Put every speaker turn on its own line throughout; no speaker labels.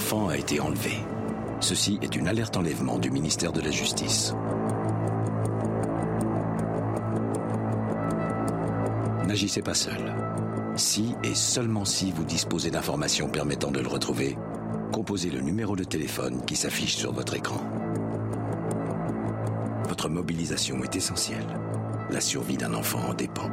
enfant a été enlevé. Ceci est une alerte enlèvement du ministère de la Justice. N'agissez pas seul. Si et seulement si vous disposez d'informations permettant de le retrouver, composez le numéro de téléphone qui s'affiche sur votre écran. Votre mobilisation est essentielle. La survie d'un enfant en dépend.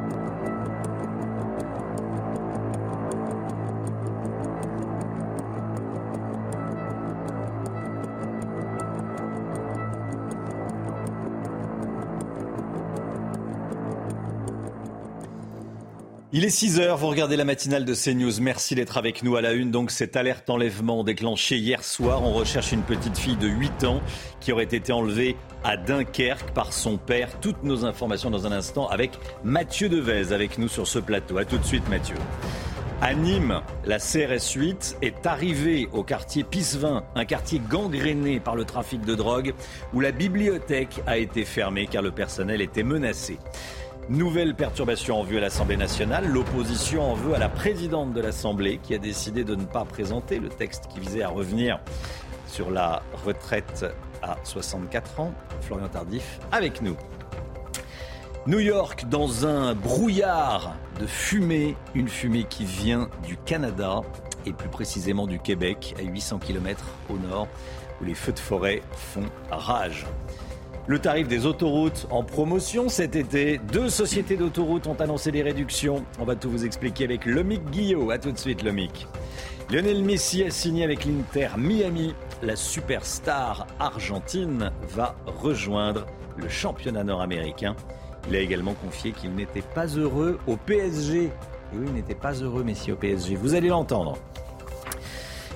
Il est 6 heures, vous regardez la matinale de CNews. Merci d'être avec nous à la une. Donc, cette alerte enlèvement déclenchée hier soir. On recherche une petite fille de 8 ans qui aurait été enlevée à Dunkerque par son père. Toutes nos informations dans un instant avec Mathieu Devez avec nous sur ce plateau. A tout de suite, Mathieu. À Nîmes, la CRS 8 est arrivée au quartier Pissevin, un quartier gangréné par le trafic de drogue, où la bibliothèque a été fermée car le personnel était menacé. Nouvelle perturbation en vue à l'Assemblée nationale. L'opposition en veut à la présidente de l'Assemblée qui a décidé de ne pas présenter le texte qui visait à revenir sur la retraite à 64 ans. Florian Tardif avec nous. New York dans un brouillard de fumée, une fumée qui vient du Canada et plus précisément du Québec à 800 km au nord où les feux de forêt font rage. Le tarif des autoroutes en promotion cet été. Deux sociétés d'autoroutes ont annoncé des réductions. On va tout vous expliquer avec Lomic Guillot. A tout de suite, Lomic. Lionel Messi a signé avec l'Inter Miami. La superstar argentine va rejoindre le championnat nord-américain. Il a également confié qu'il n'était pas heureux au PSG. Et oui, il n'était pas heureux, Messi, au PSG. Vous allez l'entendre.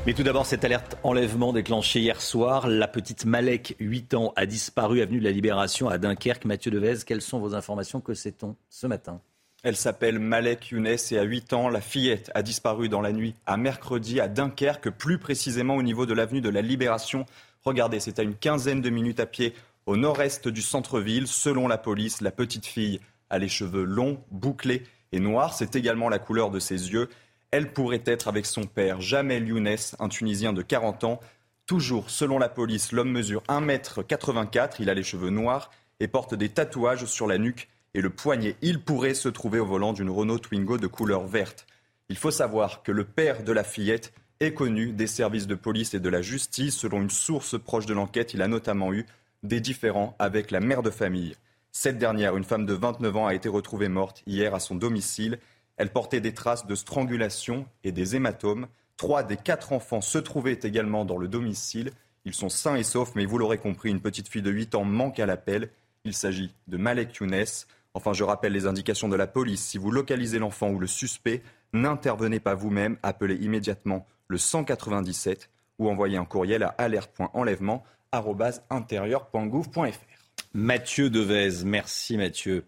Mais tout d'abord, cette alerte enlèvement déclenchée hier soir. La petite Malek, 8 ans, a disparu avenue de la Libération à Dunkerque. Mathieu Devez, quelles sont vos informations Que sait-on ce matin
elle s'appelle Malek Younes et à 8 ans, la fillette a disparu dans la nuit à mercredi à Dunkerque, plus précisément au niveau de l'avenue de la Libération. Regardez, c'est à une quinzaine de minutes à pied au nord-est du centre-ville. Selon la police, la petite fille a les cheveux longs, bouclés et noirs. C'est également la couleur de ses yeux. Elle pourrait être avec son père, Jamel Younes, un Tunisien de 40 ans. Toujours, selon la police, l'homme mesure 1m84, il a les cheveux noirs et porte des tatouages sur la nuque et le poignet. Il pourrait se trouver au volant d'une Renault Twingo de couleur verte. Il faut savoir que le père de la fillette est connu des services de police et de la justice. Selon une source proche de l'enquête, il a notamment eu des différends avec la mère de famille. Cette dernière, une femme de 29 ans, a été retrouvée morte hier à son domicile. Elle portait des traces de strangulation et des hématomes. Trois des quatre enfants se trouvaient également dans le domicile. Ils sont sains et saufs, mais vous l'aurez compris, une petite fille de 8 ans manque à l'appel. Il s'agit de Malek Younes. Enfin, je rappelle les indications de la police. Si vous localisez l'enfant ou le suspect, n'intervenez pas vous-même. Appelez immédiatement le 197 ou envoyez un courriel à alerte.enlèvement.intérieur.gouv.fr.
Mathieu Devez, merci Mathieu.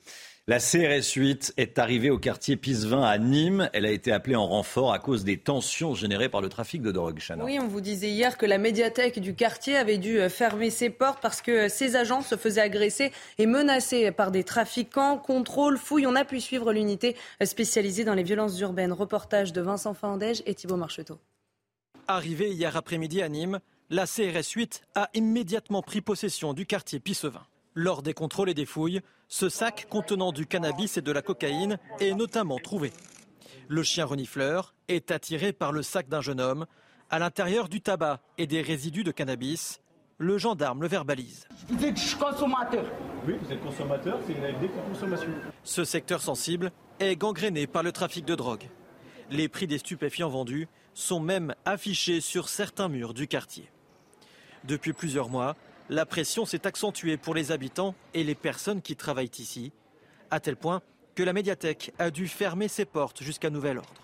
La CRS 8 est arrivée au quartier Pisevin à Nîmes. Elle a été appelée en renfort à cause des tensions générées par le trafic de drogue.
Oui, on vous disait hier que la médiathèque du quartier avait dû euh, fermer ses portes parce que ses agents se faisaient agresser et menacer par des trafiquants. Contrôle, fouille, on a pu suivre l'unité spécialisée dans les violences urbaines. Reportage de Vincent Fandège et Thibault Marcheteau.
Arrivée hier après-midi à Nîmes, la CRS 8 a immédiatement pris possession du quartier Pissevin. Lors des contrôles et des fouilles, ce sac contenant du cannabis et de la cocaïne est notamment trouvé. Le chien renifleur est attiré par le sac d'un jeune homme. À l'intérieur du tabac et des résidus de cannabis, le gendarme le verbalise.
Vous êtes consommateur.
Oui, vous êtes consommateur, c'est une AFD pour consommation.
Ce secteur sensible est gangréné par le trafic de drogue. Les prix des stupéfiants vendus sont même affichés sur certains murs du quartier. Depuis plusieurs mois, la pression s'est accentuée pour les habitants et les personnes qui travaillent ici, à tel point que la médiathèque a dû fermer ses portes jusqu'à nouvel ordre.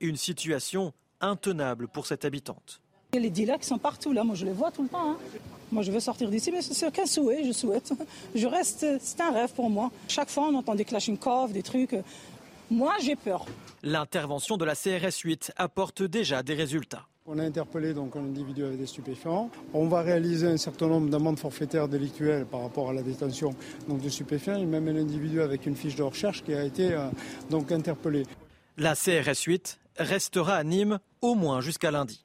Une situation intenable pour cette habitante.
Les dealers qui sont partout là, moi je les vois tout le temps. Hein. Moi je veux sortir d'ici, mais c'est qu'un souhait, je souhaite. Je reste, c'est un rêve pour moi. Chaque fois on entend des clashing-coffs, des trucs. Moi j'ai peur.
L'intervention de la CRS 8 apporte déjà des résultats.
On a interpellé donc un individu avec des stupéfiants. On va réaliser un certain nombre d'amendes forfaitaires délictuelles par rapport à la détention donc, de stupéfiants et même un individu avec une fiche de recherche qui a été euh, donc interpellé.
La CRS 8 restera à Nîmes au moins jusqu'à lundi.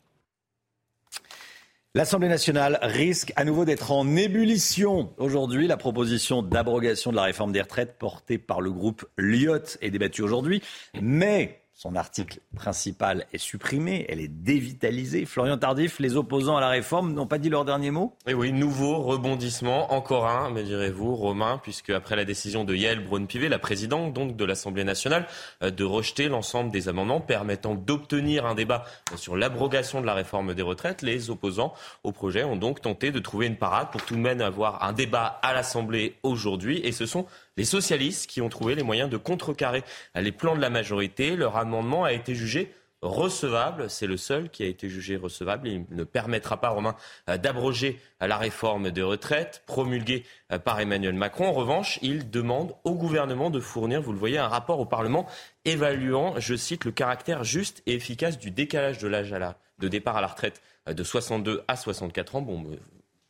L'Assemblée nationale risque à nouveau d'être en ébullition. Aujourd'hui, la proposition d'abrogation de la réforme des retraites portée par le groupe Lyot est débattue aujourd'hui. Mais son article principal est supprimé, elle est dévitalisée. Florian Tardif, les opposants à la réforme n'ont pas dit leur dernier mot?
Et oui, nouveau rebondissement, encore un, me direz-vous, Romain, puisque après la décision de Yael Braun-Pivet, la présidente donc de l'Assemblée nationale, euh, de rejeter l'ensemble des amendements permettant d'obtenir un débat sur l'abrogation de la réforme des retraites, les opposants au projet ont donc tenté de trouver une parade pour tout de même avoir un débat à l'Assemblée aujourd'hui. Et ce sont les socialistes qui ont trouvé les moyens de contrecarrer les plans de la majorité. Leur amendement a été jugé recevable. C'est le seul qui a été jugé recevable. Il ne permettra pas, Romain, euh, d'abroger la réforme des retraites promulguée euh, par Emmanuel Macron. En revanche, il demande au gouvernement de fournir, vous le voyez, un rapport au Parlement évaluant, je cite, le caractère juste et efficace du décalage de l'âge de départ à la retraite euh, de 62 à 64 ans.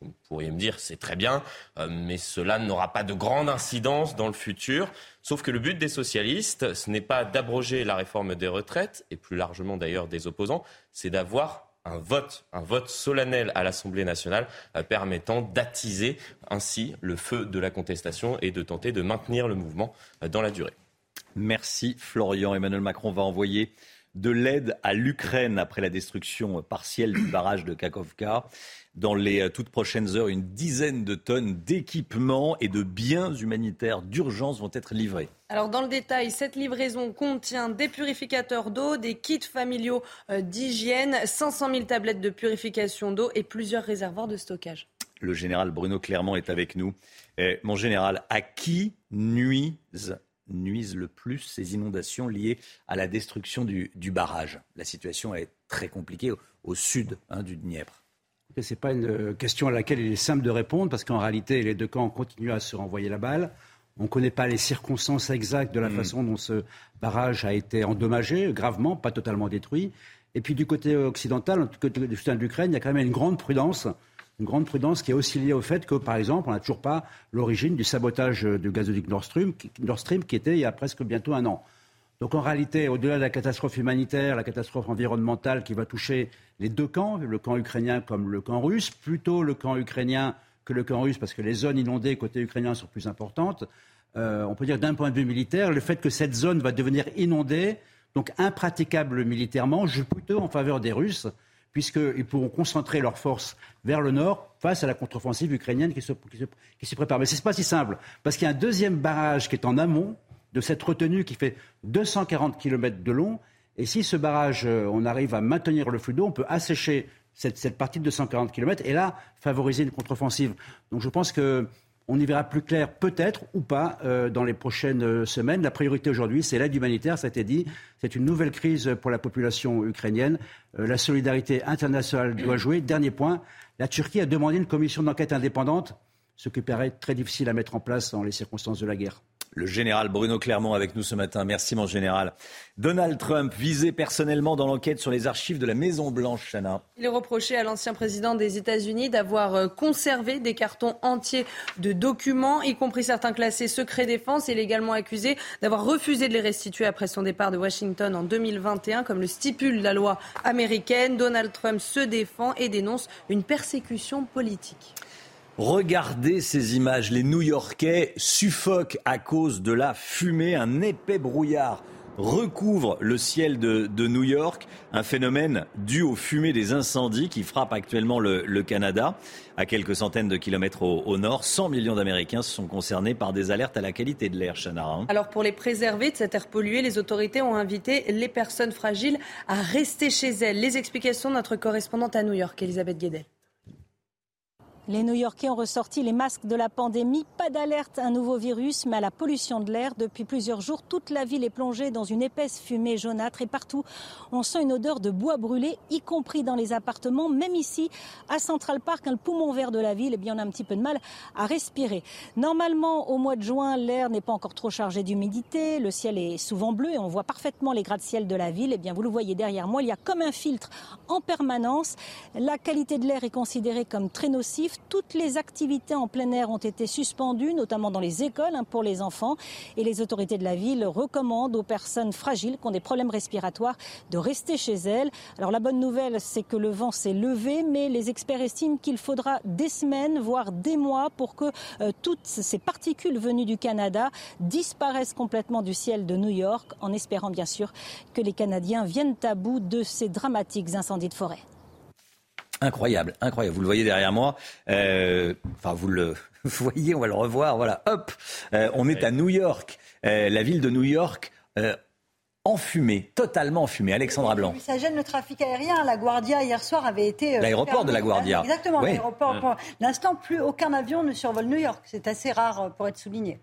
Vous pourriez me dire, c'est très bien, euh, mais cela n'aura pas de grande incidence dans le futur. Sauf que le but des socialistes, ce n'est pas d'abroger la réforme des retraites, et plus largement d'ailleurs des opposants, c'est d'avoir un vote, un vote solennel à l'Assemblée nationale euh, permettant d'attiser ainsi le feu de la contestation et de tenter de maintenir le mouvement euh, dans la durée.
Merci Florian. Emmanuel Macron va envoyer de l'aide à l'Ukraine après la destruction partielle du barrage de Kakovka. Dans les euh, toutes prochaines heures, une dizaine de tonnes d'équipements et de biens humanitaires d'urgence vont être livrés.
Alors dans le détail, cette livraison contient des purificateurs d'eau, des kits familiaux euh, d'hygiène, 500 000 tablettes de purification d'eau et plusieurs réservoirs de stockage.
Le général Bruno Clermont est avec nous. Eh, mon général, à qui nuisent nuisent le plus ces inondations liées à la destruction du, barrage? La situation est très compliquée au, sud hein, du Dniepr.
Ce n'est pas une question à laquelle il est simple de répondre parce qu'en réalité, les deux camps continuent à se renvoyer la balle. On ne connaît pas les circonstances exactes de la mm. façon dont ce barrage a été endommagé, gravement, pas totalement détruit. Et puis du côté occidental, du côté du soutien de l'Ukraine, il y a quand même une grande prudence une grande prudence qui est aussi liée au fait que, par exemple, on n'a toujours pas l'origine du sabotage du gazoduc Nord Stream, Nord Stream qui était il y a presque bientôt un an. Donc en réalité, au-delà de la catastrophe humanitaire, la catastrophe environnementale qui va toucher les deux camps, le camp ukrainien comme le camp russe, plutôt le camp ukrainien que le camp russe parce que les zones inondées côté ukrainien sont plus importantes, euh, on peut dire d'un point de vue militaire, le fait que cette zone va devenir inondée, donc impraticable militairement, joue plutôt en faveur des Russes puisqu'ils pourront concentrer leurs forces vers le nord face à la contre-offensive ukrainienne qui se, prépare. Mais ce n'est pas si simple, parce qu'il y a un deuxième barrage qui est en amont de cette retenue qui fait 240 km de long. Et si ce barrage, euh, on arrive à maintenir le flux d'eau, on peut assécher cette, partie de 240 km et là, favoriser une contre-offensive. Donc je pense que on y verra plus clair peut-être ou pas euh, dans les prochaines euh, semaines. La priorité aujourd'hui, c'est l'aide humanitaire, ça a été dit. C'est une nouvelle crise pour la population ukrainienne. La solidarité internationale doit jouer. Dernier point, la Turquie a demandé une commission d'enquête indépendante, ce qui paraît très difficile à mettre en place dans les circonstances de la guerre.
Le général Bruno Clermont avec nous ce matin. Merci mon général. Donald Trump visé personnellement dans l'enquête sur les archives de la Maison Blanche, Chana.
Il est reproché à l'ancien président des États-Unis d'avoir euh, conservé des cartons entiers de documents, y compris certains classés secret défense. Il est également accusé d'avoir refusé de les restituer après son départ de Washington en 2021, comme le stipule la loi américaine. Donald Trump se défend et dénonce une persécution politique.
Regardez ces images. Les New-Yorkais suffoquent à cause de la fumée. Un épais brouillard recouvre le ciel de, New York, un phénomène dû aux fumées des incendies qui frappent actuellement le, Canada. À quelques centaines de kilomètres au, nord, 100 millions d'Américains sont concernés par des alertes à la qualité de l'air, Chana.
Alors pour les préserver de cet air pollué, les autorités ont invité les personnes fragiles à rester chez elles. Les explications de notre correspondante à New York, Elisabeth Guedel.
Les New-Yorkais ont ressorti les masques de la pandémie. Pas d'alerte à un nouveau virus, mais à la pollution de l'air. Depuis plusieurs jours, toute la ville est plongée dans une épaisse fumée jaunâtre et partout, on sent une odeur de bois brûlé, y compris dans les appartements. Même ici, à Central Park, le poumon vert de la ville, eh bien, on a un petit peu de mal à respirer. Normalement, au mois de juin, l'air n'est pas encore trop chargé d'humidité. Le ciel est souvent bleu et on voit parfaitement les gratte-ciel de la ville. Eh bien, vous le voyez derrière moi, il y a comme un filtre en permanence. La qualité de l'air est considérée comme très toutes les activités en plein air ont été suspendues, notamment dans les écoles hein, pour les enfants. Et les autorités de la ville recommandent aux personnes fragiles qui ont des problèmes respiratoires de rester chez elles. Alors la bonne nouvelle, c'est que le vent s'est levé, mais les experts estiment qu'il faudra des semaines, voire des mois, pour que euh, toutes ces particules venues du Canada disparaissent complètement du ciel de New York, en espérant bien sûr que les Canadiens viennent à bout de ces dramatiques incendies de forêt.
Incroyable, incroyable. Vous le voyez derrière moi. Euh, enfin, vous le voyez, on va le revoir. Voilà, hop, euh, on est à New York, euh, la ville de New York. enfumée, totalement enfumée. Alexandra Blanc.
Ça gêne le trafic aérien. La Guardia hier soir avait été.
L'aéroport de la Guardia.
Exactement, l'aéroport. Pour l'instant, plus aucun avion ne survole New York. C'est assez rare pour être souligné.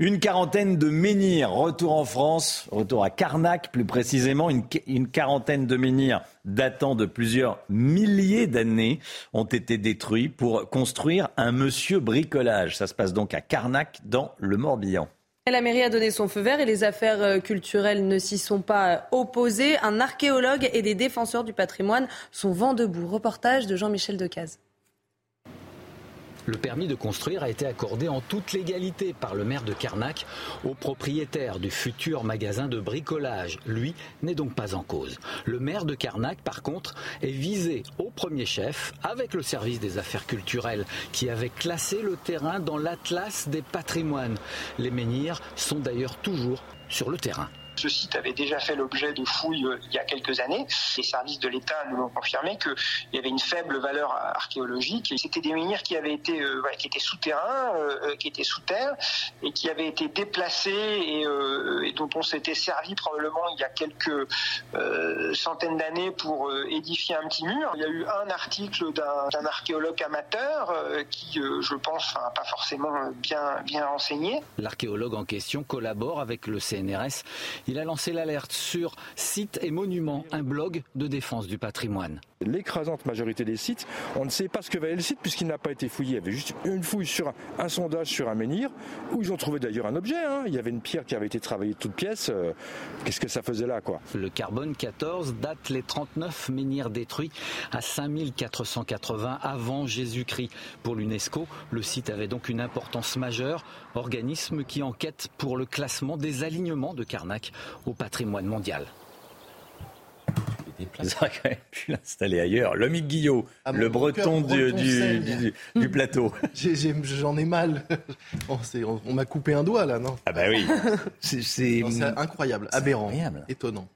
Une quarantaine de menhirs, retour en France, retour à Carnac plus précisément, une, quarantaine de menhirs datant de plusieurs milliers d'années ont été détruits pour construire un monsieur bricolage. Ça se passe donc à Carnac dans le Morbihan.
La mairie a donné son feu vert et les affaires euh, culturelles ne s'y sont pas euh, opposées. Un archéologue et des défenseurs du patrimoine sont vent debout. Reportage de Jean-Michel Decaze.
Le permis de construire a été accordé en toute légalité par le maire de Carnac au propriétaire du futur magasin de bricolage. Lui n'est donc pas en cause. Le maire de Carnac, par contre, est visé au premier chef avec le service des affaires culturelles qui avait classé le terrain dans l'atlas des patrimoines. Les menhirs sont d'ailleurs toujours sur le terrain.
Ce site avait déjà fait l'objet de fouilles euh, il y a quelques années. Les services de l'État nous ont confirmé qu'il y avait une faible valeur archéologique. C'était des menhirs qui avaient été, euh, qui étaient souterrains, euh, qui étaient sous terre et qui avaient été déplacés et, dont on s'était servi probablement il y a quelques centaines d'années pour édifier un petit mur. Il y a eu un article d'un archéologue amateur qui, je pense, n'a pas forcément bien, bien renseigné.
L'archéologue en question collabore avec le CNRS il a lancé l'alerte sur Sites et Monuments, un blog de défense du patrimoine.
L'écrasante majorité des sites, on ne sait pas ce que valait le site puisqu'il n'a pas été fouillé. Il y avait juste une fouille sur un, sondage sur un menhir où ils ont trouvé d'ailleurs un objet. Hein. Il y avait une pierre qui avait été travaillée de toutes pièces. Euh, qu'est-ce que ça faisait là quoi?
Le carbone 14 date les 39 menhirs détruits à 5480 avant Jésus-Christ. Pour l'UNESCO, le site avait donc une importance majeure, organisme qui enquête pour le classement des alignements de Carnac au patrimoine mondial.
Ils auraient quand même pu l'installer ailleurs. L'homme Guillot, ah, le breton, du, du, plateau.
J'en ai, mal. on, m'a coupé un doigt là, non
Ah bah oui.
C'est incroyable, aberrant, étonnant.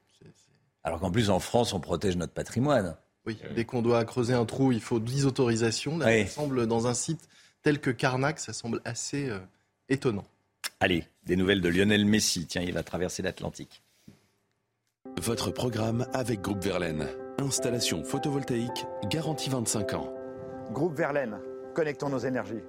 Alors qu'en plus en France, on protège notre patrimoine.
Oui, dès qu'on doit creuser un trou, il faut 10 autorisations. Là, ça semble dans un site tel que Carnac, ça semble assez euh, étonnant.
Allez, des nouvelles de Lionel Messi. Tiens, il va traverser l'Atlantique.
Votre programme avec Groupe Verlaine. Installation photovoltaïque garantie 25 ans.
Groupe Verlaine, connectons nos énergies.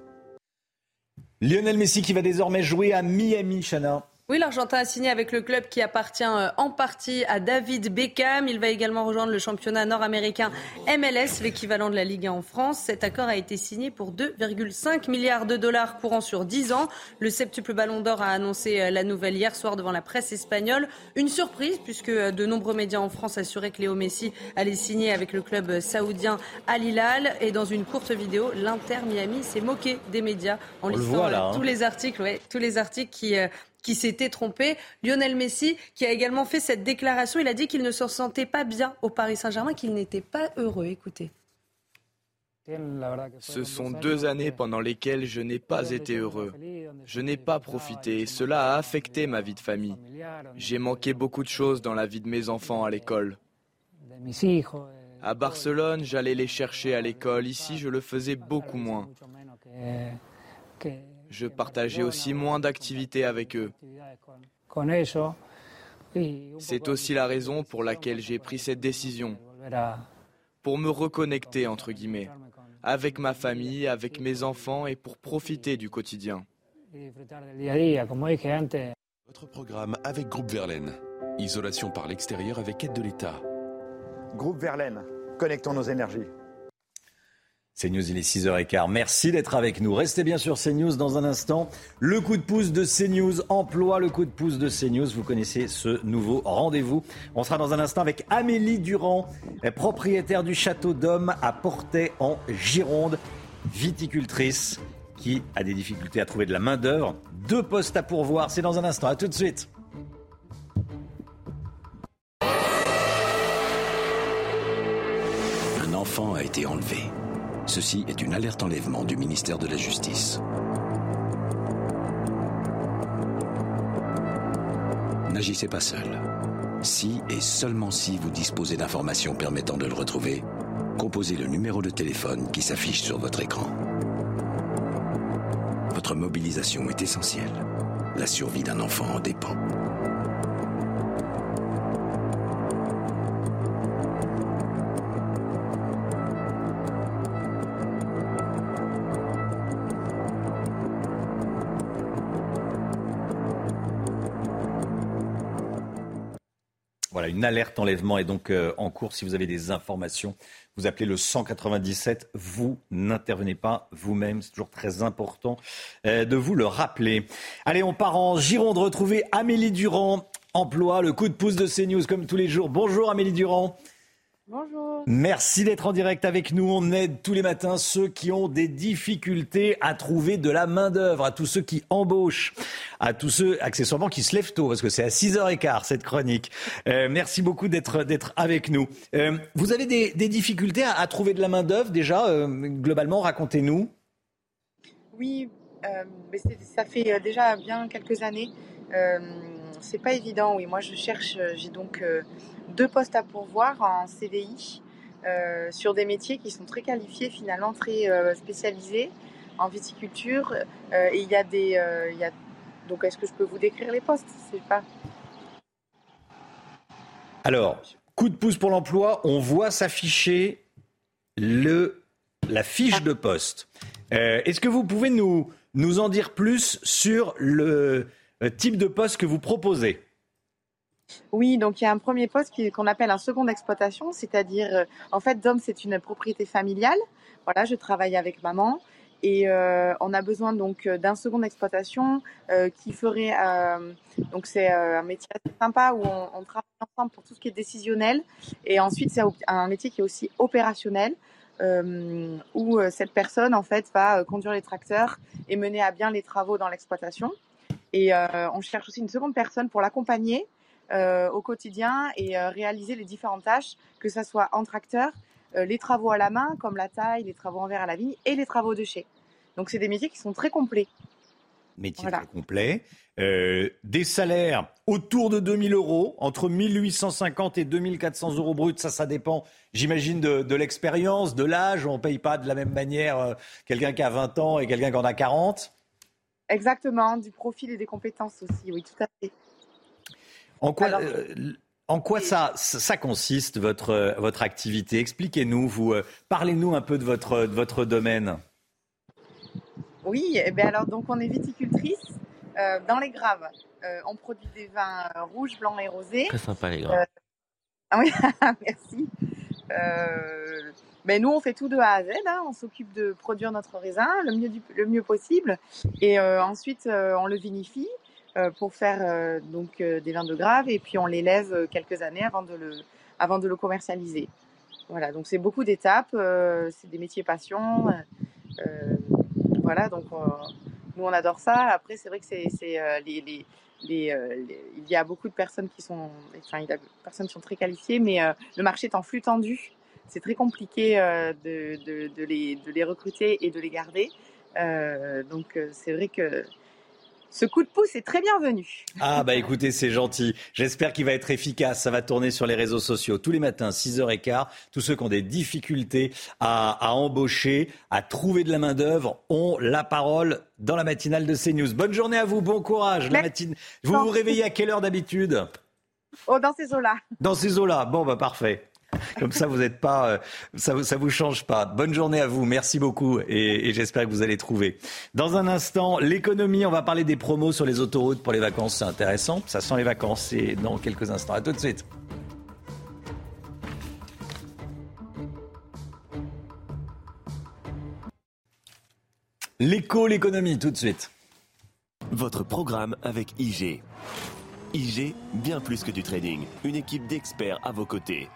Lionel Messi qui va désormais jouer à Miami, Chana.
Oui, l'Argentin a signé avec le club qui appartient euh, en partie à David Beckham. Il va également rejoindre le championnat nord-américain MLS, l'équivalent de la Ligue 1 en France. Cet accord a été signé pour 2,5 milliards de dollars courant sur 10 ans. Le septuple Ballon d'Or a annoncé euh, la nouvelle hier soir devant la presse espagnole. Une surprise puisque euh, de nombreux médias en France assuraient que Léo Messi allait signer avec le club saoudien Al Hilal. Et dans une courte vidéo, l'Inter Miami s'est moqué des médias en lisant hein. tous les articles, ouais, tous les articles qui qui s'était trompé. Lionel Messi, qui a également fait cette déclaration, il a dit qu'il ne se sentait pas bien au Paris Saint-Germain, qu'il n'était pas heureux. Écoutez.
Ce sont deux années pendant lesquelles je n'ai pas été heureux. Je n'ai pas profité cela a affecté ma vie de famille. J'ai manqué beaucoup de choses dans la vie de mes enfants à l'école. À Barcelone, j'allais les chercher à l'école. Ici, je le faisais beaucoup moins. Je partageais aussi moins d'activités avec eux. C'est aussi la raison pour laquelle j'ai pris cette décision, pour me reconnecter, entre guillemets, avec ma famille, avec mes enfants et pour profiter du quotidien.
Votre programme avec Groupe Verlaine. Isolation par l'extérieur avec aide de l'État.
Groupe Verlaine, connectons nos énergies.
CNews, il est 6h15. Merci d'être avec nous. Restez bien sur CNews dans un instant. Le coup de pouce de CNews, emploi le coup de pouce de CNews. Vous connaissez ce nouveau rendez-vous. On sera dans un instant avec Amélie Durand, propriétaire du château d'Homme à Portet en Gironde, viticultrice qui a des difficultés à trouver de la main-d'œuvre. Deux postes à pourvoir. C'est dans un instant. À tout de suite.
Un enfant a été enlevé. Ceci est une alerte enlèvement du ministère de la Justice. N'agissez pas seul. Si et seulement si vous disposez d'informations permettant de le retrouver, composez le numéro de téléphone qui s'affiche sur votre écran. Votre mobilisation est essentielle. La survie d'un enfant en dépend.
Alerte enlèvement est donc euh, en cours. Si vous avez des informations, vous appelez le 197. Vous n'intervenez pas vous-même. C'est toujours très important euh, de vous le rappeler. Allez, on part en Gironde retrouver Amélie Durand. Emploi, le coup de pouce de CNews comme tous les jours. Bonjour Amélie Durand.
Bonjour.
Merci d'être en direct avec nous. On aide tous les matins ceux qui ont des difficultés à trouver de la main-d'œuvre, à tous ceux qui embauchent, à tous ceux, accessoirement, qui se lèvent tôt, parce que c'est à 6h15 cette chronique. Euh, merci beaucoup d'être, avec nous. Euh, vous avez des, des difficultés à, à, trouver de la main-d'œuvre déjà, euh, globalement, racontez-nous.
Oui, mais ça fait déjà bien quelques années. c'est pas évident, oui. Moi, je cherche, j'ai donc deux postes à pourvoir en CDI euh, sur des métiers qui sont très qualifiés, finalement très euh, spécialisés en viticulture. Euh, et il y a des. Donc, est-ce que je peux vous décrire les postes? C'est pas.
Alors, coup de pouce pour l'emploi, on voit s'afficher le, la fiche de poste. est-ce que vous pouvez nous en dire plus sur le type de poste que vous proposez?
Oui, donc il y a un premier poste qu'on appelle un second d'exploitation, c'est-à-dire, en fait, Dom, c'est une propriété familiale. Voilà, je travaille avec maman et euh, on a besoin donc d'un second d'exploitation euh, qui ferait, euh, donc c'est un métier assez sympa où on, on, travaille ensemble pour tout ce qui est décisionnel et ensuite c'est un métier qui est aussi opérationnel. où cette personne en fait va conduire les tracteurs et mener à bien les travaux dans l'exploitation. Et on cherche aussi une seconde personne pour l'accompagner euh, au quotidien et euh, réaliser les différentes tâches, que ce soit en tracteur, euh, les travaux à la main, comme la taille, les travaux en verre à la vigne, et les travaux de chez. Donc c'est des métiers qui sont très complets.
Métiers très complets. des salaires autour de 2000 euros, entre 1850 et 2400 euros bruts, ça, ça dépend, j'imagine, de, de l'expérience, de l'âge. On ne paye pas de la même manière quelqu'un qui a 20 ans et quelqu'un qui en a 40.
Exactement, du profil et des compétences aussi, oui, tout à fait.
En quoi, euh, en quoi ça, ça consiste, votre, votre activité? Expliquez-nous, vous, euh, parlez-nous un peu de votre, de votre domaine.
Oui, eh bien alors, donc on est viticultrice euh, dans les graves. on produit des vins rouges, blancs et rosés.
Très sympa les graves.
ah oui, merci. Mais nous, on fait tout de A à Z. Hein. On s'occupe de produire notre raisin le mieux, le mieux possible. Et ensuite, on le vinifie. Euh, pour faire euh, donc euh, des vins de grave et puis on les lève quelques années avant de le, avant de le commercialiser. Voilà, donc c'est beaucoup d'étapes, c'est des métiers passion. voilà, donc nous on adore ça. Après, c'est vrai que c'est les, les, les, il y a beaucoup de personnes qui sont, enfin, il y a personnes qui sont très qualifiées, mais le marché est en flux tendu. C'est très compliqué de, de, de, les, de les recruter et de les garder. donc c'est vrai que ce coup de pouce est très bienvenu.
Ah bah écoutez, c'est gentil. J'espère qu'il va être efficace. Ça va tourner sur les réseaux sociaux tous les matins, 6h15. Tous ceux qui ont des difficultés à, embaucher, à trouver de la main-d'œuvre ont la parole dans la matinale de CNews. Bonne journée à vous, bon courage. La matine... Vous vous réveillez à quelle heure d'habitude?
Oh, dans ces eaux-là.
Dans ces eaux-là. Bon, bah parfait. Comme ça, vous n'êtes pas, euh, ça, ça vous change pas. Bonne journée à vous. Merci beaucoup et, et j'espère que vous allez trouver. Dans un instant, l'économie. On va parler des promos sur les autoroutes pour les vacances. C'est intéressant. Ça sent les vacances. Et dans quelques instants. À tout de suite. L'écho, l'économie, tout de suite.
Votre programme avec IG. IG, bien plus que du trading. Une équipe d'experts à vos côtés.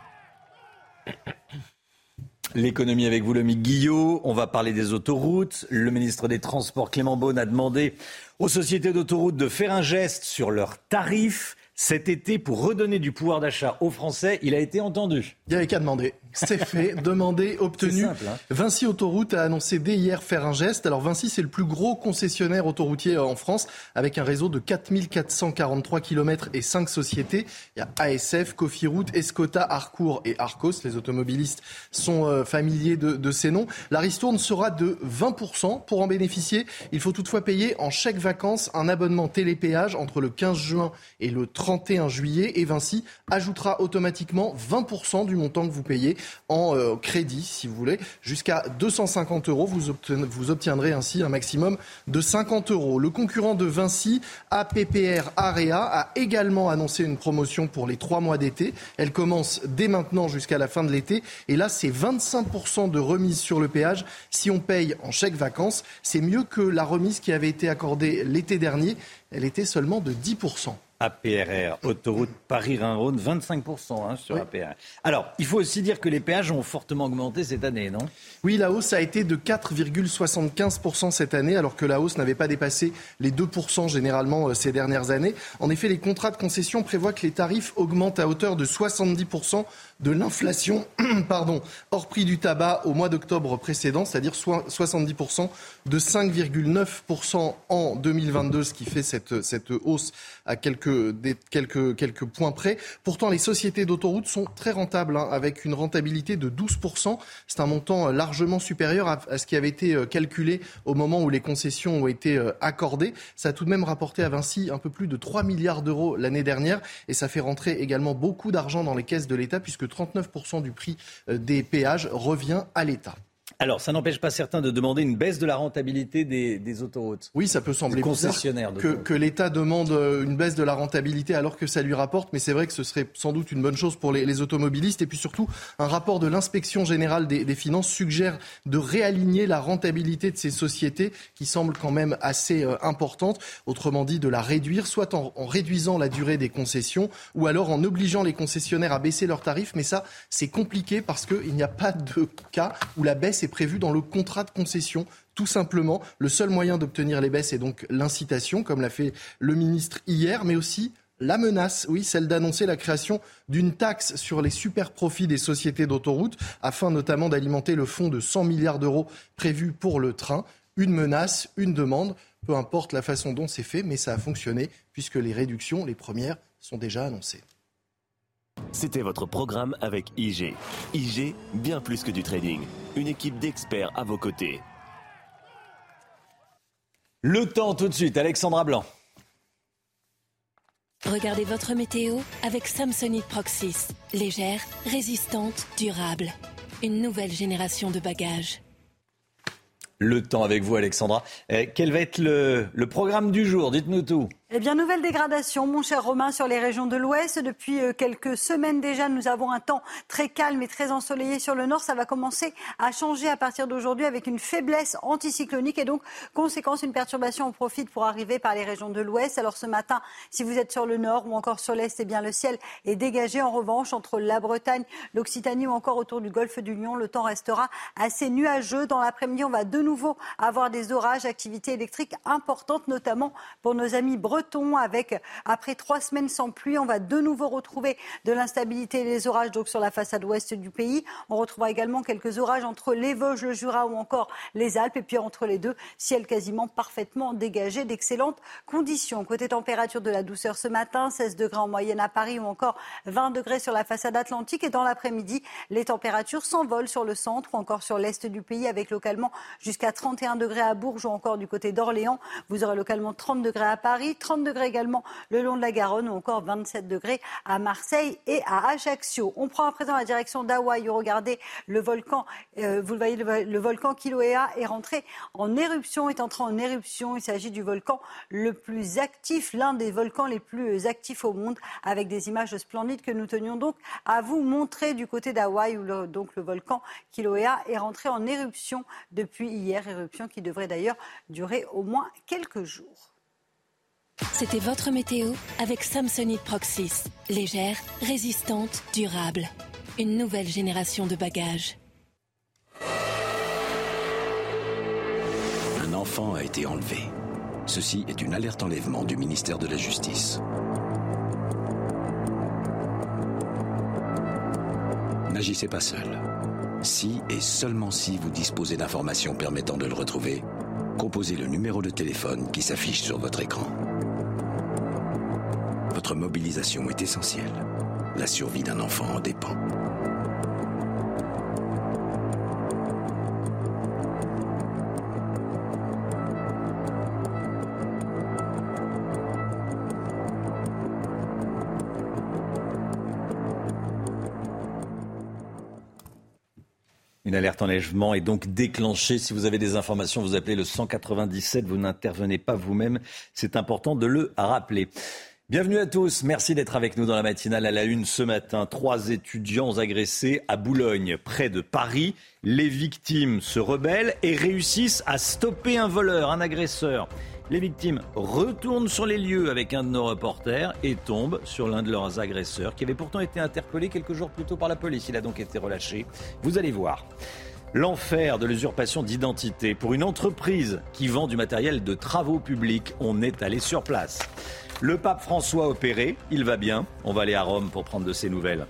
L'économie avec vous, le Guillot. On va parler des autoroutes. Le ministre des Transports, Clément Beaune, a demandé aux sociétés d'autoroutes de faire un geste sur leurs tarifs cet été pour redonner du pouvoir d'achat aux Français. Il a été entendu.
Il n'y avait qu'à demander. C'est fait, demandé, obtenu.
Simple, hein.
Vinci Autoroute a annoncé dès hier faire un geste. Alors Vinci, c'est le plus gros concessionnaire autoroutier en France, avec un réseau de 4443 km et 5 sociétés. Il y a ASF, Cofiroute, Escota, Harcourt et Arcos. Les automobilistes sont euh, familiers de, de, ces noms. La ristourne sera de 20%. Pour en bénéficier, il faut toutefois payer en chèque vacances un abonnement télépéage entre le 15 juin et le 31 juillet. Et Vinci ajoutera automatiquement 20% du montant que vous payez en euh, crédit, si vous voulez. Jusqu'à 250 euros, vous, vous obtiendrez ainsi un maximum de 50 euros. Le concurrent de Vinci, APPR Area, a également annoncé une promotion pour les trois mois d'été. Elle commence dès maintenant jusqu'à la fin de l'été. Et là, c'est 25% de remise sur le péage si on paye en chèque vacances. C'est mieux que la remise qui avait été accordée l'été dernier. Elle était seulement de 10%.
APRR, autoroute Paris-Rhin-Rhône, 25% hein, sur oui. APRR. Alors, il faut aussi dire que les péages ont fortement augmenté cette année, non?
Oui, la hausse a été de 4,75% cette année, alors que la hausse n'avait pas dépassé les 2% généralement euh, ces dernières années. En effet, les contrats de concession prévoient que les tarifs augmentent à hauteur de 70% de l'inflation pardon, hors prix du tabac au mois d'octobre précédent, c'est-à-dire 70% de 5,9% en 2022, ce qui fait cette, cette hausse à quelques, quelques, quelques points près. Pourtant, les sociétés d'autoroutes sont très rentables, hein, avec une rentabilité de 12%. C'est un montant largement supérieur à, à, ce qui avait été euh, calculé au moment où les concessions ont été euh, accordées. Ça a tout de même rapporté à Vinci un peu plus de 3 milliards d'euros l'année dernière et ça fait rentrer également beaucoup d'argent dans les caisses de l'État puisque 39% du prix euh, des péages revient à l'État.
Alors, ça n'empêche pas certains de demander une baisse de la rentabilité des, des autoroutes.
Oui, ça peut sembler
concessionnaire
que, que l'État demande euh, une baisse de la rentabilité alors que ça lui rapporte, mais c'est vrai que ce serait sans doute une bonne chose pour les, les automobilistes. Et puis surtout, un rapport de l'inspection générale des, des, finances suggère de réaligner la rentabilité de ces sociétés qui semble quand même assez euh, importante. Autrement dit, de la réduire, soit en, en réduisant la durée des concessions, ou alors en obligeant les concessionnaires à baisser leurs tarifs. Mais ça, c'est compliqué parce qu'il n'y a pas de cas où la baisse est prévu dans le contrat de concession. Tout simplement, le seul moyen d'obtenir les baisses est donc l'incitation, comme l'a fait le ministre hier, mais aussi la menace, oui, celle d'annoncer la création d'une taxe sur les super profits des sociétés d'autoroutes, afin notamment d'alimenter le fonds de 100 milliards d'euros prévu pour le train. Une menace, une demande, peu importe la façon dont c'est fait, mais ça a fonctionné, puisque les réductions, les premières, sont déjà annoncées.
C'était votre programme avec IG. IG, bien plus que du trading. Une équipe d'experts à vos côtés.
Le temps tout de suite, Alexandra Blanc.
Regardez votre météo avec Samsonite Proxys. Légère, résistante, durable. Une nouvelle génération de bagages.
Le temps avec vous, Alexandra. Euh, quel va être le, le programme du jour? Dites-nous tout.
Eh bien, nouvelle dégradation, mon cher Romain, sur les régions de l'Ouest. Depuis euh, quelques semaines déjà, nous avons un temps très calme et très ensoleillé sur le nord. Ça va commencer à changer à partir d'aujourd'hui avec une faiblesse anticyclonique et donc, conséquence, une perturbation en profite pour arriver par les régions de l'Ouest. Alors ce matin, si vous êtes sur le nord ou encore sur l'Est, eh bien, le ciel est dégagé. En revanche, entre la Bretagne, l'Occitanie ou encore autour du golfe du Lion, le temps restera assez nuageux. Dans l'après-midi, on va de nouveau avoir des orages, activité électrique importante, notamment pour nos amis bretons breton avec, après trois semaines sans pluie, on va de nouveau retrouver de l'instabilité et des orages donc sur la façade ouest du pays. On retrouvera également quelques orages entre les Vosges, le Jura ou encore les Alpes. Et puis entre les deux, ciel quasiment parfaitement dégagé, d'excellentes conditions. Côté température de la douceur ce matin, 16 degrés en moyenne à Paris ou encore 20 degrés sur la façade atlantique. Et dans l'après-midi, les températures s'envolent sur le centre ou encore sur l'est du pays avec localement jusqu'à 31 degrés à Bourges ou encore du côté d'Orléans. Vous aurez localement 30 degrés à Paris, 30 degrés également le long de la Garonne ou encore 27 degrés à Marseille et à Ajaccio. On prend à présent la direction d'Hawaï. Regardez le volcan, euh, vous le voyez, le, volcan Kilauea est rentré en éruption, est entré en éruption. Il s'agit du volcan le plus actif, l'un des volcans les plus actifs au monde, avec des images splendides que nous tenions donc à vous montrer du côté d'Hawaï, où le, le volcan Kilauea est rentré en éruption depuis hier, éruption qui devrait d'ailleurs durer au moins quelques jours.
C'était votre météo avec Samsonite Proxys. Légère, résistante, durable. Une nouvelle génération de bagages.
Un enfant a été enlevé. Ceci est une alerte enlèvement du ministère de la Justice. N'agissez pas seul. Si et seulement si vous disposez d'informations permettant de le retrouver, composez le numéro de téléphone qui s'affiche sur votre écran. Votre mobilisation est essentielle. La survie d'un enfant en dépend.
Une alerte enlèvement est donc déclenchée. Si vous avez des informations, vous appelez le 197. Vous n'intervenez pas vous-même. C'est important de le rappeler. Bienvenue à tous. Merci d'être avec nous dans la matinale à la une ce matin. Trois étudiants agressés à Boulogne, près de Paris. Les victimes se rebellent et réussissent à stopper un voleur, un agresseur. Les victimes retournent sur les lieux avec un de nos reporters et tombent sur l'un de leurs agresseurs qui avait pourtant été interpellé quelques jours plus tôt par la police. Il a donc été relâché. Vous allez voir. L'enfer de l'usurpation d'identité pour une entreprise qui vend du matériel de travaux publics. On est allé sur place. Le pape François opéré, il va bien. On va aller à Rome pour prendre de ses nouvelles.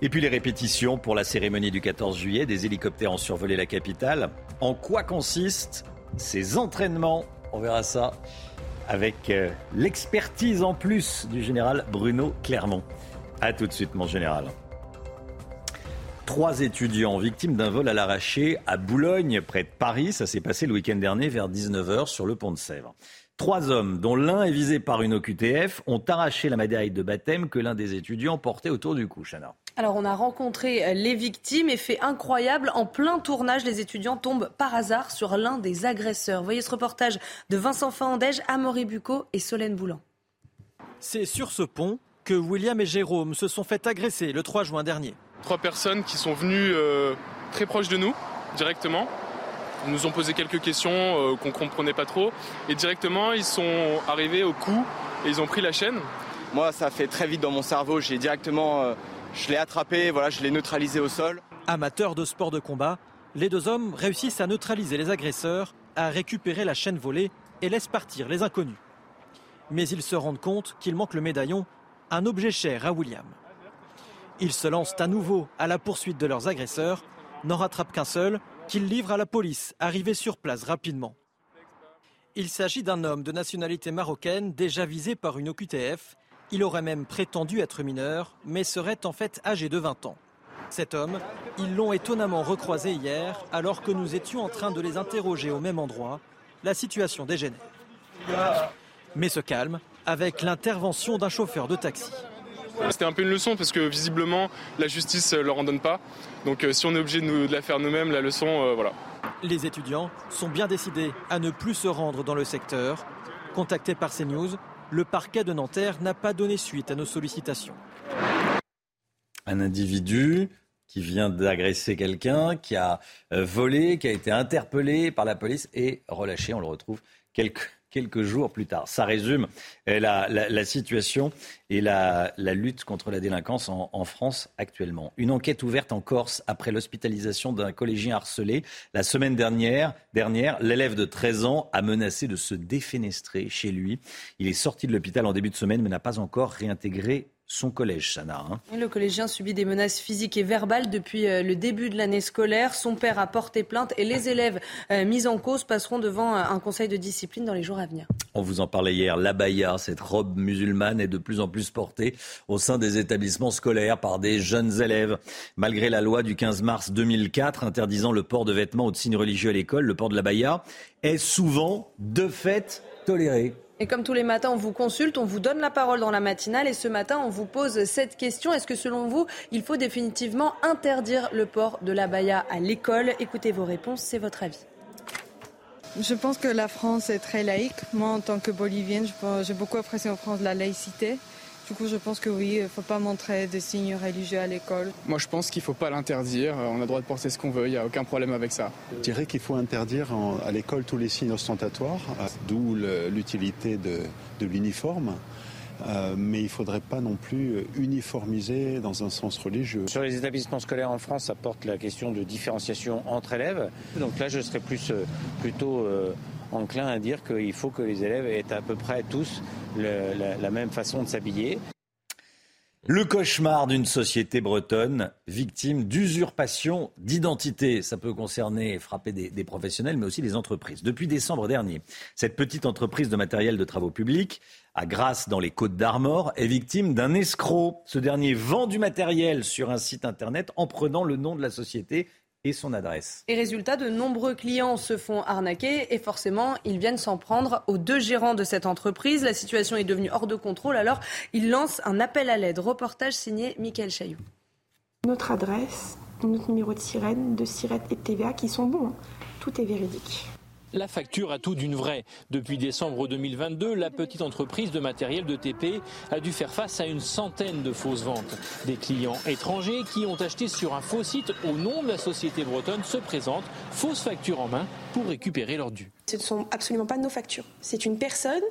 Et puis les répétitions pour la cérémonie du 14 juillet, des hélicoptères ont survolé la capitale. En quoi consiste ces entraînements? On verra ça avec euh, l'expertise en plus du général Bruno Clermont. A tout de suite, mon général. Trois étudiants victimes d'un vol à l'arraché à Boulogne, près de Paris. Ça s'est passé le week-end dernier vers 19h sur le pont de Sèvres. Trois hommes, dont l'un est visé par une OQTF, ont arraché la médaille de baptême que l'un des étudiants portait autour du cou, Chana.
Alors on a rencontré euh, les victimes et fait incroyable, en plein tournage, les étudiants tombent par hasard sur l'un des agresseurs. Voyez ce reportage de Vincent Fandège, Amaury Bucco et Solène Boulan.
C'est sur ce pont que William et Jérôme se sont fait agresser le 3 juin dernier.
Trois personnes qui sont venues euh, très proches de nous, directement. Ils nous ont posé quelques questions euh, qu'on ne comprenait pas trop. Et directement, ils sont arrivés au cou et ils ont pris la chaîne.
Moi, ça fait très vite dans mon cerveau. J'ai directement je l'ai attrapé, voilà, je l'ai neutralisé au sol.
Amateurs de sport de combat, les deux hommes réussissent à neutraliser les agresseurs, à récupérer la chaîne volée et laissent partir les inconnus. Mais ils se rendent compte qu'il manque le médaillon, un objet cher à William. Ils se lancent à nouveau à la poursuite de leurs agresseurs, n'en rattrapent qu'un seul, qu'ils livrent à la police, arrivée sur place rapidement. Il s'agit d'un homme de nationalité marocaine déjà visé par une OQTF il aurait même prétendu être mineur, mais serait en fait âgé de 20 ans. Cet homme, ils l'ont étonnamment recroisé hier, alors que nous étions en train de les interroger au même endroit. La situation dégénère. Mais se calme avec l'intervention d'un chauffeur de taxi.
C'était un peu une leçon parce que visiblement la justice ne leur en donne pas. Donc euh, si on est obligé de, la faire nous-mêmes, la leçon, euh, voilà.
Les étudiants sont bien décidés à ne plus se rendre dans le secteur. Contactés par CNews, le parquet de Nanterre n'a pas donné suite à nos sollicitations.
Un individu qui vient d'agresser quelqu'un, qui a euh, volé, qui a été interpellé par la police et relâché, on le retrouve quelques, quelques jours plus tard. Ça résume euh, la, situation et la, lutte contre la délinquance en, France actuellement. Une enquête ouverte en Corse après l'hospitalisation d'un collégien harcelé. La semaine dernière, dernière l'élève de 13 ans a menacé de se défenestrer chez lui. Il est sorti de l'hôpital en début de semaine mais n'a pas encore réintégré son collège, Sana. Hein.
Le collégien subit des menaces physiques et verbales depuis euh, le début de l'année scolaire. Son père a porté plainte et les élèves euh, mis en cause passeront devant euh, un conseil de discipline dans les jours à venir.
On vous en parlait hier. L'abaya, cette robe musulmane, est de plus en plus portée au sein des établissements scolaires par des jeunes élèves. Malgré la loi du 15 mars 2004 interdisant le port de vêtements ou de signes religieux à l'école, le port de l'abaya est souvent, de fait, toléré.
Et comme tous les matins, on vous consulte, on vous donne la parole dans la matinale et ce matin, on vous pose cette question. Est-ce que selon vous, il faut définitivement interdire le port de la baya à l'école? Écoutez vos réponses, c'est votre avis.
Je pense que la France est très laïque. Moi, en tant que bolivienne, j'ai beaucoup apprécié en France la laïcité. Du coup, je pense que oui, il ne faut pas montrer des signes religieux à l'école.
Moi, je pense qu'il ne faut pas l'interdire. On a le droit de porter ce qu'on veut, il n'y a aucun problème avec ça.
Je dirais qu'il faut interdire à l'école tous les signes ostentatoires, d'où l'utilité de, l'uniforme. Euh, mais il ne faudrait pas non plus uniformiser dans un sens religieux.
Sur les établissements scolaires en France, ça porte la question de différenciation entre élèves. Donc là, je serais plus, euh, plutôt euh, enclin à dire qu'il faut que les élèves aient à peu près tous la, même façon de s'habiller.
Le cauchemar d'une société bretonne victime d'usurpation d'identité. Ça peut concerner et frapper des, des, professionnels, mais aussi les entreprises. Depuis décembre dernier, cette petite entreprise de matériel de travaux publics, à Grasse dans les Côtes d'Armor, est victime d'un escroc. Ce dernier vend du matériel sur un site internet en prenant le nom de la société et son adresse.
Et résultat, de nombreux clients se font arnaquer et forcément, ils viennent s'en prendre aux deux gérants de cette entreprise. La situation est devenue hors de contrôle, alors ils lancent un appel à l'aide. Reportage signé Michael Chailloux.
Notre adresse, notre numéro de sirène, de sirène et de TVA qui sont bons. Hein. Tout est véridique.
La facture a tout d'une vraie. Depuis décembre 2022, la petite entreprise de matériel de TP a dû faire face à une centaine de fausses ventes. Des clients étrangers qui ont acheté sur un faux site au nom de la société bretonne se présentent, fausses factures en main, pour récupérer leur dû.
Ce ne sont absolument pas nos factures. C'est une personne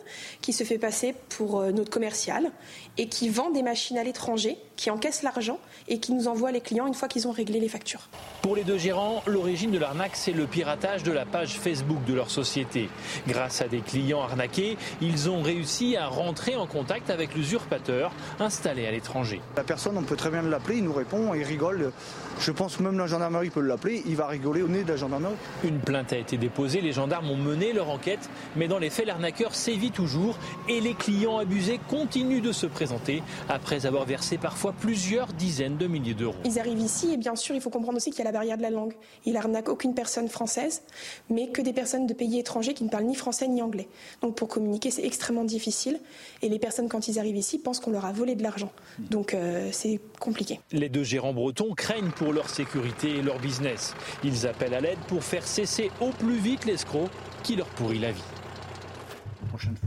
qui se fait passer pour euh, notre commercial et qui vend des machines à l'étranger, qui encaisse l'argent et qui nous envoie les clients une fois qu'ils ont réglé les factures.
Pour les deux gérants, l'origine de l'arnaque, c'est le piratage de la page Facebook de leur société. Grâce à des clients arnaqués, ils ont réussi à rentrer en contact avec l'usurpateur installé à l'étranger.
La personne, on peut très bien l'appeler, il nous répond, il rigole. Je pense que même la gendarmerie peut l'appeler, il va rigoler au nez de la gendarmerie.
Une plainte a été déposée, les gendarmes ont mené leur enquête, mais dans les faits, l'arnaqueur sévit toujours et les clients abusés continuent de se présenter après avoir versé parfois plusieurs dizaines de milliers d'euros.
Ils arrivent ici et bien sûr, il faut comprendre aussi qu'il y a la barrière de la langue. Il arnaque aucune personne française, mais que des personnes de pays étrangers qui ne parlent ni français ni anglais. Donc pour communiquer, c'est extrêmement difficile et les personnes, quand ils arrivent ici, pensent qu'on leur a volé de l'argent. Donc euh, c'est compliqué.
Les deux gérants bretons craignent pour leur sécurité et leur business. Ils appellent à l'aide pour faire cesser au plus vite l'escroc qui leur pourrit la vie.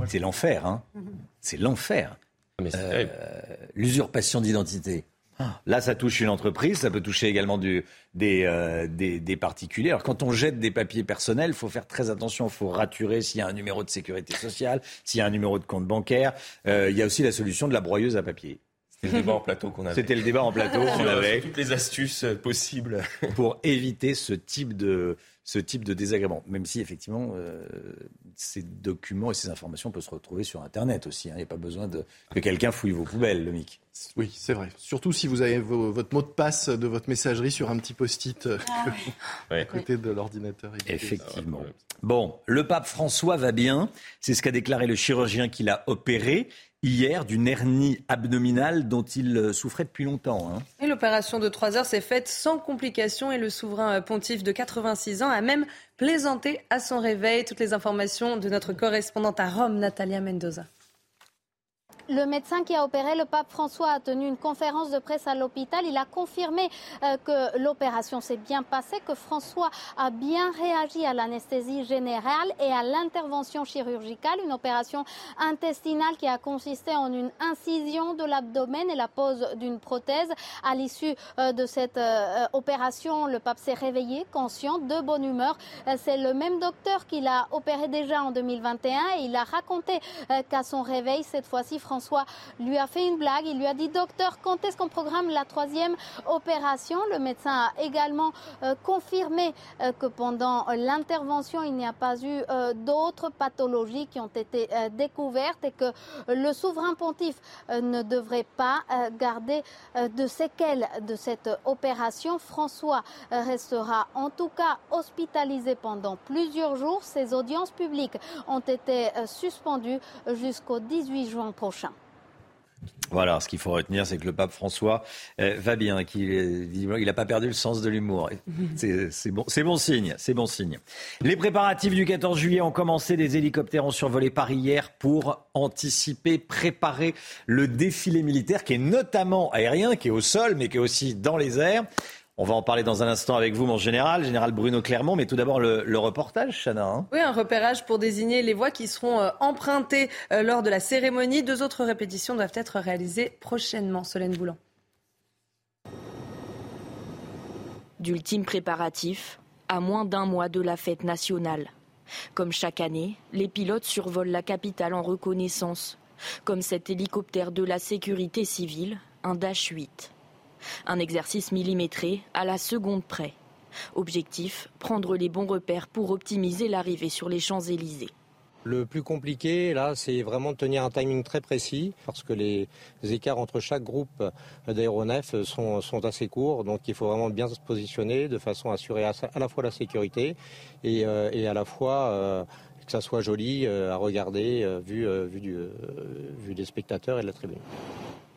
C'est l'enfer, hein C'est l'enfer. Euh, l'usurpation d'identité. Ah. Là, ça touche une entreprise, ça peut toucher également du, des, euh, des, des, particuliers. Alors, quand on jette des papiers personnels, il faut faire très attention. Il faut raturer s'il y a un numéro de sécurité sociale, s'il y a un numéro de compte bancaire. Euh, il y a aussi la solution de la broyeuse à papier.
C'était le débat en plateau qu'on avait.
C'était le débat en plateau qu'on avait.
Toutes les astuces possibles.
Pour éviter ce type de, ce type de désagrément. Même si, effectivement, euh, ces documents et ces informations peuvent se retrouver sur Internet aussi. Hein. Il n'y a pas besoin de, que quelqu'un fouille vos poubelles, le MIC.
Oui, c'est vrai. Surtout si vous avez votre mot de passe de votre messagerie sur un petit post-it euh, ah à côté de l'ordinateur.
Effectivement. Bon, le pape François va bien. C'est ce qu'a déclaré le chirurgien qui l'a opéré hier d'une hernie abdominale dont il euh, souffrait depuis longtemps. Hein.
L'opération de 3 heures s'est faite sans complications et le souverain euh, pontife de 86 ans a même plaisanté à son réveil. Toutes les informations de notre correspondante à Rome, Natalia Mendoza.
Le médecin qui a opéré le pape François a tenu une conférence de presse à l'hôpital. Il a confirmé euh, que l'opération s'est bien passée, que François a bien réagi à l'anesthésie générale et à l'intervention chirurgicale, une opération intestinale qui a consisté en une incision de l'abdomen et la pose d'une prothèse. À l'issue euh, de cette euh, opération, le pape s'est réveillé, conscient, de bonne humeur. C'est le même docteur qui l'a opéré déjà en 2021 et il a raconté qu'à son réveil, cette fois-ci, François lui a fait une blague. Il lui a dit Docteur, quand est-ce qu'on programme la troisième opération? Le médecin a également euh, confirmé euh, que pendant l'intervention, il n'y a pas eu euh, d'autres pathologies qui ont été découvertes et que le souverain pontife ne devrait pas garder de séquelles de cette opération. François restera en tout cas hospitalisé pendant plusieurs jours. Ses audiences publiques ont été suspendues jusqu'au 18 juin prochain.
Voilà, ce qu'il faut retenir, c'est que le pape François euh, va bien, qu'il n'a pas perdu le sens de l'humour. C'est bon, bon signe, c'est bon signe. Les préparatifs du 14 juillet ont commencé. Des hélicoptères ont survolé Paris hier pour anticiper, préparer le défilé militaire qui est notamment aérien, qui est au sol, mais qui est aussi dans les airs. On va en parler dans un instant avec vous, mon général, général Bruno Clermont. Mais tout d'abord, le, reportage, Chana. Hein.
oui, un repérage pour désigner les voies qui seront euh, empruntées euh, lors de la cérémonie. Deux autres répétitions doivent être réalisées prochainement. Solène Boulan.
D'ultimes préparatifs à moins d'un mois de la fête nationale. Comme chaque année, les pilotes survolent la capitale en reconnaissance, comme cet hélicoptère de la sécurité civile, un Dash 8. Un exercice millimétré à la seconde près. Objectif, prendre les bons repères pour optimiser l'arrivée sur les Champs-Élysées.
Le plus compliqué, là, c'est vraiment de tenir un timing très précis parce que les, écarts entre chaque groupe d'aéronefs sont, assez courts. Donc, il faut vraiment bien se positionner de façon à assurer à, la fois la sécurité et, euh, à la fois euh, que ça soit joli euh, à regarder vu, vu des spectateurs et de la tribune.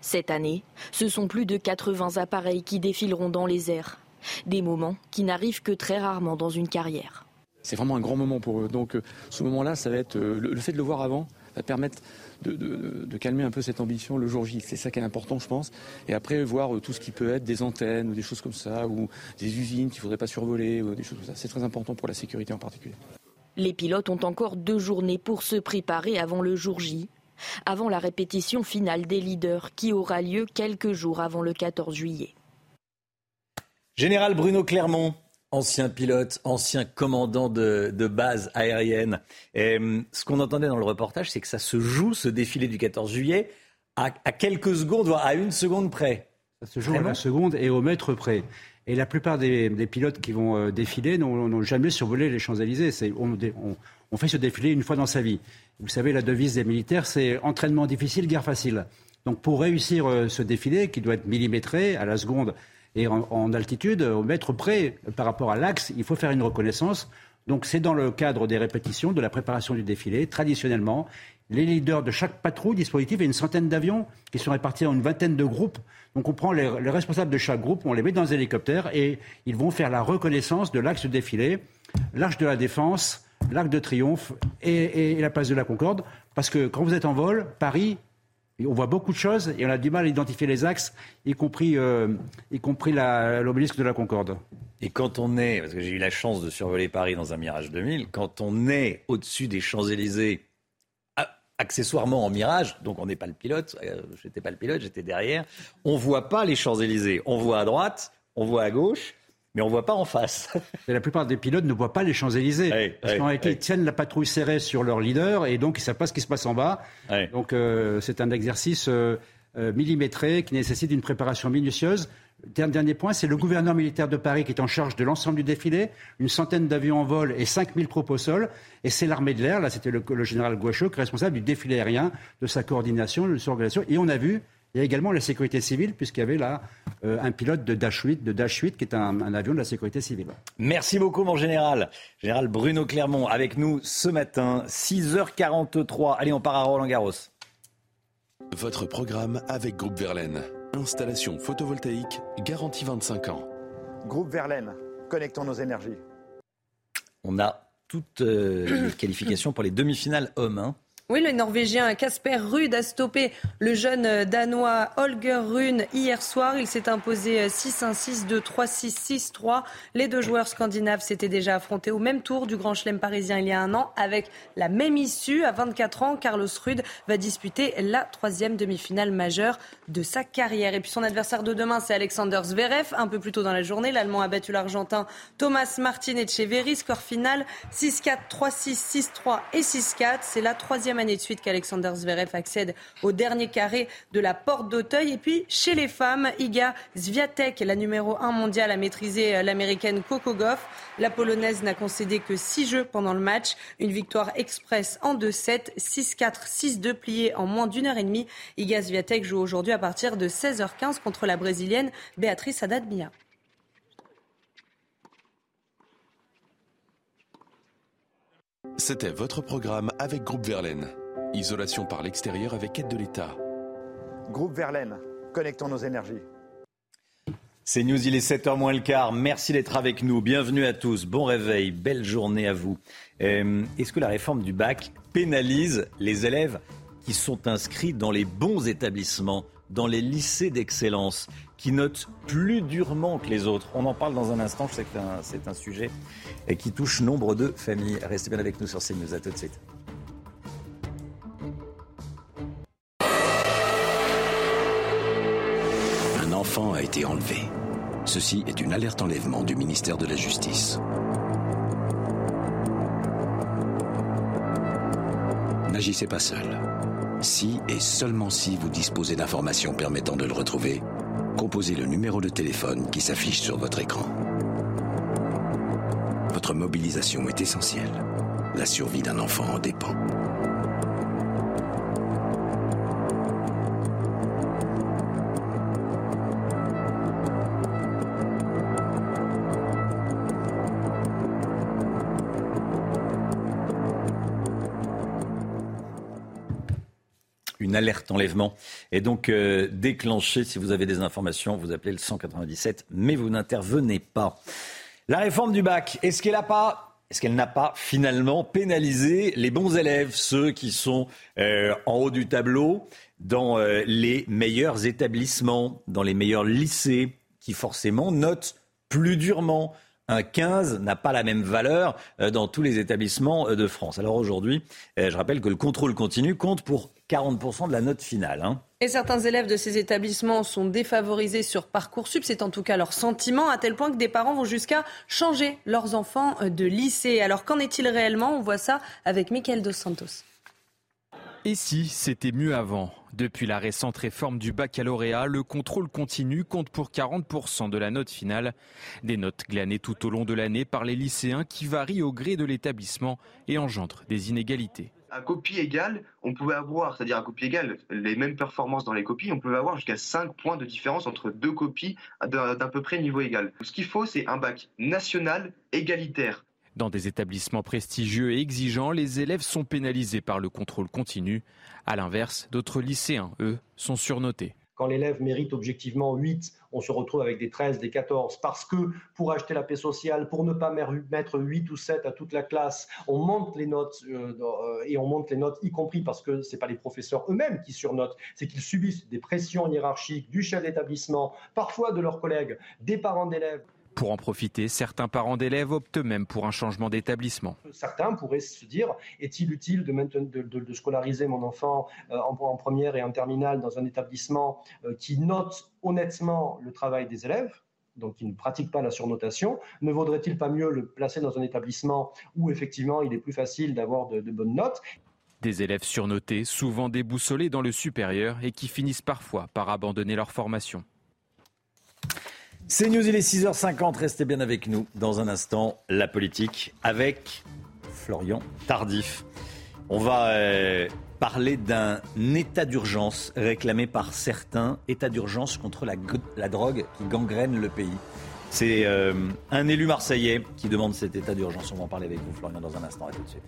Cette année, ce sont plus de 80 appareils qui défileront dans les airs. Des moments qui n'arrivent que très rarement dans une carrière.
C'est vraiment un grand moment pour eux. Donc euh, ce moment-là, ça va être euh, le, fait de le voir avant va permettre de, calmer un peu cette ambition le jour J. C'est ça qui est important, je pense. Et après, voir euh, tout ce qui peut être des antennes ou des choses comme ça, ou des usines qu'il ne faudrait pas survoler, ou des choses comme ça. C'est très important pour la sécurité en particulier.
Les pilotes ont encore deux journées pour se préparer avant le jour J avant la répétition finale des leaders qui aura lieu quelques jours avant le 14 juillet.
Général Bruno Clermont, ancien pilote, ancien commandant de, base aérienne. Hum, ce qu'on entendait dans le reportage, c'est que ça se joue, ce défilé du 14 juillet, à, quelques secondes, voire à une seconde près.
Ça se joue à la seconde et au mètre près. Et la plupart des, pilotes qui vont euh, défiler n'ont jamais survolé les Champs-Élysées. on, fait ce défilé une fois dans sa vie. Vous savez, la devise des militaires, c'est entraînement difficile, guerre facile. Donc pour réussir euh, ce défilé, qui doit être millimétré à la seconde et en, altitude, au mètre près par rapport à l'axe, il faut faire une reconnaissance. Donc c'est dans le cadre des répétitions, de la préparation du défilé. Traditionnellement, les leaders de chaque patrouille dispositif et une centaine d'avions qui sont répartis en une vingtaine de groupes. Donc on prend les, responsables de chaque groupe, on les met dans un hélicoptère et ils vont faire la reconnaissance de l'axe du défilé, l'arche de la défense, l'Arc de Triomphe et, la place de la Concorde. Parce que quand vous êtes en vol, Paris, on voit beaucoup de choses et on a du mal à identifier les axes, y compris, euh, y compris l'obélisque de la Concorde.
Et quand on est, parce que j'ai eu la chance de survoler Paris dans un Mirage 2000, quand on est au-dessus des Champs-Élysées, accessoirement en Mirage, donc on n'est pas le pilote, euh, j'étais pas le pilote, j'étais derrière, on voit pas les Champs-Élysées. On voit à droite, on voit à gauche, mais on ne voit pas en face.
Et la plupart des pilotes ne voient pas les Champs-Élysées. parce qu'en réalité, ils tiennent la patrouille serrée sur leur leader et donc ils ne savent pas ce qui se passe en bas. Donc euh, c'est un exercice euh, euh, millimétré qui nécessite une préparation minutieuse. Dernier point, c'est le gouverneur militaire de Paris qui est en charge de l'ensemble du défilé, une centaine d'avions en vol et 5000 troupes au sol. Et c'est l'armée de l'air, là c'était le, général Gouacho, qui est responsable du défilé aérien, de sa coordination, de sa organisation. Et on a vu il y a également la sécurité civile, puisqu'il y avait là euh, un pilote de Dash 8, de Dash 8 qui est un, avion de la sécurité civile.
Merci beaucoup, mon général. Général Bruno Clermont, avec nous ce matin, 6h43. Allez, on part à Roland-Garros.
Votre programme avec Groupe Verlaine. Installation photovoltaïque, garantie 25 ans.
Groupe Verlaine, connectons nos énergies.
On a toutes euh, les qualifications pour les demi-finales hommes. Hein.
Oui, le Norvégien Casper Ruud a stoppé le jeune Danois Holger Rune hier soir. Il s'est imposé 6-1, 6-2, 3-6, 6-3. Les deux joueurs scandinaves s'étaient déjà affrontés au même tour du Grand Chelem parisien il y a un an avec la même issue. À 24 ans, Carlos Ruud va disputer la troisième demi-finale majeure de sa carrière. Et puis son adversaire de demain, c'est Alexander Zverev. Un peu plus tôt dans la journée, l'Allemand a battu l'Argentin Thomas Martin Echeverry. Score final 6-4, 3-6, 6-3 et 6-4. C'est la troisième année de suite qu'Alexander Zverev accède au dernier carré de la porte d'Auteuil. Et puis, chez les femmes, Iga Swiatek, la numéro 1 mondiale, a maîtrisé euh, l'américaine Coco Goff. La polonaise n'a concédé que 6 jeux pendant le match. Une victoire express en 2-7, 6-4, 6-2 pliés en moins d'une heure et demie. Iga Swiatek joue aujourd'hui à partir de 16h15 contre la brésilienne Béatrice Haddad-Mia.
C'était votre programme avec Groupe Verlaine. Isolation par l'extérieur avec aide de l'État.
Groupe Verlaine, connectons nos énergies.
C'est News, il est 7h moins le quart. Merci d'être avec nous. Bienvenue à tous. Bon réveil, belle journée à vous. Euh, est-ce que la réforme du bac pénalise les élèves qui sont inscrits dans les bons établissements, dans les lycées d'excellence, qui notent plus durement que les autres On en parle dans un instant. Je sais que c'est un, sujet qui touche nombre de familles. Restez bien avec nous sur CNews. À tout de suite.
enfant a été enlevé. Ceci est une alerte enlèvement du ministère de la Justice. N'agissez pas seul. Si et seulement si vous disposez d'informations permettant de le retrouver, composez le numéro de téléphone qui s'affiche sur votre écran. Votre mobilisation est essentielle. La survie d'un enfant en dépend.
Une alerte enlèvement est donc euh, déclenchée. Si vous avez des informations, vous appelez le 197, mais vous n'intervenez pas. La réforme du bac, est-ce qu'elle n'a pas, est-ce qu'elle n'a pas finalement pénalisé les bons élèves, ceux qui sont euh, en haut du tableau, dans euh, les meilleurs établissements, dans les meilleurs lycées, qui forcément notent plus durement? Un 15 n'a pas la même valeur dans tous les établissements de France. Alors aujourd'hui, je rappelle que le contrôle continu compte pour 40% de la note finale. Hein.
Et certains élèves de ces établissements sont défavorisés sur Parcoursup, c'est en tout cas leur sentiment, à tel point que des parents vont jusqu'à changer leurs enfants euh, de lycée. Alors qu'en est-il réellement? On voit ça avec Michael Dos Santos.
Et si c'était mieux avant? Depuis la récente réforme du baccalauréat, le contrôle continu compte pour 40% de la note finale. Des notes glanées tout au long de l'année par les lycéens qui varient au gré de l'établissement et engendrent des inégalités
à copie égale, on pouvait avoir, c'est-à-dire à copie égale, les mêmes performances dans les copies, on pouvait avoir jusqu'à 5 points de différence entre deux copies d'à peu près niveau égal. Ce qu'il faut, c'est un bac national égalitaire.
Dans des établissements prestigieux et exigeants, les élèves sont pénalisés par le contrôle continu. À l'inverse, d'autres lycéens, eux, sont surnotés.
Quand l'élève mérite objectivement 8, on se retrouve avec des 13, des 14, parce que pour acheter la paix sociale, pour ne pas mettre 8 ou 7 à toute la classe, on monte les notes euh, euh, et on monte les notes, y compris parce que ce n'est pas les professeurs eux-mêmes qui surnotent, c'est qu'ils subissent des pressions hiérarchiques du chef d'établissement, parfois de leurs collègues, des parents d'élèves.
Pour en profiter, certains parents d'élèves optent même pour un changement d'établissement.
Certains pourraient se dire est-il utile de, scolariser mon enfant euh, en, première et en terminale dans un établissement euh, qui note honnêtement le travail des élèves donc qui ne pratique pas la surnotation, ne vaudrait-il pas mieux le placer dans un établissement où effectivement il est plus facile d'avoir de, de bonnes notes?
Des élèves surnotés, souvent déboussolés dans le supérieur et qui finissent parfois par abandonner leur formation.
C'est News, il est 6h50. Restez bien avec nous. Dans un instant, la politique avec Florian Tardif. On va euh, parler d'un état d'urgence réclamé par certains, état d'urgence contre la, la, drogue qui gangrène le pays. C'est euh, un élu marseillais qui demande cet état d'urgence. On va en parler avec vous, Florian, dans un instant. À tout de suite.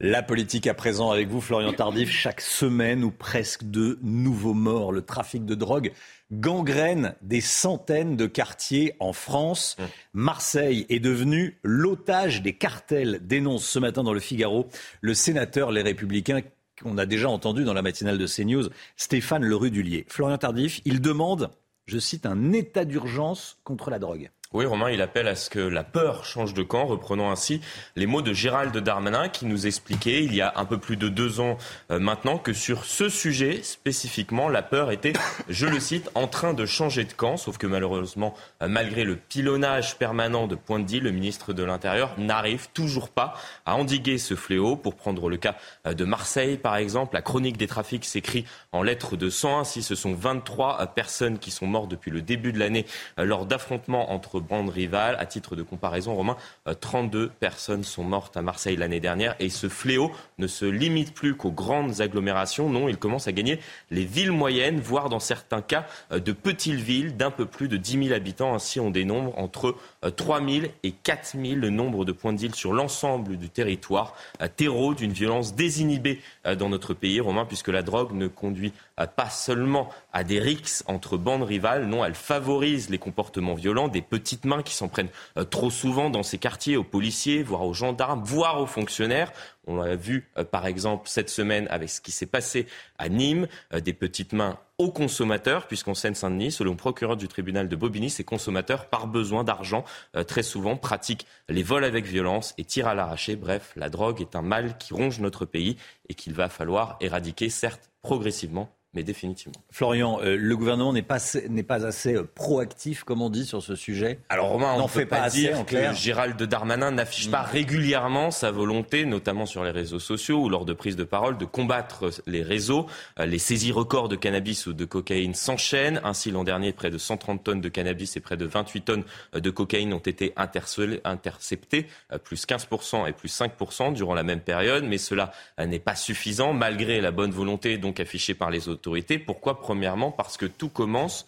La politique à présent avec vous, Florian Tardif. Chaque semaine ou presque de nouveaux morts. Le trafic de drogue gangrène des centaines de quartiers en France. Mmh. Marseille est devenu l'otage des cartels, dénonce ce matin dans le Figaro le sénateur Les Républicains qu'on a déjà entendu dans la matinale de CNews, Stéphane Lerudulier. Florian Tardif, il demande, je cite, un état d'urgence contre la drogue.
Oui, Romain, il appelle à ce que la peur change de camp, reprenons ainsi les mots de Gérald Darmanin qui nous expliquait il y a un peu plus de deux ans euh, maintenant que sur ce sujet spécifiquement, la peur était, je le cite, en train de changer de camp, sauf que malheureusement, euh, malgré le pilonnage permanent de Pointe-dit, le ministre de l'Intérieur n'arrive toujours pas à endiguer ce fléau. Pour prendre le cas euh, de Marseille, par exemple, la chronique des trafics s'écrit en lettres de sang. Ainsi, ce sont 23 personnes qui sont mortes depuis le début de l'année lors d'affrontements entre bandes rivales. À titre de comparaison, Romain, 32 personnes sont mortes à Marseille l'année dernière et ce fléau ne se limite plus qu'aux grandes agglomérations. Non, il commence à gagner les villes moyennes, voire dans certains cas de petites villes d'un peu plus de 10 000 habitants. Ainsi, on dénombre entre 3 000 et 4 000 le nombre de points de deal sur l'ensemble du territoire, terreau d'une violence désinhibée dans notre pays, Romain, puisque la drogue ne conduit pas seulement à des rixes entre bandes rivales, non, elle favorise les comportements violents des petites mains qui s'en prennent euh, trop souvent dans ces quartiers aux policiers, voire aux gendarmes, voire aux fonctionnaires. On l'a vu euh, par exemple cette semaine avec ce qui s'est passé à Nîmes, euh, des petites mains aux consommateurs, puisqu'en Seine-Saint-Denis, selon le procureur du tribunal de Bobigny, ces consommateurs, par besoin d'argent, très souvent pratiquent les vols avec violence et tirent à l'arraché. Bref, la drogue est un mal qui ronge notre pays et qu'il va falloir éradiquer, certes progressivement, mais définitivement.
Florian, euh, le gouvernement n'est pas, n'est pas assez euh, proactif, comme on dit, sur ce sujet.
Alors Romain, on ne fait pas, dire que Gérald Darmanin n'affiche pas mm. régulièrement sa volonté, notamment sur les réseaux sociaux ou lors de prises de parole, de combattre les réseaux. Euh, les saisies records de cannabis ou de cocaïne s'enchaînent. Ainsi, l'an dernier, près de 130 tonnes de cannabis et près de 28 tonnes de cocaïne ont été interceptées, plus 15% et plus 5% durant la même période. Mais cela n'est pas suffisant, malgré la bonne volonté donc affichée par les autres pourquoi? Premièrement, parce que tout commence,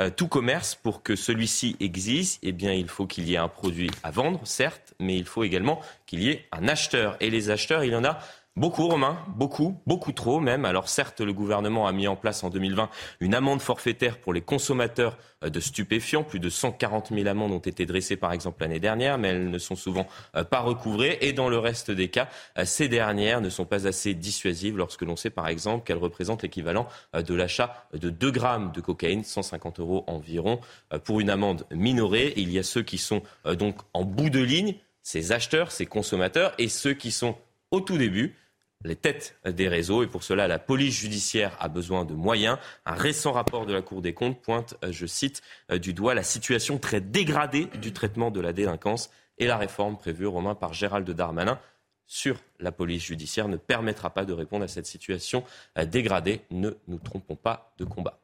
euh, tout commerce, pour que celui-ci existe, eh bien, il faut qu'il y ait un produit à vendre, certes, mais il faut également qu'il y ait un acheteur. Et les acheteurs, il y en a Beaucoup, Romain, beaucoup, beaucoup trop même. Alors certes, le gouvernement a mis en place en 2020 une amende forfaitaire pour les consommateurs euh, de stupéfiants. Plus de 140 000 amendes ont été dressées par exemple l'année dernière, mais elles ne sont souvent euh, pas recouvrées. Et dans le reste des cas, euh, ces dernières ne sont pas assez dissuasives lorsque l'on sait par exemple qu'elles représentent l'équivalent de l'achat de 2 grammes de cocaïne, 150 euros environ, pour une amende minorée. il y a ceux qui sont donc en bout de ligne, ces acheteurs, ces consommateurs, et ceux qui sont au tout début, les têtes des réseaux. Et pour cela, la police judiciaire a besoin de moyens. Un récent rapport de la Cour des comptes pointe, euh, je cite, euh, du doigt la situation très dégradée du traitement de la délinquance et la réforme prévue, Romain, par Gérald Darmanin sur la police judiciaire ne permettra pas de répondre à cette situation euh, dégradée. Ne nous trompons pas de combat.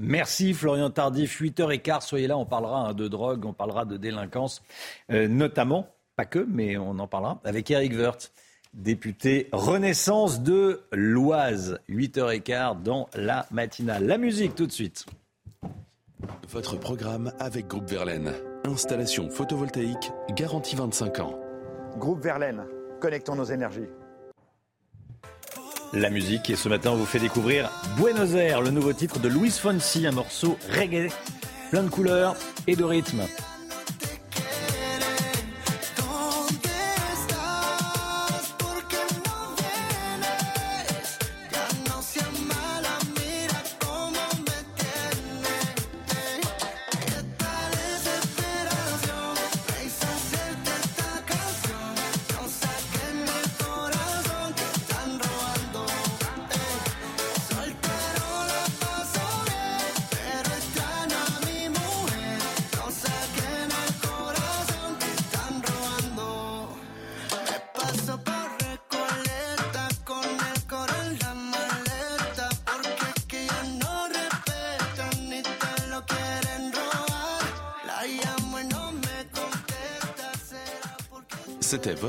Merci Florian Tardif, 8h15, soyez là, on parlera hein, de drogue, on parlera de délinquance, notamment, pas que, mais on en parlera, avec Eric Wirth député Renaissance de l'Oise. 8h15 dans la matinale. La musique tout de suite.
Votre programme avec Groupe Verlaine. Installation photovoltaïque garantie 25 ans.
Groupe Verlaine, connectons nos énergies.
La musique et ce matin on vous fait découvrir Buenos Aires, le nouveau titre de Luis Fonsi, un morceau reggae, plein de couleurs et de rythme.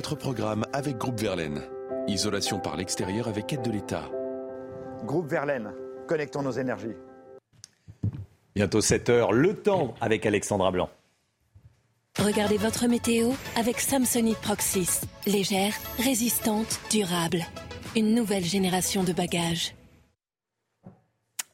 Votre programme avec Groupe Verlaine. Isolation par l'extérieur avec aide de l'État.
Groupe Verlaine, connectons nos énergies.
Bientôt 7 heures, le temps avec Alexandra Blanc.
Regardez votre météo avec Samsonite Proxys. Légère, résistante, durable. Une nouvelle génération de bagages.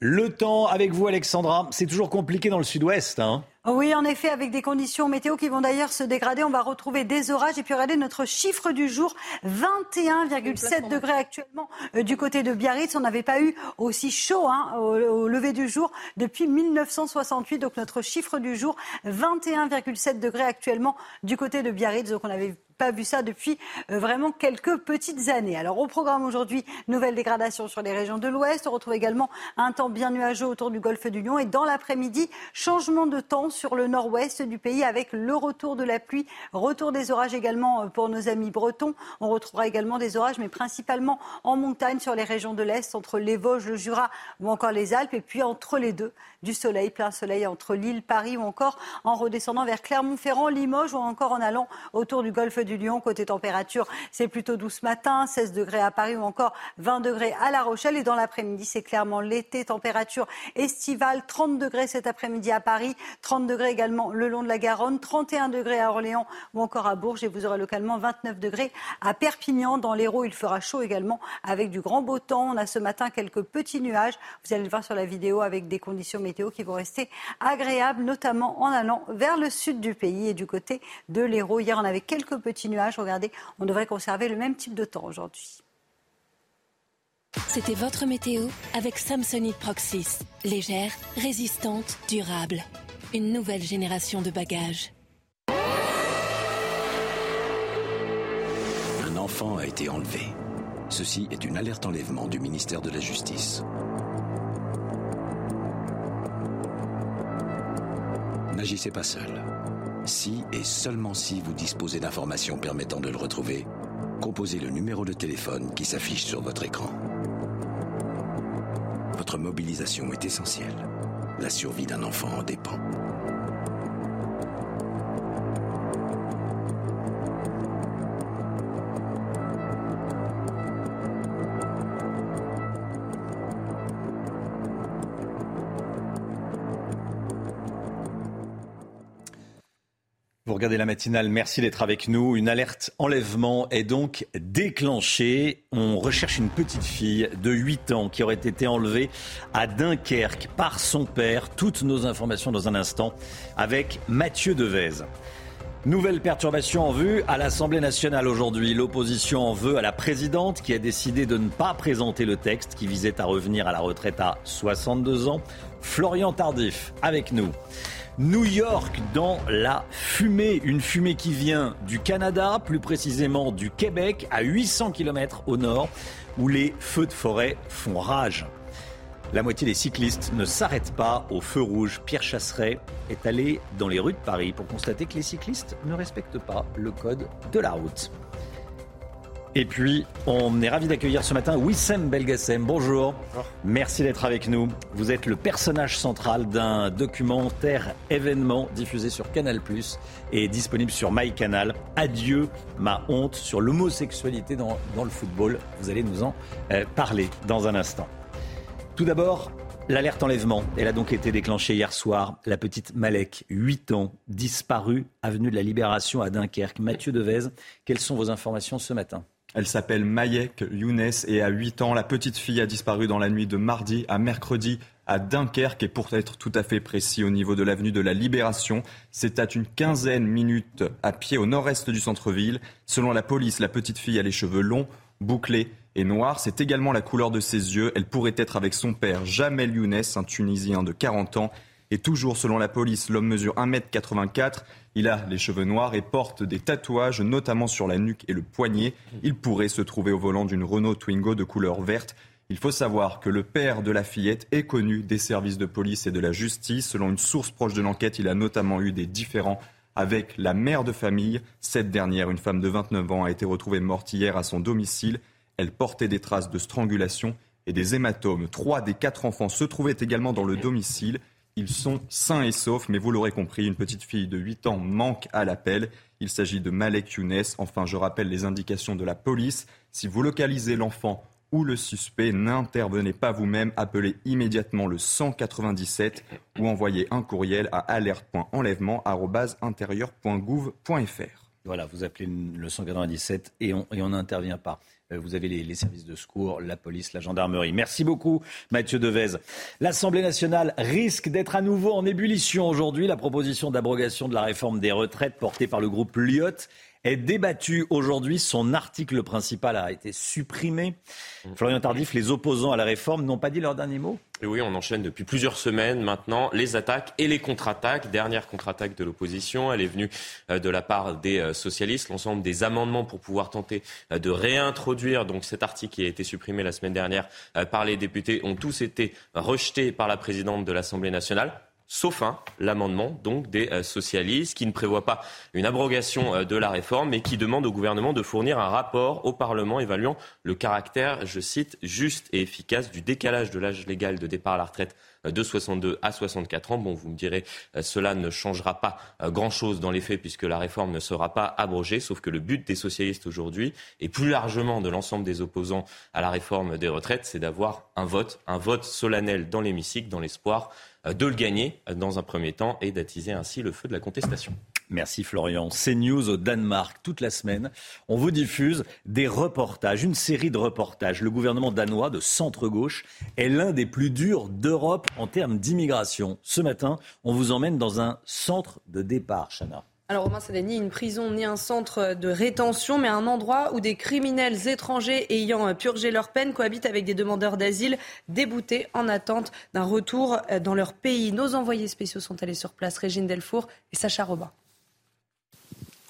Le temps avec vous, Alexandra. C'est toujours compliqué dans le sud-ouest. Hein
oui, en effet, avec des conditions météo qui vont d'ailleurs se dégrader. On va retrouver des orages. Et puis regardez notre chiffre du jour, 21,7 degrés actuellement euh, du côté de Biarritz. On n'avait pas eu aussi chaud hein, au, lever du jour depuis 1968. Donc notre chiffre du jour, 21,7 degrés actuellement du côté de Biarritz. Donc on avait pas vu ça depuis euh, vraiment quelques petites années. Alors au programme aujourd'hui, nouvelle dégradation sur les régions de l'Ouest. On retrouve également un temps bien nuageux autour du golfe du Lion. Et dans l'après-midi, changement de temps sur le nord-ouest du pays avec le retour de la pluie, retour des orages également pour nos amis bretons. On retrouvera également des orages, mais principalement en montagne sur les régions de l'Est, entre les Vosges, le Jura ou encore les Alpes, et puis entre les deux, du soleil, plein soleil entre Lille, Paris ou encore en redescendant vers Clermont-Ferrand, Limoges ou encore en allant autour du golfe du Lion. Côté température, c'est plutôt doux ce matin, 16 degrés à Paris ou encore 20 degrés à La Rochelle. Et dans l'après-midi, c'est clairement l'été, température estivale, 30 degrés cet après-midi à Paris, 30 degrés également le long de la Garonne, 31 degrés à Orléans ou encore à Bourges. Et vous aurez localement 29 degrés à Perpignan. Dans l'Hérault, il fera chaud également avec du grand beau temps. On a ce matin quelques petits nuages. Vous allez le voir sur la vidéo avec des conditions météo qui vont rester agréables, notamment en allant vers le sud du pays et du côté de l'Hérault. Hier, on avait quelques petits nuages. Regardez, on devrait conserver le même type de temps aujourd'hui.
C'était votre météo avec Samsonite Proxys. Légère, résistante, durable. Une nouvelle génération de bagages.
Un enfant a été enlevé. Ceci est une alerte enlèvement du ministère de la Justice. N'agissez pas seul. Si et seulement si vous disposez d'informations permettant de le retrouver, composez le numéro de téléphone qui s'affiche sur votre écran. Votre mobilisation est essentielle. La survie d'un enfant en dépend.
Regardez la matinale, merci d'être avec nous. Une alerte enlèvement est donc déclenchée. On recherche une petite fille de 8 ans qui aurait été enlevée à Dunkerque par son père. Toutes nos informations dans un instant avec Mathieu Devez. Nouvelle perturbation en vue à l'Assemblée nationale aujourd'hui. L'opposition en veut à la présidente qui a décidé de ne pas présenter le texte qui visait à revenir à la retraite à 62 ans. Florian Tardif avec nous. New York dans la fumée, une fumée qui vient du Canada, plus précisément du Québec, à 800 km au nord, où les feux de forêt font rage. La moitié des cyclistes ne s'arrêtent pas au feu rouge. Pierre Chasseret est allé dans les rues de Paris pour constater que les cyclistes ne respectent pas le code de la route. Et puis, on est ravi d'accueillir ce matin Wissem Belgassem. Bonjour. Merci d'être avec nous. Vous êtes le personnage central d'un documentaire événement diffusé sur Canal et disponible sur MyCanal. Adieu, ma honte sur l'homosexualité dans, dans, le football. Vous allez nous en euh, parler dans un instant. Tout d'abord, L'alerte enlèvement, elle a donc été déclenchée hier soir. La petite Malek, 8 ans, disparue, avenue de la Libération à Dunkerque. Mathieu Devez, quelles sont vos informations ce matin?
Elle s'appelle Mayek Younes et à 8 ans, la petite fille a disparu dans la nuit de mardi à mercredi à Dunkerque et pour être tout à fait précis au niveau de l'avenue de la Libération, c'est à une quinzaine minutes à pied au nord-est du centre-ville. Selon la police, la petite fille a les cheveux longs, bouclés et noirs. C'est également la couleur de ses yeux. Elle pourrait être avec son père Jamel Younes, un Tunisien de 40 ans. Et toujours selon la police, l'homme mesure 1m84. Il a les cheveux noirs et porte des tatouages, notamment sur la nuque et le poignet. Il pourrait se trouver au volant d'une Renault Twingo de couleur verte. Il faut savoir que le père de la fillette est connu des services de police et de la justice. Selon une source proche de l'enquête, il a notamment eu des différends avec la mère de famille. Cette dernière, une femme de 29 ans, a été retrouvée morte hier à son domicile. Elle portait des traces de strangulation et des hématomes. Trois des quatre enfants se trouvaient également dans le domicile. Ils sont sains et saufs, mais vous l'aurez compris, une petite fille de 8 ans manque à l'appel. Il s'agit de Malek Younes. Enfin, je rappelle les indications de la police. Si vous localisez l'enfant ou le suspect, n'intervenez pas vous-même, appelez immédiatement le 197 ou envoyez un courriel à alerte.enlèvement.intérieur.gouv.fr.
Voilà, vous appelez le 197 et on n'intervient pas. Euh, vous avez les, services de secours, la police, la gendarmerie. Merci beaucoup, Mathieu Devez. L'Assemblée nationale risque d'être à nouveau en ébullition aujourd'hui. La proposition d'abrogation de la réforme des retraites portée par le groupe Lyot est débattue aujourd'hui. Son article principal a été supprimé. Florian Tardif, les opposants à la réforme n'ont pas dit leur dernier mot
et oui, on enchaîne depuis plusieurs semaines maintenant les attaques et les contre-attaques. Dernière contre-attaque de l'opposition, elle est venue euh, de la part des euh, socialistes. L'ensemble des amendements pour pouvoir tenter euh, de réintroduire donc cet article qui a été supprimé la semaine dernière par les députés ont tous été rejetés par la présidente de l'Assemblée nationale sauf un, l'amendement donc des euh, socialistes qui ne prévoit pas une abrogation euh, de la réforme mais qui demande au gouvernement de fournir un rapport au Parlement évaluant le caractère, je cite, juste et efficace du décalage de l'âge légal de départ à la retraite de 62 à 64 ans. Bon, vous me direz, cela ne changera pas grand-chose dans les faits puisque la réforme ne sera pas abrogée, sauf que le but des socialistes aujourd'hui et plus largement de l'ensemble des opposants à la réforme des retraites, c'est d'avoir un vote, un vote solennel dans l'hémicycle dans l'espoir euh, de le gagner euh, dans un premier temps et d'attiser ainsi le feu de la contestation.
Merci Florian. CNews au Danemark, toute la semaine, on vous diffuse des reportages, une série de reportages. Le gouvernement danois de centre-gauche est l'un des plus durs d'Europe en termes d'immigration. Ce matin, on vous emmène dans un centre de départ, Chana.
Alors Romain, ce n'est ni une prison ni un centre de rétention, mais un endroit où des criminels étrangers ayant purgé leur peine cohabitent avec des demandeurs d'asile déboutés en attente d'un retour dans leur pays. Nos envoyés spéciaux sont allés sur place, Régine Delfour et Sacha Robin.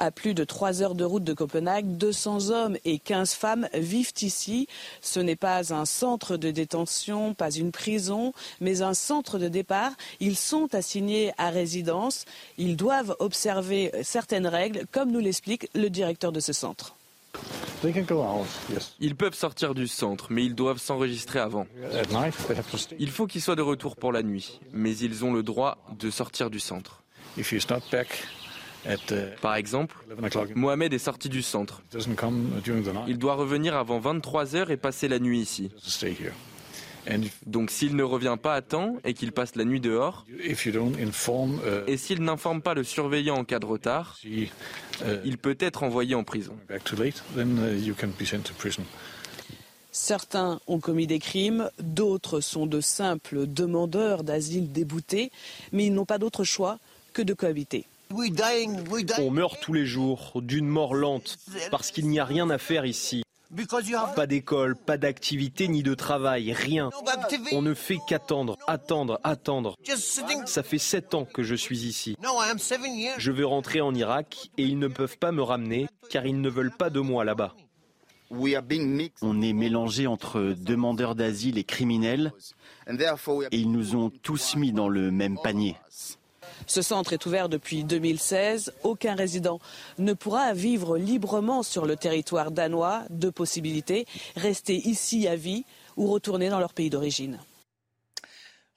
À plus de trois heures de route de Copenhague, 200 hommes et 15 femmes vivent ici. Ce n'est pas un centre de détention, pas une prison, mais un centre de départ. Ils sont assignés à résidence. Ils doivent observer certaines règles, comme nous l'explique le directeur de ce centre.
Ils peuvent sortir du centre, mais ils doivent s'enregistrer avant. Il faut qu'ils soient de retour pour la nuit, mais ils ont le droit de sortir du centre. Par exemple, Mohamed est sorti du centre. Il doit revenir avant 23 heures et passer la nuit ici. Donc s'il ne revient pas à temps et qu'il passe la nuit dehors, et s'il n'informe pas le surveillant en cas de retard, il peut être envoyé en prison.
Certains ont commis des crimes, d'autres sont de simples demandeurs d'asile déboutés, mais ils n'ont pas d'autre choix que de cohabiter.
On meurt tous les jours d'une mort lente parce qu'il n'y a rien à faire ici. Pas d'école, pas d'activité ni de travail, rien. On ne fait qu'attendre, attendre, attendre. Ça fait sept ans que je suis ici. Je veux rentrer en Irak et ils ne peuvent pas me ramener car ils ne veulent pas de moi là-bas.
On est mélangé entre demandeurs d'asile et criminels et ils nous ont tous mis dans le même panier.
Ce centre est ouvert depuis 2016. Aucun résident ne pourra vivre librement sur le territoire danois. Deux possibilités, rester ici à vie ou retourner dans leur pays d'origine.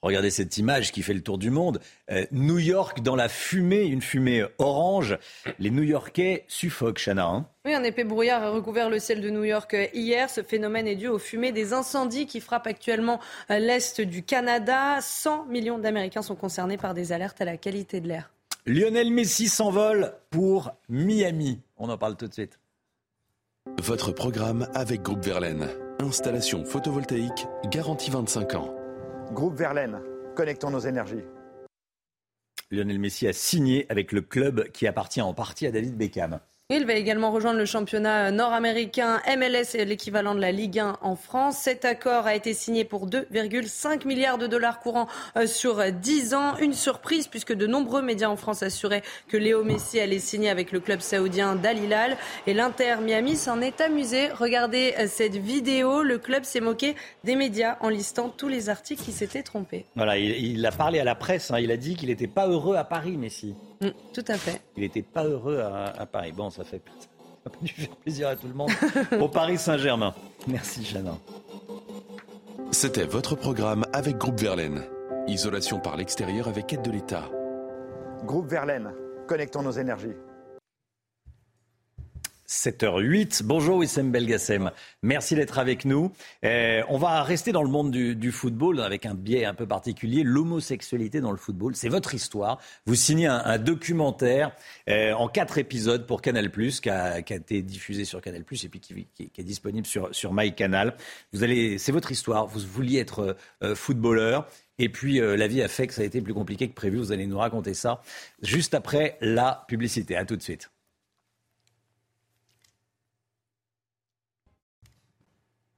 Regardez cette image qui fait le tour du monde. Euh, New York dans la fumée, une fumée orange. Les New-Yorkais suffoquent, Chana. Hein.
Oui, un épais brouillard a recouvert le ciel de New York euh, hier. Ce phénomène est dû aux fumées des incendies qui frappent actuellement euh, l'est du Canada. 100 millions d'Américains sont concernés par des alertes à la qualité de l'air.
Lionel Messi s'envole pour Miami. On en parle tout de suite.
Votre programme avec Groupe Verlaine. Installation photovoltaïque garantie 25 ans.
Groupe Verlaine, connectons nos énergies.
Lionel Messi a signé avec le club qui appartient en partie à David Beckham.
Il va également rejoindre le championnat nord-américain MLS, l'équivalent de la Ligue 1 en France. Cet accord a été signé pour 2,5 milliards de dollars courants euh, sur 10 ans. Une surprise puisque de nombreux médias en France assuraient que Léo Messi allait signer avec le club saoudien Dal Hilal. Et l'Inter Miami s'en est amusé. Regardez euh, cette vidéo. Le club s'est moqué des médias en listant tous les articles qui s'étaient trompés.
Voilà, il, a parlé à la presse. Hein. Il a dit qu'il n'était pas heureux à Paris, Messi.
Mm, tout à fait.
Il n'était pas heureux à, Paris. Bon, ça fait ça pas dû faire plaisir à tout le monde. Au Paris Saint-Germain. Merci, Jeannin.
C'était votre programme avec Groupe Verlaine. Isolation par l'extérieur avec aide de l'État.
Groupe Verlaine, connectons nos énergies.
7h08. Bonjour Wissem Belgassem. Merci d'être avec nous. Euh, on va rester dans le monde du, football avec un biais un peu particulier, l'homosexualité dans le football. C'est votre histoire. Vous signez un, documentaire euh, en quatre épisodes pour Canal+, qui a, qui a été diffusé sur Canal+, et puis qui, est disponible sur, sur MyCanal. Vous allez, c'est votre histoire. Vous vouliez être euh, footballeur. Et puis la vie a fait que ça a été plus compliqué que prévu. Vous allez nous raconter ça juste après la publicité. À tout de suite.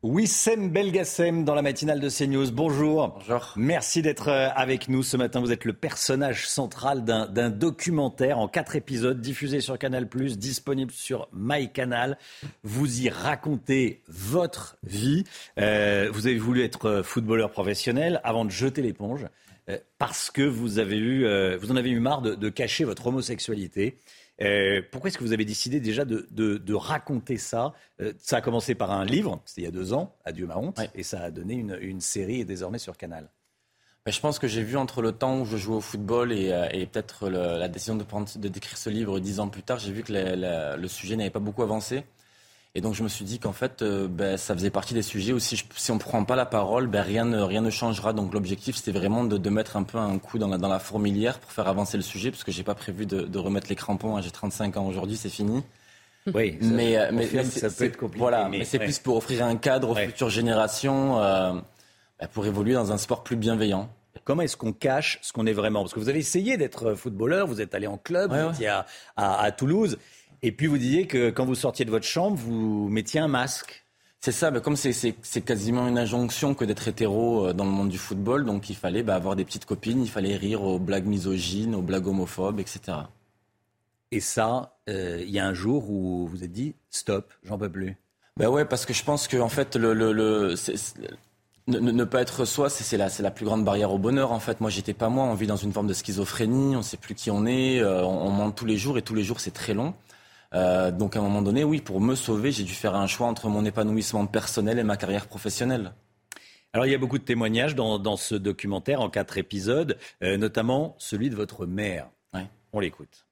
Wissem Belgassem dans la matinale de CNews. Bonjour.
Bonjour.
Merci d'être euh, avec nous ce matin. Vous êtes le personnage central d'un documentaire en quatre épisodes diffusé sur Canal+, disponible sur MyCanal. Vous y racontez votre vie. Euh, vous avez voulu être footballeur professionnel avant de jeter l'éponge euh, parce que vous, avez eu, vous en avez eu marre de, de cacher votre homosexualité. Euh, pourquoi est-ce que vous avez décidé déjà de, raconter ça euh, Ça a commencé par un livre, c'était il y a deux ans, Adieu ma honte, et ça a donné une, série désormais sur Canal.
Ben, je pense que j'ai vu entre le temps où je jouais au football et, euh, peut-être la décision de, de décrire ce livre dix ans plus tard, j'ai vu que le sujet n'avait pas beaucoup avancé. Et donc je me suis dit qu'en fait, euh, ben, ça faisait partie des sujets où si, on ne prend pas la parole, ben, rien, ne, rien ne changera. Donc l'objectif, c'était vraiment de, mettre un peu un coup dans la, dans la fourmilière pour faire avancer le sujet, parce que j'ai pas prévu de, remettre les crampons. Hein. J'ai 35 ans aujourd'hui, c'est fini.
Oui,
mais, euh, mais,
ça peut être compliqué.
Voilà, mais, c'est plus pour offrir un cadre aux futures générations, euh, ben, pour évoluer dans un sport plus bienveillant.
Comment est-ce qu'on cache ce qu'on est vraiment? Parce que vous avez essayé d'être footballeur, vous êtes allé en club, vous étiez à, à Toulouse. Et puis vous disiez que quand vous sortiez de votre chambre, vous mettiez un masque.
C'est ça, mais comme c'est quasiment une injonction que d'être hétéro euh, dans le monde du football, donc il fallait bah, avoir des petites copines, il fallait rire aux blagues misogynes, aux blagues homophobes, etc.
Et ça, euh, il y a un jour où vous êtes dit stop, j'en peux plus.
Ben ouais, parce que je pense que en fait, le, le, le ne, pas être soi, c'est la, la, plus grande barrière au bonheur. En fait, moi, j'étais pas moi. On vit dans une forme de schizophrénie. On ne sait plus qui on est. Euh, on, on ment tous les jours et tous les jours, c'est très long. Euh, donc à un moment donné, oui, pour me sauver, j'ai dû faire un choix entre mon épanouissement personnel et ma carrière professionnelle.
Alors il y a beaucoup de témoignages dans, ce documentaire en quatre épisodes, euh, notamment celui de votre mère. On l'écoute.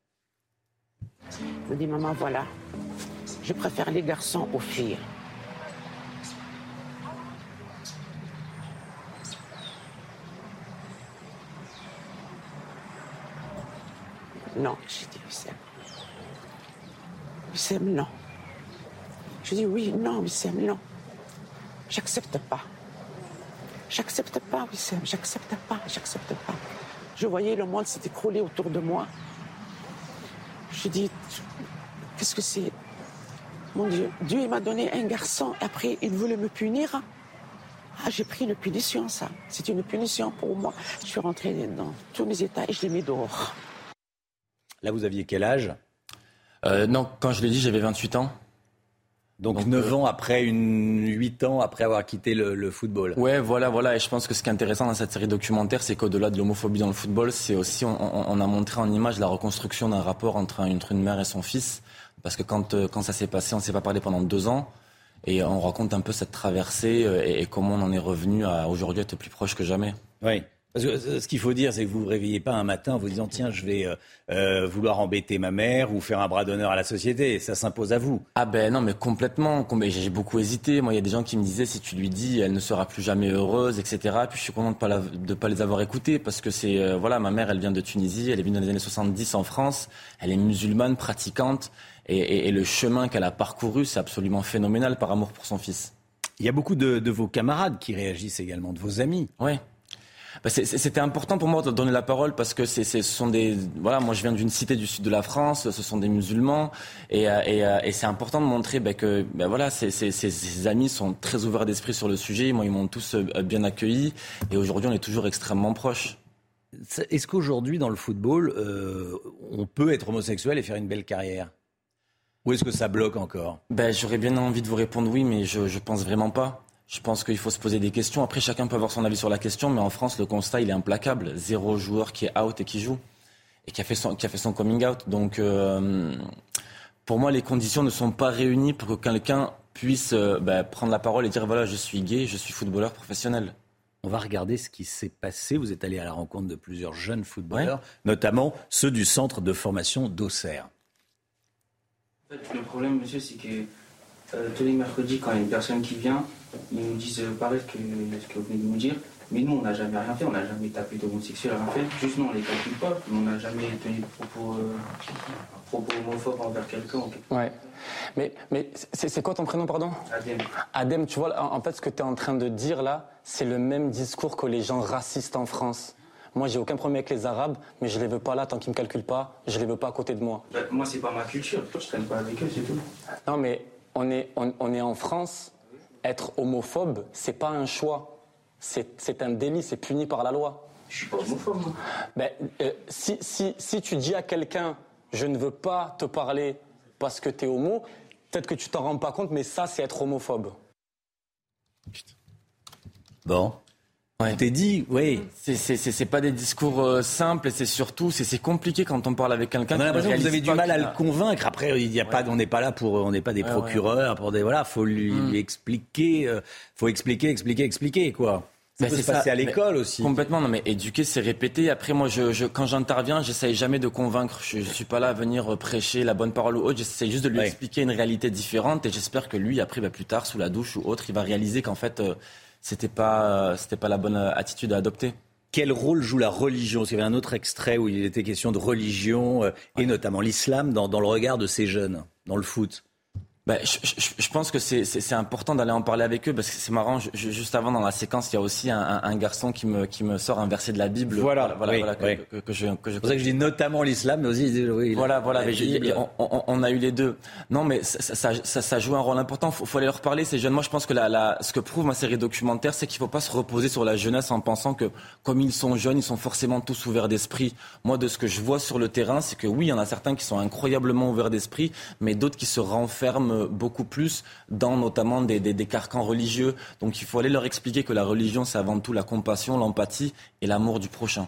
Je me dis, maman, voilà, je préfère les garçons aux filles. Non, j'ai dit, ça. Non. Je dis oui, non, Wissem, non. J'accepte pas. J'accepte pas, Wissem, j'accepte pas, j'accepte pas. Je voyais le monde s'écrouler autour de moi. Je dis, qu'est-ce que c'est? Mon Dieu, Dieu m'a donné un garçon, après il voulait me punir. Ah, j'ai pris une punition, ça. C'est une punition pour moi. Je suis rentrée dans tous mes états et je l'ai mis dehors.
Là, vous aviez quel âge?
Euh, non, quand je l'ai dit, j'avais 28 ans.
Donc, 9 euh, ans après, une, 8 ans après avoir quitté le, football.
Ouais, voilà, voilà. Et je pense que ce qui est intéressant dans cette série documentaire, c'est qu'au-delà de l'homophobie dans le football, c'est aussi, on, a montré en image la reconstruction d'un rapport entre, une mère et son fils. Parce que quand, euh, quand ça s'est passé, on ne s'est pas parlé pendant deux ans. Et on raconte un peu cette traversée et, et comment on en est revenu à aujourd'hui être plus proche que jamais.
Oui. Parce que euh, ce qu'il faut dire, c'est que vous ne vous réveillez pas un matin en vous disant tiens, je vais euh, euh, vouloir embêter ma mère ou faire un bras d'honneur à la société. Ça s'impose à vous.
Ah ben non, mais complètement. J'ai beaucoup hésité. Moi, il y a des gens qui me disaient si tu lui dis, elle ne sera plus jamais heureuse, etc. Puis je suis content de ne pas, pas les avoir écoutés parce que c'est voilà, ma mère, elle vient de Tunisie, elle est venue dans les années 70 en France, elle est musulmane, pratiquante, et, le chemin qu'elle a parcouru, c'est absolument phénoménal par amour pour son fils.
Il y a beaucoup de, de vos camarades qui réagissent également, de vos amis.
Oui. Bah, c'était important pour moi de donner la parole parce que ce sont des voilà moi je viens d'une cité du sud de la France ce sont des musulmans et, euh, euh, et, c'est important de montrer bah, que bah, voilà ces, amis sont très ouverts d'esprit sur le sujet. Moi ils m'ont tous euh, bien accueilli et aujourd'hui on est toujours extrêmement proches.
Est-ce qu'aujourd'hui dans le football on peut être homosexuel et faire une belle carrière? Ou est-ce que ça bloque encore?
Ben, J'aurais bien envie de vous répondre oui, mais je ne pense vraiment pas. Je pense qu'il faut se poser des questions. Après, chacun peut avoir son avis sur la question, mais en France, le constat, il est implacable. Zéro joueur qui est out et qui joue, et qui a fait son, qui a fait son coming out. Donc, euh, pour moi, les conditions ne sont pas réunies pour que quelqu'un puisse euh, bah, prendre la parole et dire, voilà, je suis gay, je suis footballeur professionnel.
On va regarder ce qui s'est passé. Vous êtes allé à la rencontre de plusieurs jeunes footballeurs, notamment ceux du centre de formation d'Auxerre.
le problème, monsieur, c'est que euh, tous les mercredis, quand il y a une personne qui vient, ils nous disent euh, pareil que ce que vous venez de nous dire? Mais nous, on n'a jamais rien fait, on n'a jamais tapé d'homosexuel, rien fait. Juste nous, on les calcule pas, on n'a jamais tenu de propos, euh, propos homophobes envers quelqu'un.
Ouais. Mais, mais c'est quoi ton prénom, pardon?
Adem.
Adem, tu vois, en fait, ce que tu es en train de dire là, c'est le même discours que les gens racistes en France. Moi, j'ai aucun problème avec les Arabes, mais je les veux pas là tant qu'ils me calculent pas. Je les veux pas à côté de moi.
Bah, moi, c'est pas ma culture. Je traîne pas avec eux, c'est tout.
Non, mais on est, on, est en France. être homophobe, c'est pas un choix. C'est un délit, c'est puni par la loi.
Je suis pas homophobe.
Ben, euh, si, si, si tu dis à quelqu'un, je ne veux pas te parler parce que tu es homo, peut-être que tu t'en rends pas compte, mais ça, c'est être homophobe.
Bon. Ouais. T'es dit, oui.
C'est pas des discours euh, simples et c'est surtout, c'est compliqué quand on parle avec quelqu'un.
On a l'impression que vous avez du mal à le convaitre. Après, il y a pas, on n'est pas là pour, on n'est pas des
Ouais,
procureurs, pour des, voilà, faut lui,
Mm.
lui expliquer, euh, faut expliquer, expliquer, expliquer, quoi. Ça
Ben,
peut
c'est
se passer à l'école aussi.
Complètement, non mais éduquer, c'est répéter. Après, moi, je, je, quand j'interviens, j'essaye jamais de convaincre. Je, je suis pas là à venir euh, prêcher la bonne parole ou autre. J'essaie juste de lui
Ouais.
expliquer une réalité différente et j'espère que lui, après, bah, plus tard, sous la douche ou autre, il va réaliser qu'en fait, euh, c'était pas, euh, c'était pas la bonne euh, attitude à adopter.
Quel rôle joue la religion? Parce qu'il y avait un autre extrait où il était question de religion, euh, et notamment l'islam, dans, dans le regard de ces jeunes, dans le foot.
Ben, je, je- je pense que c'est- important d'aller en parler avec eux parce que c'est marrant. je- juste avant, dans la séquence, il y a aussi un, un- un garçon qui me, qui me sort un verset de la Bible.
Voilà,
voilà,
oui,
voilà, que,
oui.
que- que je, que je
C'est pour ça que je dis notamment l'islam, mais aussi, oui,
Voilà, voilà. mais on, on- on a eu les deux. Non, mais ça, ça, ça- ça joue un rôle important. Faut, faut aller leur parler. Ces jeunes, moi, je pense que la, la- ce que prouve ma série documentaire, c'est qu'il faut pas se reposer sur la jeunesse en pensant que, comme ils sont jeunes, ils sont forcément tous ouverts d'esprit. Moi, de ce que je vois sur le terrain, c'est que oui, il y en a certains qui sont incroyablement ouverts d'esprit, mais d'autres qui se renferment beaucoup plus dans notamment des, des, des carcans religieux. Donc, il faut aller leur expliquer que la religion, c'est avant tout la compassion, l'empathie et l'amour du prochain.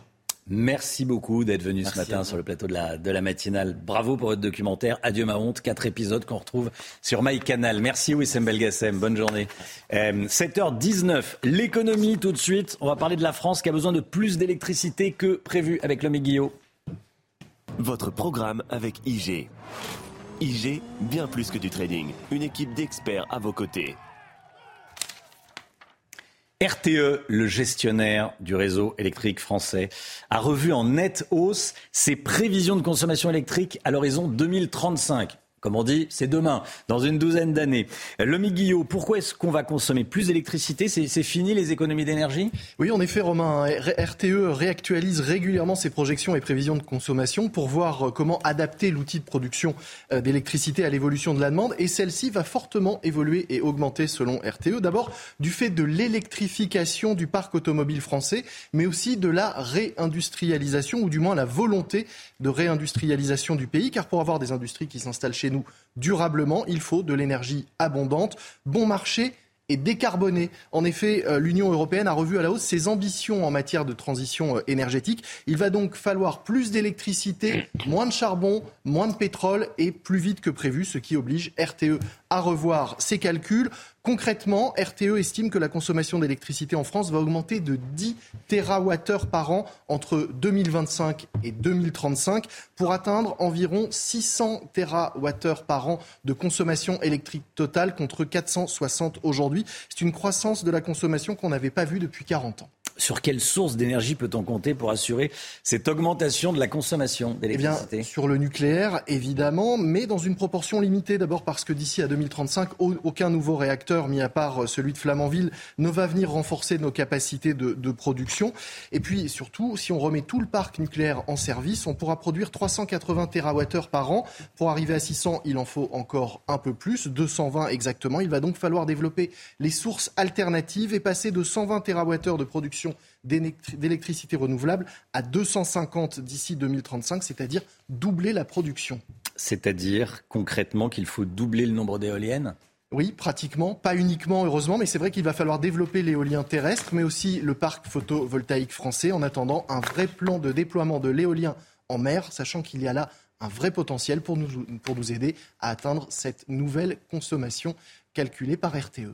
Merci beaucoup d'être venu ce
Merci
matin sur le plateau de la, de la matinale. Bravo pour votre documentaire. Adieu ma honte. Quatre épisodes qu'on retrouve sur MyCanal. Merci Wissem Belgassem. Bonne journée. Euh, 7h19. L'économie tout de suite. On va parler de la France qui a besoin de plus d'électricité que prévu avec le Guillot.
Votre programme avec IG. IG, bien plus que du trading. Une équipe d'experts à vos côtés.
RTE, le gestionnaire du réseau électrique français, a revu en nette hausse ses prévisions de consommation électrique à l'horizon 2035. Comme on dit, c'est demain, dans une douzaine d'années. Lomi Guillot, pourquoi est-ce qu'on va consommer plus d'électricité C'est fini les économies d'énergie
Oui, en effet, Romain, R- RTE réactualise régulièrement ses projections et prévisions de consommation pour voir euh, comment adapter l'outil de production euh, d'électricité à l'évolution de la demande. Et celle-ci va fortement évoluer et augmenter selon RTE. D'abord, du fait de l'électrification du parc automobile français, mais aussi de la réindustrialisation, ou du moins la volonté de réindustrialisation du pays. Car pour avoir des industries qui s'installent chez nous durablement, il faut de l'énergie abondante, bon marché et décarboné. En effet, euh, l'Union européenne a revu à la hausse ses ambitions en matière de transition euh, énergétique. Il va donc falloir plus d'électricité, moins de charbon, moins de pétrole et plus vite que prévu, ce qui oblige RTE à revoir ses calculs. Concrètement, RTE estime que la consommation d'électricité en France va augmenter de 10 TWh par an entre 2025 et 2035 pour atteindre environ 600 TWh par an de consommation électrique totale contre 460 aujourd'hui. C'est une croissance de la consommation qu'on n'avait pas vue depuis 40 ans.
Sur quelle source d'énergie peut-on compter pour assurer cette augmentation de la consommation
Eh
d'électricité?
sur le nucléaire, évidemment, mais dans une proportion limitée. D'abord parce que d'ici à 2035, au- aucun nouveau réacteur, mis à part euh, celui de Flamanville, ne va venir renforcer nos capacités de, de production. Et puis, surtout, si on remet tout le parc nucléaire en service, on pourra produire 380 TWh par an. Pour arriver à 600, il en faut encore un peu plus, 220 exactement. Il va donc falloir développer les sources alternatives et passer de 120 TWh de production d'électri- d'électricité renouvelable à 250 d'ici 2035, c'est-à-dire doubler la production.
C'est-à-dire concrètement qu'il faut doubler le nombre d'éoliennes?
Oui, pratiquement, pas uniquement heureusement, mais c'est vrai qu'il va falloir développer l'éolien terrestre, mais aussi le parc photovoltaïque français, en attendant un vrai plan de déploiement de l'éolien en mer, sachant qu'il y a là un vrai potentiel pour nous, pour nous aider à atteindre cette nouvelle consommation calculée par. RTE.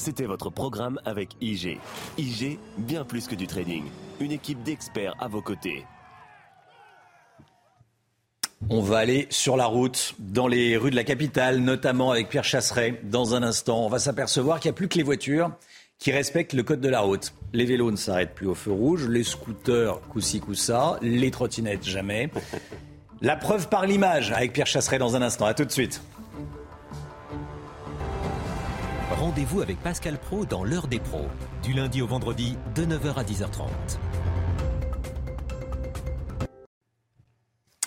C'était votre programme avec IG. IG, bien plus que du trading. Une équipe d'experts à vos côtés.
On va aller sur la route, dans les rues de la capitale, notamment avec Pierre Chasseret. Dans un instant, on va s'apercevoir qu'il n'y a plus que les voitures qui respectent le code de la route. Les vélos ne s'arrêtent plus au feu rouge, les scooters coup-ci coup-ça, les trottinettes jamais. La preuve par l'image avec Pierre Chasseret dans un instant. À tout de suite.
Rendez-vous avec Pascal Pro dans l'heure des pros, du lundi au vendredi de 9h à 10h30.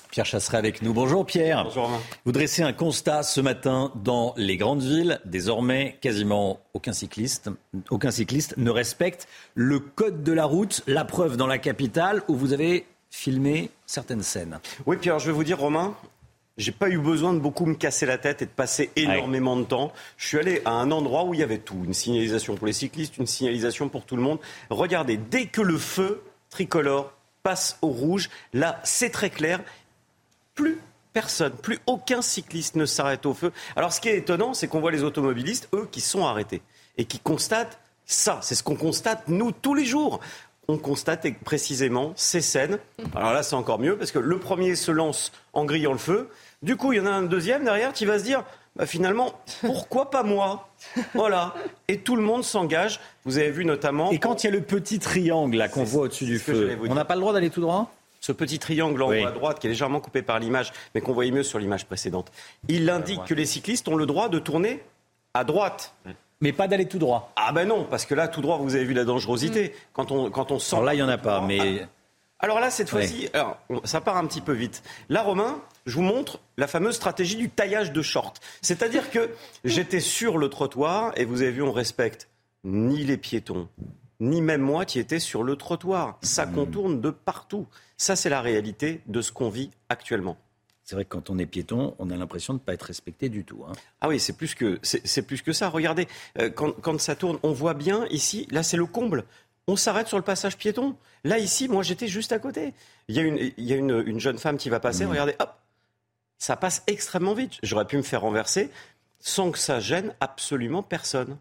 Pierre Chasseret avec nous. Bonjour Pierre.
Bonjour
Vous dressez un constat ce matin dans les grandes villes. Désormais, quasiment aucun cycliste, aucun cycliste ne respecte le code de la route. La preuve dans la capitale où vous avez filmé certaines scènes.
Oui Pierre, je vais vous dire Romain, j'ai pas eu besoin de beaucoup me casser la tête et de passer énormément de temps. Je suis allé à un endroit où il y avait tout. Une signalisation pour les cyclistes, une signalisation pour tout le monde. Regardez, dès que le feu tricolore passe au rouge, là, c'est très clair plus personne, plus aucun cycliste ne s'arrête au feu. Alors ce qui est étonnant, c'est qu'on voit les automobilistes, eux, qui sont arrêtés et qui constatent ça. C'est ce qu'on constate, nous, tous les jours. On constate précisément ces scènes. Alors là, c'est encore mieux parce que le premier se lance en grillant le feu. Du coup, il y en a un deuxième derrière qui va se dire bah, finalement, pourquoi pas moi? Voilà. Et tout le monde s'engage. Vous avez vu notamment.
Et quand il y a le petit triangle là qu'on voit au-dessus du feu, on n'a pas le droit d'aller tout droit?
Ce petit triangle en haut à droite qui est légèrement coupé par l'image, mais qu'on voyait mieux sur l'image précédente, il indique que les cyclistes ont le droit de tourner à droite.
Mais pas d'aller tout droit.
Ah ben non, parce que là, tout droit, vous avez vu la dangerosité. Mm. Quand, on, quand on sent...
Alors là, il n'y en a pas, mais... Ah.
Alors là, cette fois-ci, ça part un petit peu vite. Là, Romain, je vous montre la fameuse stratégie du taillage de short. C'est-à-dire que j'étais sur le trottoir et vous avez vu, on respecte ni les piétons, ni même moi qui étais sur le trottoir. Ça mm. contourne de partout. Ça, c'est la réalité de ce qu'on vit actuellement.
C'est vrai que quand on est piéton, on a l'impression de ne pas être respecté du tout. Hein.
Ah oui, c'est plus que c'est plus que ça. Regardez, euh, quand, ça tourne, on voit bien ici. Là, c'est le comble. On s'arrête sur le passage piéton. Là, ici, moi, j'étais juste à côté. Il y a une, il y a une, jeune femme qui va passer. Mmh. Regardez, hop, ça passe extrêmement vite. J'aurais pu me faire renverser sans que ça gêne absolument personne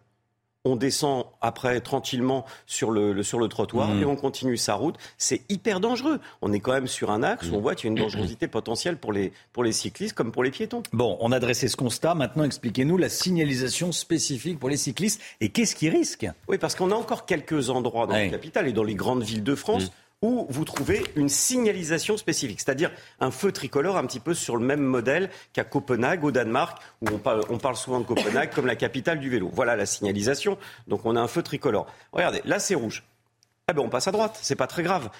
on descend après tranquillement sur le, sur le trottoir mmh. et on continue sa route. C'est hyper dangereux. On est quand même sur un axe où on voit qu'il y a une dangerosité potentielle pour les, pour les cyclistes comme pour les piétons.
Bon, on a dressé ce constat. Maintenant, expliquez-nous la signalisation spécifique pour les cyclistes et qu'est-ce qui risque
Oui, parce qu'on a encore quelques endroits dans la capitale et dans les grandes villes de France. Mmh où vous trouvez une signalisation spécifique, c'est-à-dire un feu tricolore un petit peu sur le même modèle qu'à Copenhague, au Danemark, où on parle, on parle, souvent de Copenhague comme la capitale du vélo. Voilà la signalisation. Donc on a un feu tricolore. Regardez, là c'est rouge. Eh ben on passe à droite, c'est pas très grave.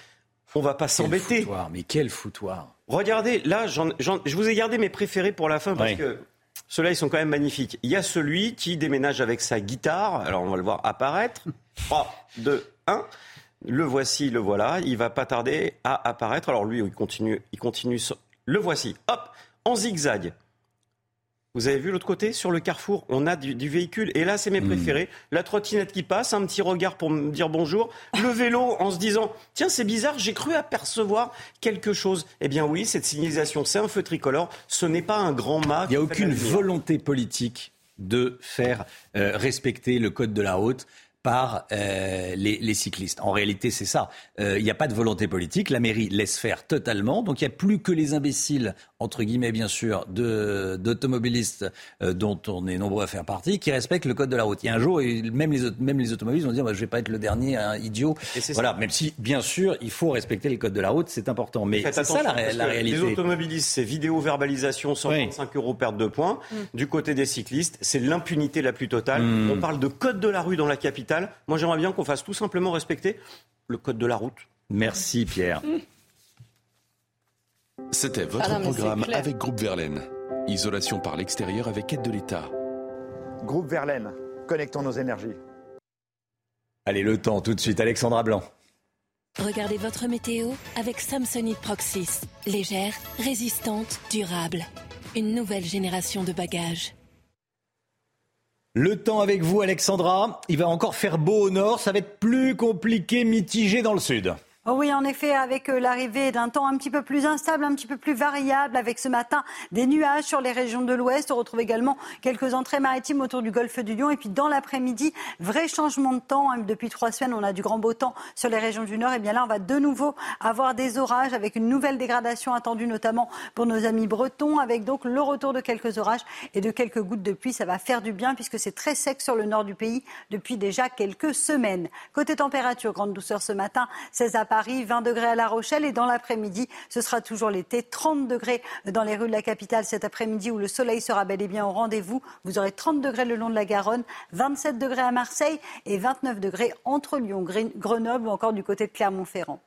On va pas s'embêter.
Mais quel foutoir.
Regardez, là, je vous ai gardé mes préférés pour la fin parce que ceux-là, ils sont quand même magnifiques. Il y a celui qui déménage avec sa guitare. Alors, on va le voir apparaître. 3, 2, 1. Le voici, le voilà. Il va pas tarder à apparaître. Alors lui, il continue, il continue. Le voici. Hop, en zigzag. Vous avez vu l'autre côté, sur le carrefour, on a du, véhicule. Et là, c'est mes hmm. préférés. La trottinette qui passe, un petit regard pour me dire bonjour. Le vélo en se disant, tiens, c'est bizarre, j'ai cru apercevoir quelque chose. Eh bien oui, cette signalisation, c'est un feu tricolore. Ce n'est pas un grand mât.
Il n'y a aucune volonté politique de faire euh, respecter le code de la route par euh, les, cyclistes. En réalité, c'est ça. Euh, il n'y a pas de volonté politique. La mairie laisse faire totalement. Donc il n'y a plus que les imbéciles, entre guillemets bien sûr, d'automobilistes euh, dont on est nombreux à faire partie, qui respectent le code de la route. Il y a un jour, et même les, même les automobilistes vont dire bah, je ne vais pas être le dernier un idiot. Voilà, même si, bien sûr, il faut respecter le code de la route, c'est important. Mais c'est ça la, réalité.
Les automobilistes, c'est vidéo-verbalisation, 125 euros perte de points. Mm. Du côté des cyclistes, c'est l'impunité la plus totale. Mm. On parle de code de la rue dans la capitale moi, j'aimerais bien qu'on fasse tout simplement respecter le code de la route.
Merci, Pierre.
C'était votre ah programme avec Groupe Verlaine. Isolation par l'extérieur avec aide de l'État.
Groupe Verlaine, connectons nos énergies.
Allez, le temps tout de suite, Alexandra Blanc.
Regardez votre météo avec Samsonite Proxys. Légère, résistante, durable. Une nouvelle génération de bagages.
Le temps avec vous, Alexandra. Il va encore faire beau au nord. Ça va être plus compliqué, mitigé dans le sud.
Oh oui, en effet, avec euh, l'arrivée d'un temps un petit peu plus instable, un petit peu plus variable, avec ce matin des nuages sur les régions de l'ouest. On retrouve également quelques entrées maritimes autour du golfe du Lion. Et puis dans l'après-midi, vrai changement de temps. Hein. Depuis trois semaines, on a du grand beau temps sur les régions du nord. Et bien là, on va de nouveau avoir des orages avec une nouvelle dégradation attendue, notamment pour nos amis bretons, avec donc le retour de quelques orages et de quelques gouttes de pluie. Ça va faire du bien puisque c'est très sec sur le nord du pays depuis déjà quelques semaines. Côté température, grande douceur ce matin, 16 à Paris, 20 degrés à La Rochelle et dans l'après-midi, ce sera toujours l'été, 30 degrés dans les rues de la capitale cet après-midi où le soleil sera bel et bien au rendez-vous. Vous aurez 30 degrés le long de la Garonne, 27 degrés à Marseille et 29 degrés entre Lyon, Grenoble ou encore du côté de Clermont-Ferrand.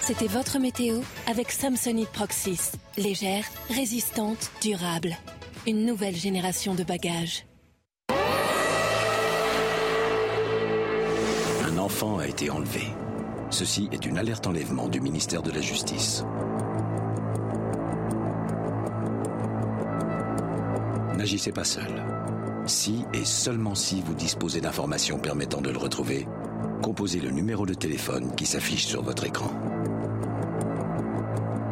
C'était votre météo avec Samsonite Proxys. Légère, résistante, durable. Une nouvelle génération de bagages.
Enfant a été enlevé. Ceci est une alerte enlèvement du ministère de la Justice. N'agissez pas seul. Si et seulement si vous disposez d'informations permettant de le retrouver, composez le numéro de téléphone qui s'affiche sur votre écran.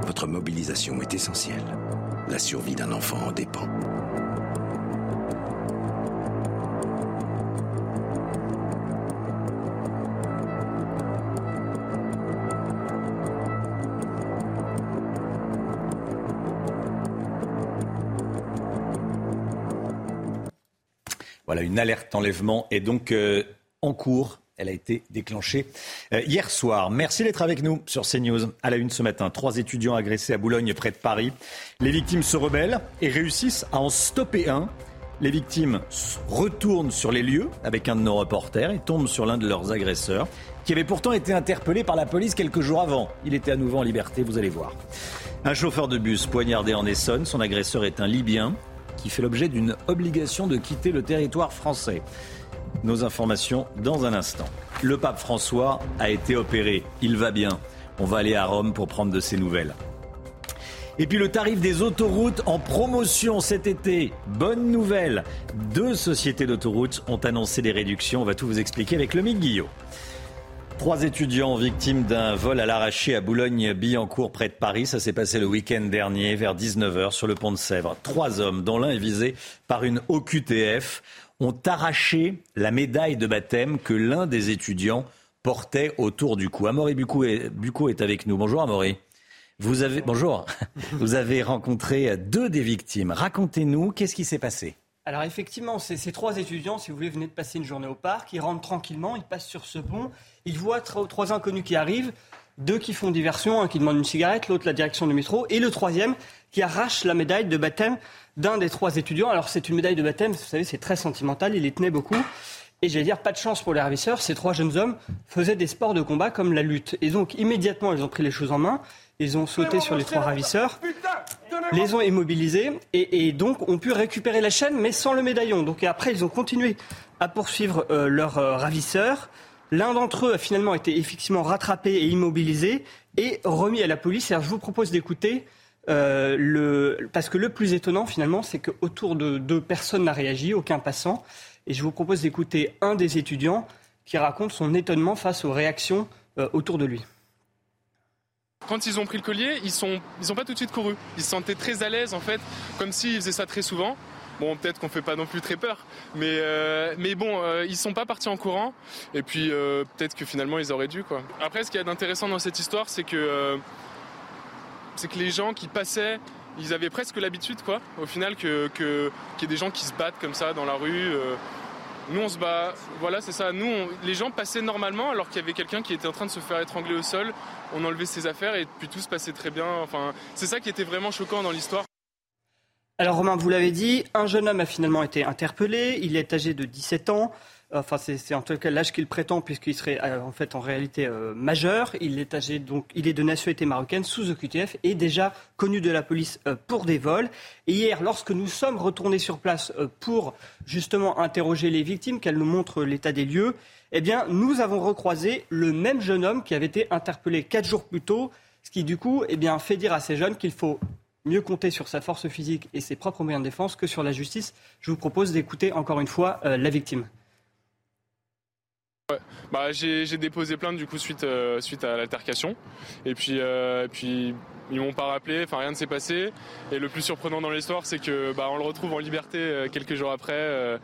Votre mobilisation est essentielle. La survie d'un enfant en dépend.
Une alerte enlèvement est donc euh, en cours. Elle a été déclenchée euh, hier soir. Merci d'être avec nous sur CNews. À la une ce matin, trois étudiants agressés à Boulogne près de Paris. Les victimes se rebellent et réussissent à en stopper un. Les victimes retournent sur les lieux avec un de nos reporters et tombent sur l'un de leurs agresseurs qui avait pourtant été interpellé par la police quelques jours avant. Il était à nouveau en liberté, vous allez voir. Un chauffeur de bus poignardé en Essonne. Son agresseur est un Libyen qui fait l'objet d'une obligation de quitter le territoire français. Nos informations dans un instant. Le pape François a été opéré. Il va bien. On va aller à Rome pour prendre de ses nouvelles. Et puis le tarif des autoroutes en promotion cet été. Bonne nouvelle. Deux sociétés d'autoroutes ont annoncé des réductions. On va tout vous expliquer avec le Guillot. Trois étudiants victimes d'un vol à l'arraché à Boulogne-Billancourt près de Paris. Ça s'est passé le week-end dernier vers 19h sur le pont de Sèvres. Trois hommes, dont l'un est visé par une OQTF, ont arraché la médaille de baptême que l'un des étudiants portait autour du cou. Amaury Bucco est, est avec nous. Bonjour Amaury. Vous avez, bonjour. Vous avez rencontré deux des victimes. Racontez-nous, qu'est-ce qui s'est passé?
Alors effectivement, ces trois étudiants, si vous voulez, venaient de passer une journée au parc, ils rentrent tranquillement, ils passent sur ce pont, ils voient trois inconnus qui arrivent, deux qui font diversion, un qui demande une cigarette, l'autre la direction du métro, et le troisième qui arrache la médaille de baptême d'un des trois étudiants. Alors c'est une médaille de baptême, vous savez, c'est très sentimental, il les tenait beaucoup. Et j'allais dire, pas de chance pour les ravisseurs, ces trois jeunes hommes faisaient des sports de combat comme la lutte. Et donc immédiatement, ils ont pris les choses en main. Ils ont sauté sur les trois ravisseurs, les ont immobilisés et, donc ont pu récupérer la chaîne, mais sans le médaillon. Donc après, ils ont continué à poursuivre leurs leur euh, ravisseur. L'un d'entre eux a finalement été effectivement rattrapé et immobilisé et remis à la police. Alors je vous propose d'écouter euh, parce que le plus étonnant finalement, c'est qu'autour de deux personnes n'a réagi, aucun passant. Et je vous propose d'écouter un des étudiants qui raconte son étonnement face aux réactions euh, autour de lui.
Quand ils ont pris le collier, ils sont, ils ont pas tout de suite couru. Ils se sentaient très à l'aise en fait, comme s'ils faisaient ça très souvent. Bon, peut-être qu'on fait pas non plus très peur, mais, euh, mais bon, euh, ils sont pas partis en courant. Et puis euh, peut-être que finalement ils auraient dû quoi. Après, ce qu'il y a d'intéressant dans cette histoire, c'est que c'est que les gens qui passaient, ils avaient presque l'habitude quoi. Au final, qu'il y ait des gens qui se battent comme ça dans la rue. Nous, on se bat. Voilà, c'est ça. Nous, les gens passaient normalement alors qu'il y avait quelqu'un qui était en train de se faire étrangler au sol. On enlevait ses affaires et puis tout se passait très bien. Enfin, c'est ça qui était vraiment choquant dans l'histoire.
Alors, Romain, vous l'avez dit, un jeune homme a finalement été interpellé. Il est âgé de 17 ans. Enfin, c'est en tout cas l'âge qu'il prétend, puisqu'il serait euh, en fait en réalité euh, majeur. Il est âgé donc, il est de nationalité marocaine sous OQTF et déjà connu de la police euh, pour des vols. Et hier, lorsque nous sommes retournés sur place pour justement interroger les victimes, qu'elles nous montrent l'état des lieux, eh bien, nous avons recroisé le même jeune homme qui avait été interpellé quatre jours plus tôt, ce qui du coup, eh fait dire à ces jeunes qu'il faut mieux compter sur sa force physique et ses propres moyens de défense que sur la justice. Je vous propose d'écouter encore une fois la victime.
Bah, j'ai déposé plainte du coup suite, euh, suite à l'altercation. Et puis, euh, puis ils m'ont pas rappelé, enfin rien ne s'est passé. Et le plus surprenant dans l'histoire, c'est que bah, on le retrouve en liberté euh, quelques jours après,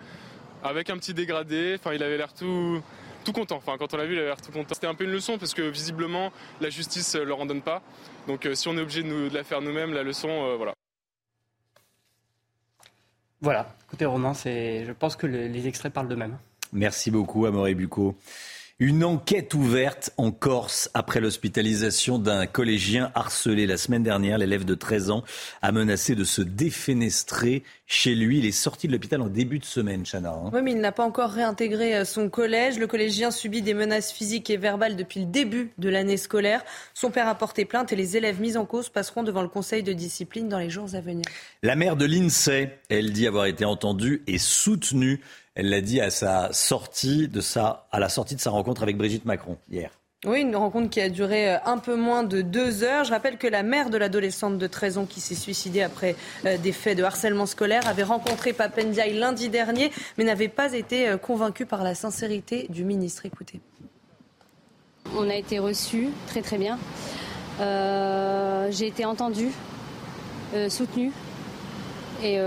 avec un petit dégradé. Enfin, il avait l'air tout, tout content. Enfin, quand on l'a vu, il avait l'air tout content. C'était un peu une leçon parce que visiblement, la justice ne leur en donne pas. Donc, si on est obligé de, de la faire nous-mêmes, la leçon, voilà.
Voilà. Écoutez, Romain, je pense que les extraits parlent d'eux-mêmes.
Merci beaucoup, Amaury Bucco. Une enquête ouverte en Corse après l'hospitalisation d'un collégien harcelé la semaine dernière. L'élève de 13 ans a menacé de se défenestrer chez lui. Il est sorti de l'hôpital en début de semaine, Chana.
Hein. Oui, mais il n'a pas encore réintégré euh, son collège. Le collégien subit des menaces physiques et verbales depuis le début de l'année scolaire. Son père a porté plainte et les élèves mis en cause passeront devant le conseil de discipline dans les jours à venir.
La mère de l'INSEE, elle dit avoir été entendue et soutenue elle l'a dit à sa sortie de sa, à la sortie de sa rencontre avec Brigitte Macron hier.
Oui, une rencontre qui a duré euh, un peu moins de deux heures. Je rappelle que la mère de l'adolescente de 13 ans qui s'est suicidée après euh, des faits de harcèlement scolaire avait rencontré Papendiaï lundi dernier, mais n'avait pas été euh, convaincue par la sincérité du ministre. Écoutez.
On a été reçus très très bien. J'ai été entendue, soutenue. Et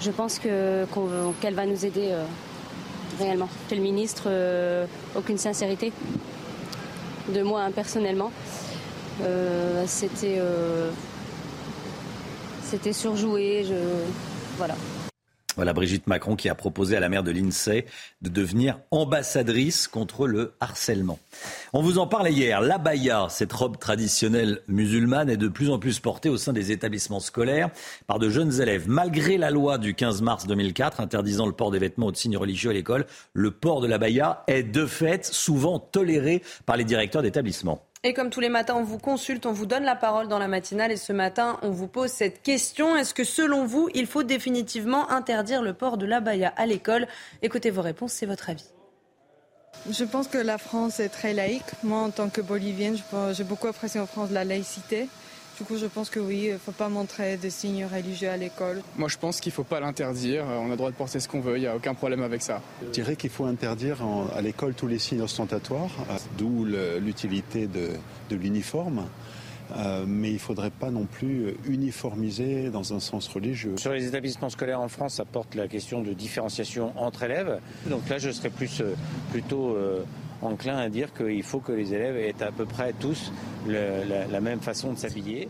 je pense qu'elle va nous aider euh, réellement. Que le ministre, euh, aucune sincérité de moi hein, personnellement. Euh, c'était surjoué. Voilà.
Voilà Brigitte Macron qui a proposé à la maire de l'INSEE de devenir ambassadrice contre le harcèlement. On vous en parlait hier. L'abaya, cette robe traditionnelle musulmane, est de plus en plus portée au sein des établissements scolaires par de jeunes élèves. Malgré la loi du 15 mars 2004 interdisant le port des vêtements ou de signes religieux à l'école, le port de l'abaya est de fait souvent toléré par les directeurs d'établissements.
Et comme tous les matins, on vous consulte, on vous donne la parole dans la matinale et ce matin, on vous pose cette question. Est-ce que selon vous, il faut définitivement interdire le port de l'abaya à l'école? Écoutez vos réponses, c'est votre avis.
Je pense que la France est très laïque. Moi, en tant que bolivienne, j'ai beaucoup apprécié en France la laïcité. Du coup, je pense que oui, il ne faut pas montrer des signes religieux à l'école.
Moi, je pense qu'il ne faut pas l'interdire. On a le droit de porter ce qu'on veut, il n'y a aucun problème avec ça.
Je dirais qu'il faut interdire à l'école tous les signes ostentatoires, d'où l'utilité de, l'uniforme. Euh, mais il ne faudrait pas non plus uniformiser dans un sens religieux.
Sur les établissements scolaires en France, ça porte la question de différenciation entre élèves. Donc là, je serais plus, euh, plutôt euh, enclin à dire qu'il faut que les élèves aient à peu près tous la, même façon de s'habiller.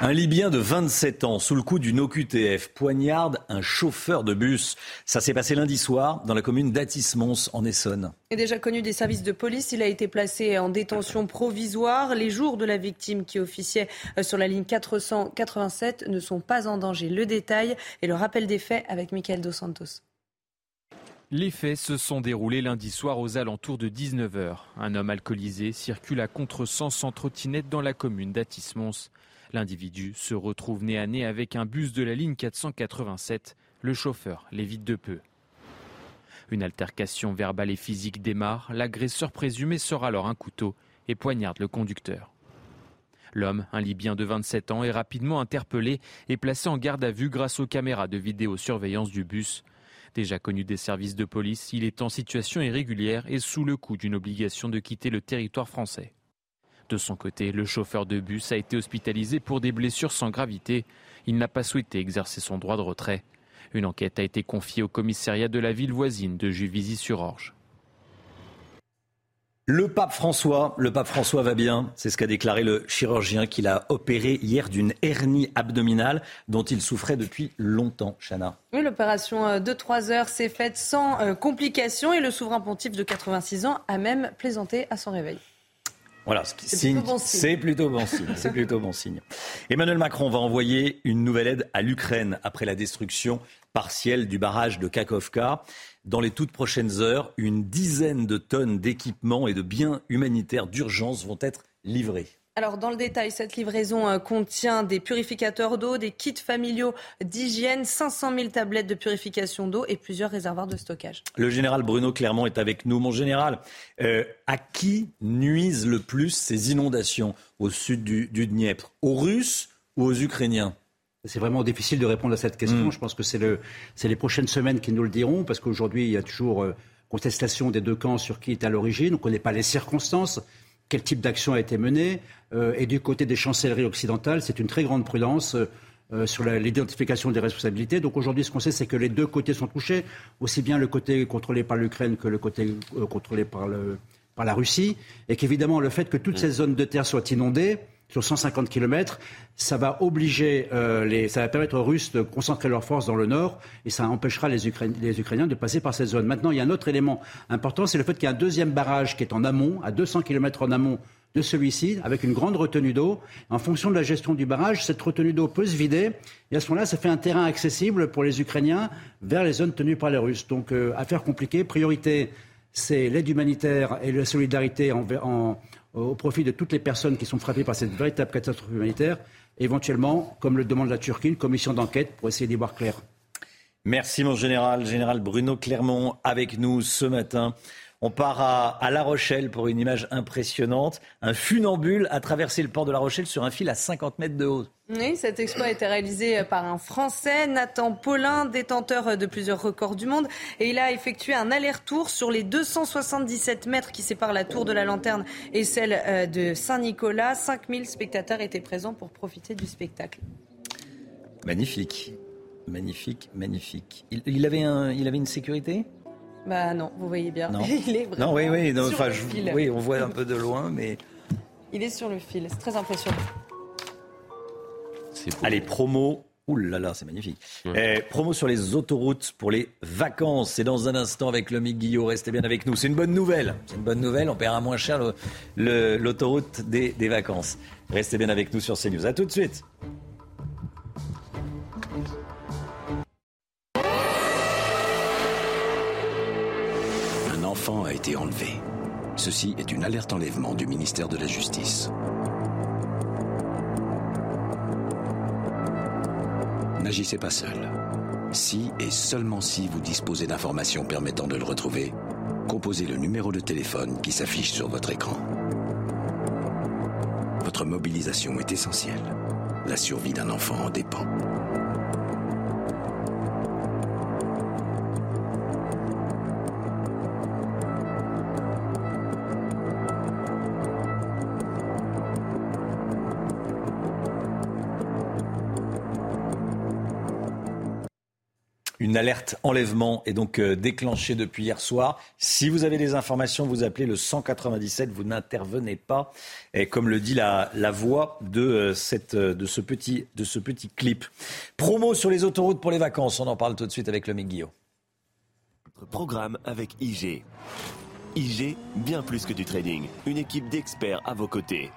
Un Libyen de 27 ans, sous le coup d'une OQTF, poignarde un chauffeur de bus. Ça s'est passé lundi soir dans la commune d'Atis-Mons, en Essonne.
Et déjà connu des services de police, il a été placé en détention provisoire. Les jours de la victime qui officiait euh, sur la ligne 487 ne sont pas en danger. Le détail et le rappel des faits avec Michael Dos Santos.
Les faits se sont déroulés lundi soir aux alentours de 19h. Un homme alcoolisé circule à contresens sans trottinette dans la commune d'Atis-Mons. L'individu se retrouve nez à nez avec un bus de la ligne 487. Le chauffeur l'évite de peu. Une altercation verbale et physique démarre. L'agresseur présumé sort alors un couteau et poignarde le conducteur. L'homme, un Libyen de 27 ans, est rapidement interpellé et placé en garde à vue grâce aux caméras de vidéosurveillance du bus. Déjà connu des services de police, il est en situation irrégulière et sous le coup d'une obligation de quitter le territoire français. De son côté, le chauffeur de bus a été hospitalisé pour des blessures sans gravité. Il n'a pas souhaité exercer son droit de retrait. Une enquête a été confiée au commissariat de la ville voisine de Juvisy-sur-Orge.
Le pape François, le pape François va bien, c'est ce qu'a déclaré le chirurgien qu'il a opéré hier d'une hernie abdominale dont il souffrait depuis longtemps, Chana.
Oui, l'opération euh, de 3 heures s'est faite sans euh, complications et le souverain pontife de 86 ans a même plaisanté à son réveil.
Voilà, c'est plutôt bon signe. C'est plutôt bon signe. Emmanuel Macron va envoyer une nouvelle aide à l'Ukraine après la destruction partielle du barrage de Kakovka. Dans les toutes prochaines heures, une dizaine de tonnes d'équipements et de biens humanitaires d'urgence vont être livrés.
Alors dans le détail, cette livraison euh, contient des purificateurs d'eau, des kits familiaux d'hygiène, 500 000 tablettes de purification d'eau et plusieurs réservoirs de stockage.
Le général Bruno Clermont est avec nous. Mon général, euh, à qui nuisent le plus ces inondations au sud du, du Dniepr? Aux Russes ou aux Ukrainiens?
C'est vraiment difficile de répondre à cette question. Mm. Je pense que c'est le, les prochaines semaines qui nous le diront, parce qu'aujourd'hui, il y a toujours euh, contestation des deux camps sur qui est à l'origine. On ne connaît pas les circonstances, quel type d'action a été menée. Euh, et du côté des chancelleries occidentales, c'est une très grande prudence euh, sur l'identification des responsabilités. Donc aujourd'hui, ce qu'on sait, c'est que les deux côtés sont touchés, aussi bien le côté contrôlé par l'Ukraine que le côté contrôlé par, le, par la Russie. Et qu'évidemment, le fait que toutes mm. ces zones de terre soient inondées, sur 150 km, ça va obliger euh, les, ça va permettre aux Russes de concentrer leurs forces dans le nord et ça empêchera les, les, Ukrainiens de passer par cette zone. Maintenant, il y a un autre élément important, c'est le fait qu'il y a un deuxième barrage qui est en amont, à 200 km en amont de celui-ci, avec une grande retenue d'eau. En fonction de la gestion du barrage, cette retenue d'eau peut se vider et à ce moment-là, ça fait un terrain accessible pour les Ukrainiens vers les zones tenues par les Russes. Donc, euh, affaire compliquée. Priorité, c'est l'aide humanitaire et la solidarité en, en au profit de toutes les personnes qui sont frappées par cette véritable catastrophe humanitaire, éventuellement, comme le demande la Turquie, une commission d'enquête pour essayer d'y voir clair.
Merci mon général, général Bruno Clermont avec nous ce matin. On part à, La Rochelle pour une image impressionnante. Un funambule a traversé le port de La Rochelle sur un fil à 50 mètres de haut.
Oui, cet exploit a été réalisé par un Français, Nathan Paulin, détenteur de plusieurs records du monde. Et il a effectué un aller-retour sur les 277 mètres qui séparent la tour de la lanterne et celle euh, de Saint-Nicolas. 5000 spectateurs étaient présents pour profiter du spectacle.
Magnifique. Magnifique, magnifique. Il, avait, un, il avait une sécurité?
Bah non, vous voyez bien.
Non.
Il est
non, oui, oui,
non,
enfin, oui, on voit un peu de loin, mais.
Il est sur le fil, c'est très impressionnant.
Allez, promo. Ouh là là, c'est magnifique. Eh, promo sur les autoroutes pour les vacances. C'est dans un instant avec le Guillot. Restez bien avec nous. C'est une bonne nouvelle. C'est une bonne nouvelle. On paiera moins cher l'autoroute des, des vacances. Restez bien avec nous sur CNews. A tout de suite.
A été enlevé. Ceci est une alerte enlèvement du ministère de la Justice. N'agissez pas seul. Si et seulement si vous disposez d'informations permettant de le retrouver, composez le numéro de téléphone qui s'affiche sur votre écran. Votre mobilisation est essentielle. La survie d'un enfant en dépend.
Une alerte enlèvement est donc euh, déclenchée depuis hier soir. Si vous avez des informations, vous appelez le 197, vous n'intervenez pas. Et comme le dit la, voix de, euh, cette, euh, de, ce petit, de ce petit clip. Promo sur les autoroutes pour les vacances, on en parle tout de suite avec le Guillaume.
Programme avec IG. IG, bien plus que du trading. Une équipe d'experts à vos côtés.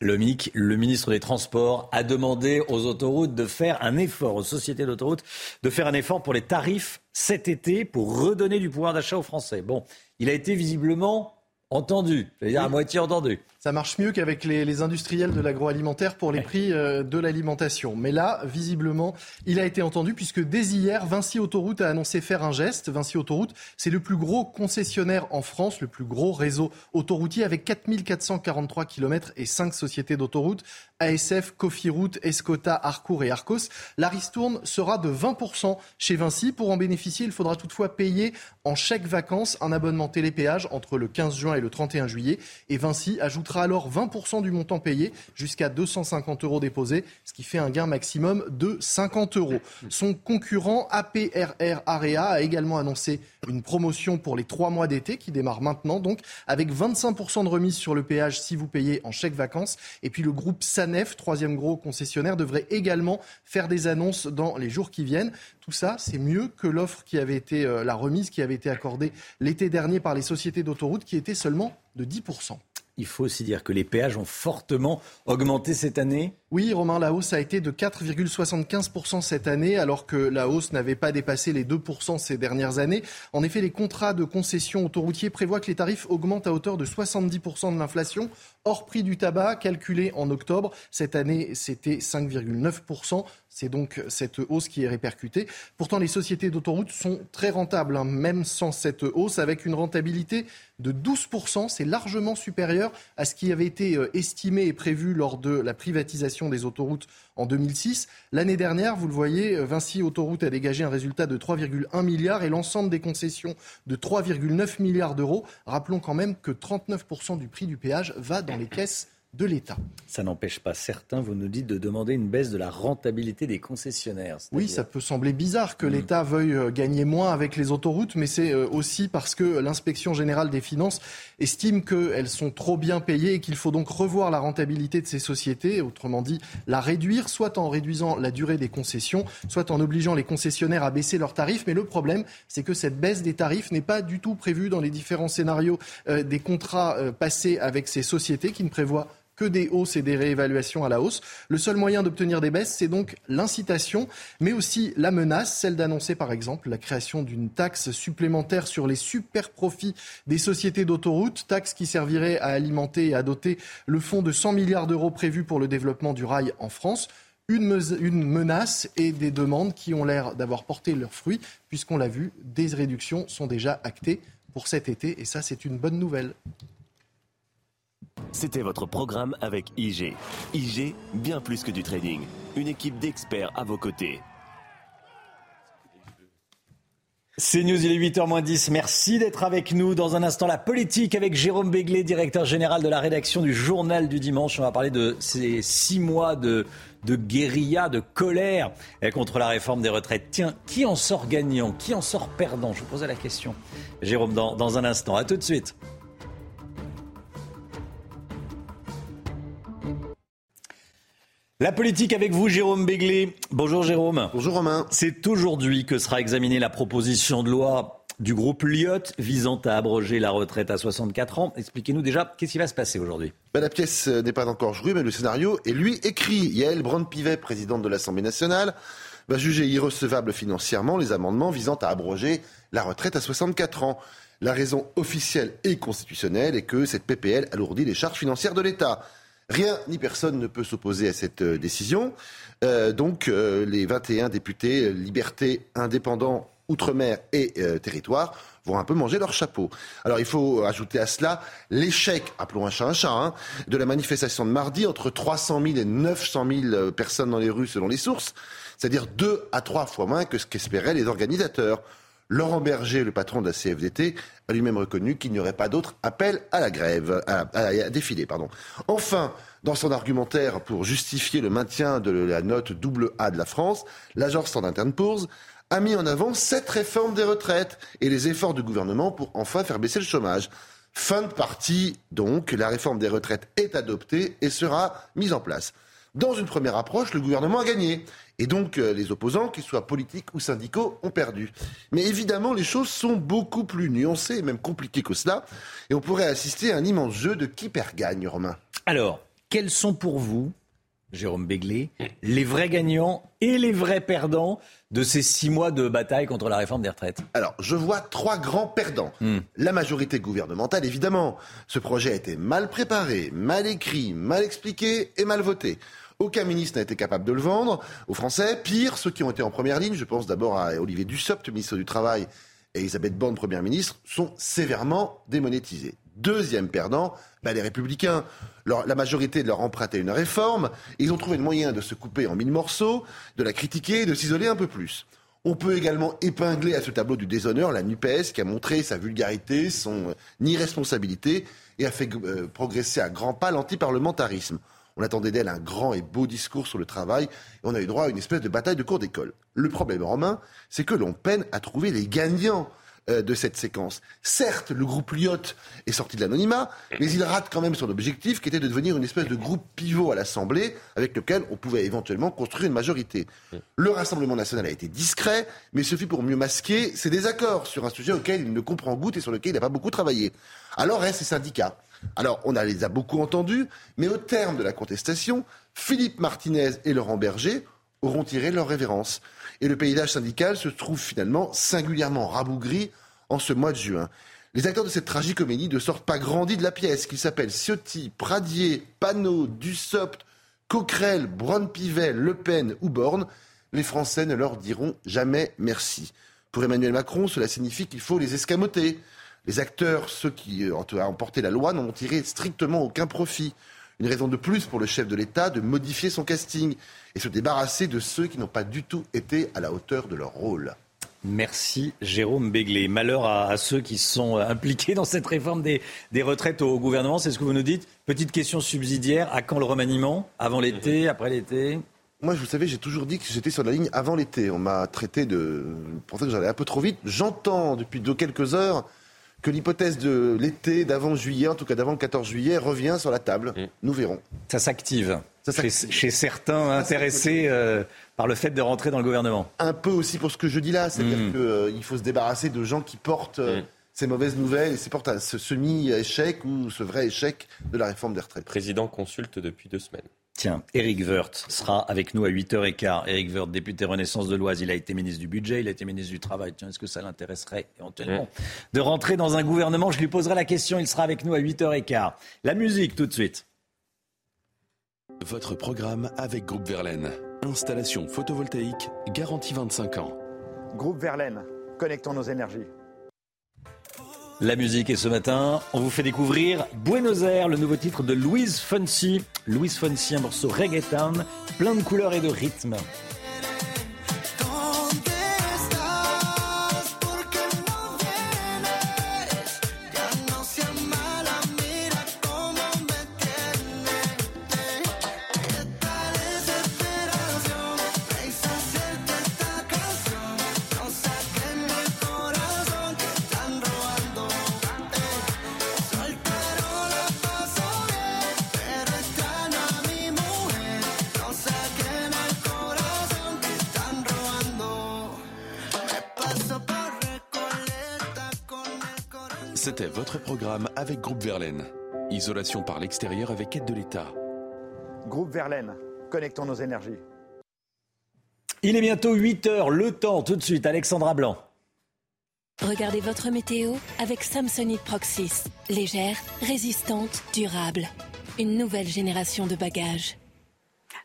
Le MIC, le ministre des Transports, a demandé aux autoroutes de faire un effort, aux sociétés d'autoroutes, de faire un effort pour les tarifs cet été pour redonner du pouvoir d'achat aux Français. Bon, il a été visiblement entendu, c'est-à-dire à moitié entendu.
Ça marche mieux qu'avec les, industriels de l'agroalimentaire pour les prix euh, de l'alimentation. Mais là, visiblement, il a été entendu puisque dès hier, Vinci Autoroute a annoncé faire un geste. Vinci Autoroute, c'est le plus gros concessionnaire en France, le plus gros réseau autoroutier avec 4443 km et 5 sociétés d'autoroutes. ASF, Cofiroute, Escota, Harcourt et Arcos. La ristourne sera de 20% chez Vinci. Pour en bénéficier, il faudra toutefois payer en chèque vacances un abonnement télépéage entre le 15 juin et le 31 juillet. Et Vinci ajoutera alors 20% du montant payé jusqu'à 250 euros déposés, ce qui fait un gain maximum de 50 euros. Son concurrent APRR Area a également annoncé une promotion pour les trois mois d'été qui démarre maintenant, donc avec 25% de remise sur le péage si vous payez en chèque vacances. Et puis le groupe Sanef, troisième gros concessionnaire, devrait également faire des annonces dans les jours qui viennent. Tout ça, c'est mieux que l'offre qui avait été, euh, la remise qui avait été accordée l'été dernier par les sociétés d'autoroutes qui était seulement de 10%
il faut aussi dire que les péages ont fortement augmenté cette année.
Oui, Romain, la hausse a été de 4,75% cette année, alors que la hausse n'avait pas dépassé les 2% ces dernières années. En effet, les contrats de concession autoroutiers prévoient que les tarifs augmentent à hauteur de 70% de l'inflation, hors prix du tabac, calculé en octobre. Cette année, c'était 5,9%. C'est donc cette hausse qui est répercutée. Pourtant, les sociétés d'autoroutes sont très rentables, hein, même sans cette hausse, avec une rentabilité de 12%. C'est largement supérieur à ce qui avait été euh, estimé et prévu lors de la privatisation des autoroutes en 2006. L'année dernière, vous le voyez, euh, Vinci Autoroute a dégagé un résultat de 3,1 milliards et l'ensemble des concessions de 3,9 milliards d'euros. Rappelons quand même que 39% du prix du péage va dans les caisses de l'État.
Ça n'empêche pas certains, vous nous dites, de demander une baisse de la rentabilité des concessionnaires.
Oui, ça peut sembler bizarre que mmh. l'État veuille euh, gagner moins avec les autoroutes, mais c'est euh, aussi parce que l'inspection générale des finances estime qu'elles sont trop bien payées et qu'il faut donc revoir la rentabilité de ces sociétés, autrement dit la réduire, soit en réduisant la durée des concessions, soit en obligeant les concessionnaires à baisser leurs tarifs. Mais le problème, c'est que cette baisse des tarifs n'est pas du tout prévue dans les différents scénarios euh, des contrats passés avec ces sociétés qui ne prévoient que des hausses et des réévaluations à la hausse. Le seul moyen d'obtenir des baisses, c'est donc l'incitation, mais aussi la menace, celle d'annoncer par exemple la création d'une taxe supplémentaire sur les super profits des sociétés d'autoroutes, taxe qui servirait à alimenter et à doter le fonds de 100 milliards d'euros prévu pour le développement du rail en France. Une, une, menace et des demandes qui ont l'air d'avoir porté leurs fruits, puisqu'on l'a vu, des réductions sont déjà actées pour cet été, et ça c'est une bonne nouvelle.
C'était votre programme avec IG. IG, bien plus que du trading. Une équipe d'experts à vos côtés.
C'est News, il est 8h10. Merci d'être avec nous. Dans un instant, la politique avec Jérôme Béglé, directeur général de la rédaction du Journal du Dimanche. On va parler de ces six mois de, guérilla, de colère contre la réforme des retraites. Tiens, qui en sort gagnant? Qui en sort perdant? Je vous posais la question. Jérôme, dans, dans un instant. À tout de suite. La politique avec vous, Jérôme Béglé. Bonjour Jérôme.
Bonjour Romain.
C'est aujourd'hui que sera examinée la proposition de loi du groupe Lyot visant à abroger la retraite à 64 ans. Expliquez-nous déjà, qu'est-ce qui va se passer aujourd'hui?
Ben, La pièce euh, n'est pas encore jouée, mais le scénario est lui écrit. Yael Brand-Pivet, présidente de l'Assemblée nationale, va juger irrecevable financièrement les amendements visant à abroger la retraite à 64 ans. La raison officielle et constitutionnelle est que cette PPL alourdit les charges financières de l'État. Rien ni personne ne peut s'opposer à cette euh, décision. Euh, donc euh, les 21 députés Liberté, Indépendants, Outre-mer et Territoire vont un peu manger leur chapeau. Alors il faut ajouter à cela l'échec, appelons un chat un chat, hein, de la manifestation de mardi entre 300 000 et 900 000 personnes dans les rues selon les sources, c'est-à-dire deux à trois fois moins que ce qu'espéraient les organisateurs. Laurent Berger, le patron de la CFDT, a lui-même reconnu qu'il n'y aurait pas d'autre appel à la grève, à, défiler. Pardon. Enfin, dans son argumentaire pour justifier le maintien de la note double A de la France, l'agence Standard Poor's a mis en avant cette réforme des retraites et les efforts du gouvernement pour enfin faire baisser le chômage. Fin de partie, donc, la réforme des retraites est adoptée et sera mise en place. Dans une première approche, le gouvernement a gagné. Et donc, euh, les opposants, qu'ils soient politiques ou syndicaux, ont perdu. Mais évidemment, les choses sont beaucoup plus nuancées et même compliquées que cela. Et on pourrait assister à un immense jeu de qui perd gagne, Romain.
Alors, quels sont pour vous, Jérôme Béglé, les vrais gagnants et les vrais perdants de ces six mois de bataille contre la réforme des retraites
Alors, je vois trois grands perdants. Hmm. La majorité gouvernementale, évidemment. Ce projet a été mal préparé, mal écrit, mal expliqué et mal voté. Aucun ministre n'a été capable de le vendre aux Français. Pire, ceux qui ont été en première ligne, je pense d'abord à Olivier Dussopt, ministre du Travail, et Elisabeth Borne, première ministre, sont sévèrement démonétisés. Deuxième perdant, bah, les Républicains. la majorité de leur emprunte à une réforme. Ils ont trouvé le moyen de se couper en mille morceaux, de la critiquer et de s'isoler un peu plus. On peut également épingler à ce tableau du déshonneur la NUPES qui a montré sa vulgarité, son irresponsabilité et a fait euh, progresser à grands pas l'antiparlementarisme. On attendait d'elle un grand et beau discours sur le travail et on a eu droit à une espèce de bataille de cours d'école. Le problème romain, c'est que l'on peine à trouver les gagnants euh, de cette séquence. Certes, le groupe Lyot est sorti de l'anonymat, mais il rate quand même son objectif qui était de devenir une espèce de groupe pivot à l'Assemblée avec lequel on pouvait éventuellement construire une majorité. Le Rassemblement national a été discret, mais ce fut pour mieux masquer ses désaccords sur un sujet auquel il ne comprend goutte et sur lequel il n'a pas beaucoup travaillé. Alors reste les syndicats. Alors, on les a beaucoup entendus, mais au terme de la contestation, Philippe Martinez et Laurent Berger auront tiré leur révérence. Et le paysage syndical se trouve finalement singulièrement rabougri en ce mois de juin. Les acteurs de cette tragicomédie ne sortent pas grandis de la pièce, qu'ils s'appellent Ciotti, Pradier, Panot, Dussopt, Coquerel, Braun-Pivet, Le Pen ou Borne. Les Français ne leur diront jamais merci. Pour Emmanuel Macron, cela signifie qu'il faut les escamoter. Les acteurs, ceux qui euh, ont emporté la loi, n'ont tiré strictement aucun profit. Une raison de plus pour le chef de l'État de modifier son casting et se débarrasser de ceux qui n'ont pas du tout été à la hauteur de leur rôle.
Merci Jérôme Béglé. Malheur à, ceux qui sont impliqués dans cette réforme des, des retraites au gouvernement, c'est ce que vous nous dites Petite question subsidiaire, à quand le remaniement? Avant l'été, après l'été?
Moi, vous savez, j'ai toujours dit que j'étais sur la ligne avant l'été. On m'a traité de. Je que j'allais un peu trop vite. J'entends depuis de quelques heures que l'hypothèse de l'été d'avant juillet, en tout cas d'avant le 14 juillet, revient sur la table. Mm. Nous verrons.
Ça s'active chez, certains intéressés euh, par le fait de rentrer dans le gouvernement.
Un peu aussi pour ce que je dis là, c'est-à-dire mm. qu'il euh, faut se débarrasser de gens qui portent euh, mm. ces mauvaises nouvelles et qui portent à ce semi-échec ou ce vrai échec de la réforme des retraites. Le
président consulte depuis deux semaines.
Tiens, Éric Woerth sera avec nous à 8h15. Éric Woerth, député Renaissance de l'Oise, il a été ministre du Budget, il a été ministre du Travail. Tiens, est-ce que ça l'intéresserait éventuellement de rentrer dans un gouvernement? Je lui poserai la question, il sera avec nous à 8h15. La musique tout de suite.
Votre programme avec Groupe Verlaine. Installation photovoltaïque garantie 25 ans.
Groupe Verlaine, connectons nos énergies.
La musique et ce matin, on vous fait découvrir Buenos Aires, le nouveau titre de Louise Fonsi. Louise Fonsi, un morceau reggaeton, plein de couleurs et de rythmes.
C'était votre programme avec Groupe Verlaine. Isolation par l'extérieur avec aide de l'État.
Groupe Verlaine, connectons nos énergies.
Il est bientôt 8 heures, le temps tout de suite, Alexandra Blanc.
Regardez votre météo avec Samsonite Proxys. Légère, résistante, durable. Une nouvelle génération de bagages.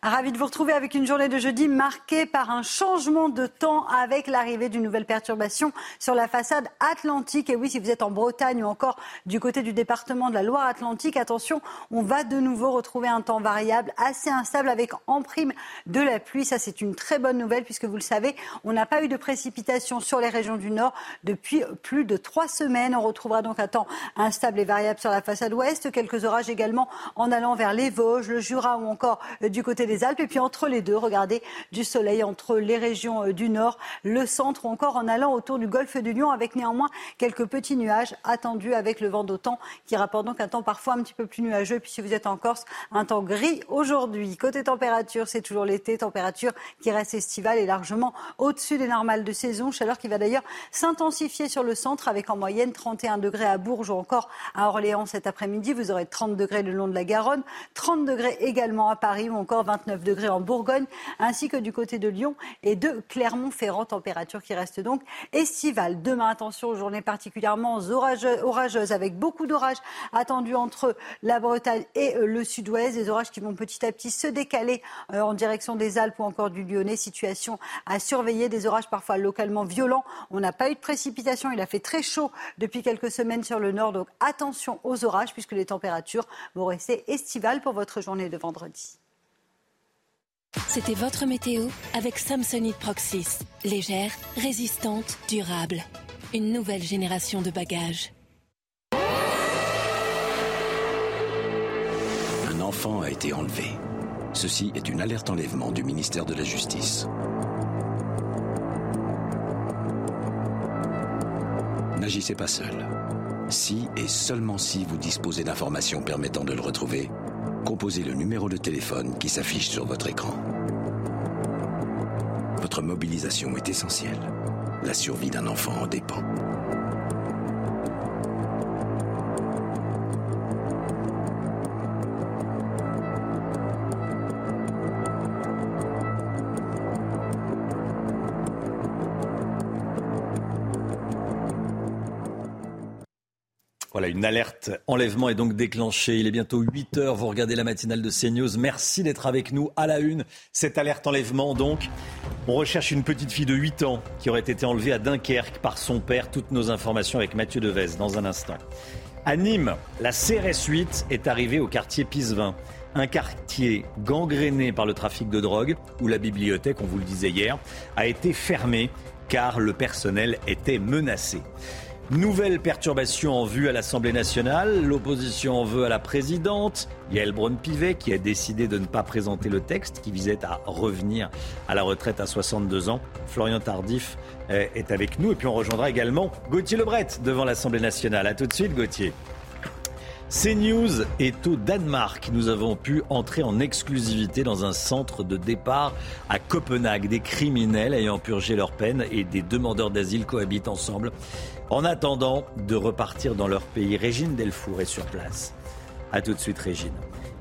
Ravi de vous retrouver avec une journée de jeudi marquée par un changement de temps avec l'arrivée d'une nouvelle perturbation sur la façade atlantique. Et oui, si vous êtes en Bretagne ou encore du côté du département de la Loire-Atlantique, attention, on va de nouveau retrouver un temps variable assez instable avec en prime de la pluie. Ça, c'est une très bonne nouvelle puisque vous le savez, on n'a pas eu de précipitations sur les régions du Nord depuis plus de trois semaines. On retrouvera donc un temps instable et variable sur la façade ouest. Quelques orages également en allant vers les Vosges, le Jura ou encore du côté des Alpes. Et puis entre les deux, regardez du soleil entre les régions euh, du nord, le centre ou encore en allant autour du golfe du Lion avec néanmoins quelques petits nuages attendus avec le vent d'autant qui rapporte donc un temps parfois un petit peu plus nuageux. Et puis si vous êtes en Corse, un temps gris aujourd'hui. Côté température, c'est toujours l'été, température qui reste estivale et largement au-dessus des normales de saison. Chaleur qui va d'ailleurs s'intensifier sur le centre avec en moyenne 31 degrés à Bourges ou encore à Orléans cet après-midi. Vous aurez 30 degrés le long de la Garonne, 30 degrés également à Paris ou encore 29 degrés en Bourgogne, ainsi que du côté de Lyon et de Clermont-Ferrand, température qui reste donc estivale. Demain, attention aux journées particulièrement orageuses, avec beaucoup d'orages attendus entre la Bretagne et euh, le sud-ouest, des orages qui vont petit à petit se décaler euh, en direction des Alpes ou encore du Lyonnais. Situation à surveiller, des orages parfois localement violents. On n'a pas eu de précipitation, il a fait très chaud depuis quelques semaines sur le nord, donc attention aux orages puisque les températures vont rester estivales pour votre journée de vendredi.
C'était votre météo avec Samsonite Proxys. Légère, résistante, durable. Une nouvelle génération de bagages.
Un enfant a été enlevé. Ceci est une alerte enlèvement du ministère de la Justice. N'agissez pas seul. Si et seulement si vous disposez d'informations permettant de le retrouver, composez le numéro de téléphone qui s'affiche sur votre écran. Votre mobilisation est essentielle. La survie d'un enfant en dépend.
Une alerte enlèvement est donc déclenchée. Il est bientôt 8 heures. Vous regardez la matinale de CNews. Merci d'être avec nous à la une. Cette alerte enlèvement, donc, on recherche une petite fille de 8 ans qui aurait été enlevée à Dunkerque par son père. Toutes nos informations avec Mathieu Devez dans un instant. À Nîmes, la CRS 8 est arrivée au quartier Pisevin. Un quartier gangréné par le trafic de drogue, où la bibliothèque, on vous le disait hier, a été fermée car le personnel était menacé. Nouvelle perturbation en vue à l'Assemblée nationale. L'opposition en veut à la présidente, Yael Braun-Pivet, qui a décidé de ne pas présenter le texte qui visait à revenir à la retraite à 62 ans. Florian Tardif euh, est avec nous. Et puis on rejoindra également Gauthier Lebret devant l'Assemblée nationale. A tout de suite, Gauthier. CNews est au Danemark. Nous avons pu entrer en exclusivité dans un centre de départ à Copenhague. Des criminels ayant purgé leur peine et des demandeurs d'asile cohabitent ensemble en attendant de repartir dans leur pays. Régine Delfour est sur place. A tout de suite, Régine.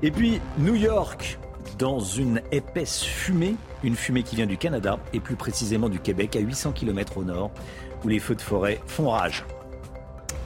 Et puis, New York, dans une épaisse fumée, une fumée qui vient du Canada et plus précisément du Québec, à 800 km au nord, où les feux de forêt font rage.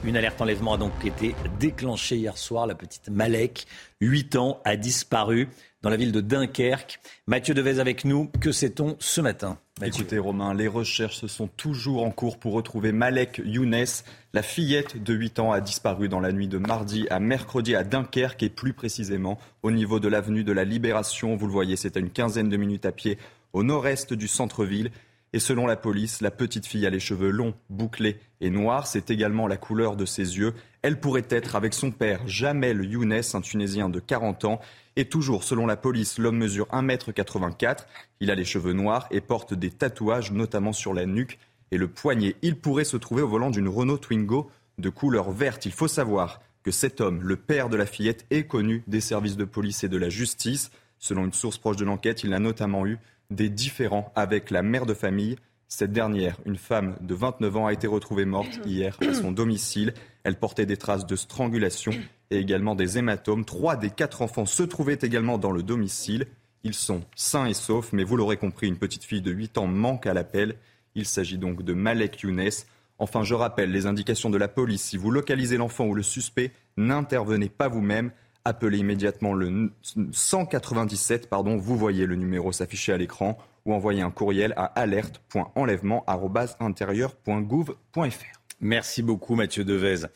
Une alerte enlèvement a donc été déclenchée hier soir. La petite Malek, 8 ans, a disparu dans la ville de Dunkerque. Mathieu Devez avec nous. Que sait-on ce matin?
Écoutez Romain, les recherches sont toujours en cours pour retrouver Malek Younes. La fillette de 8 ans a disparu dans la nuit de mardi à mercredi à Dunkerque et plus précisément au niveau de l'avenue de la Libération. Vous le voyez, c'est à une quinzaine de minutes à pied au nord-est du centre-ville. Et selon la police, la petite fille a les cheveux longs, bouclés et noirs. C'est également la couleur de ses yeux. Elle pourrait être avec son père, Jamel Younes, un Tunisien de 40 ans. Et toujours, selon la police, l'homme mesure 1m84. Il a les cheveux noirs et porte des tatouages, notamment sur la nuque et le poignet. Il pourrait se trouver au volant d'une Renault Twingo de couleur verte. Il faut savoir que cet homme, le père de la fillette, est connu des services de police et de la justice. Selon une source proche de l'enquête, il a notamment eu des différends avec la mère de famille. Cette dernière, une femme de 29 ans, a été retrouvée morte hier à son domicile. Elle portait des traces de strangulation et également des hématomes. Trois des quatre enfants se trouvaient également dans le domicile. Ils sont sains et saufs, mais vous l'aurez compris, une petite fille de 8 ans manque à l'appel. Il s'agit donc de Malek Younes. Enfin, je rappelle les indications de la police. Si vous localisez l'enfant ou le suspect, n'intervenez pas vous-même appelez immédiatement le 197, pardon, vous voyez le numéro s'afficher à l'écran, ou envoyez un courriel à alerte.enlèvement.intérieur.gouv.fr.
Merci beaucoup Mathieu Devez.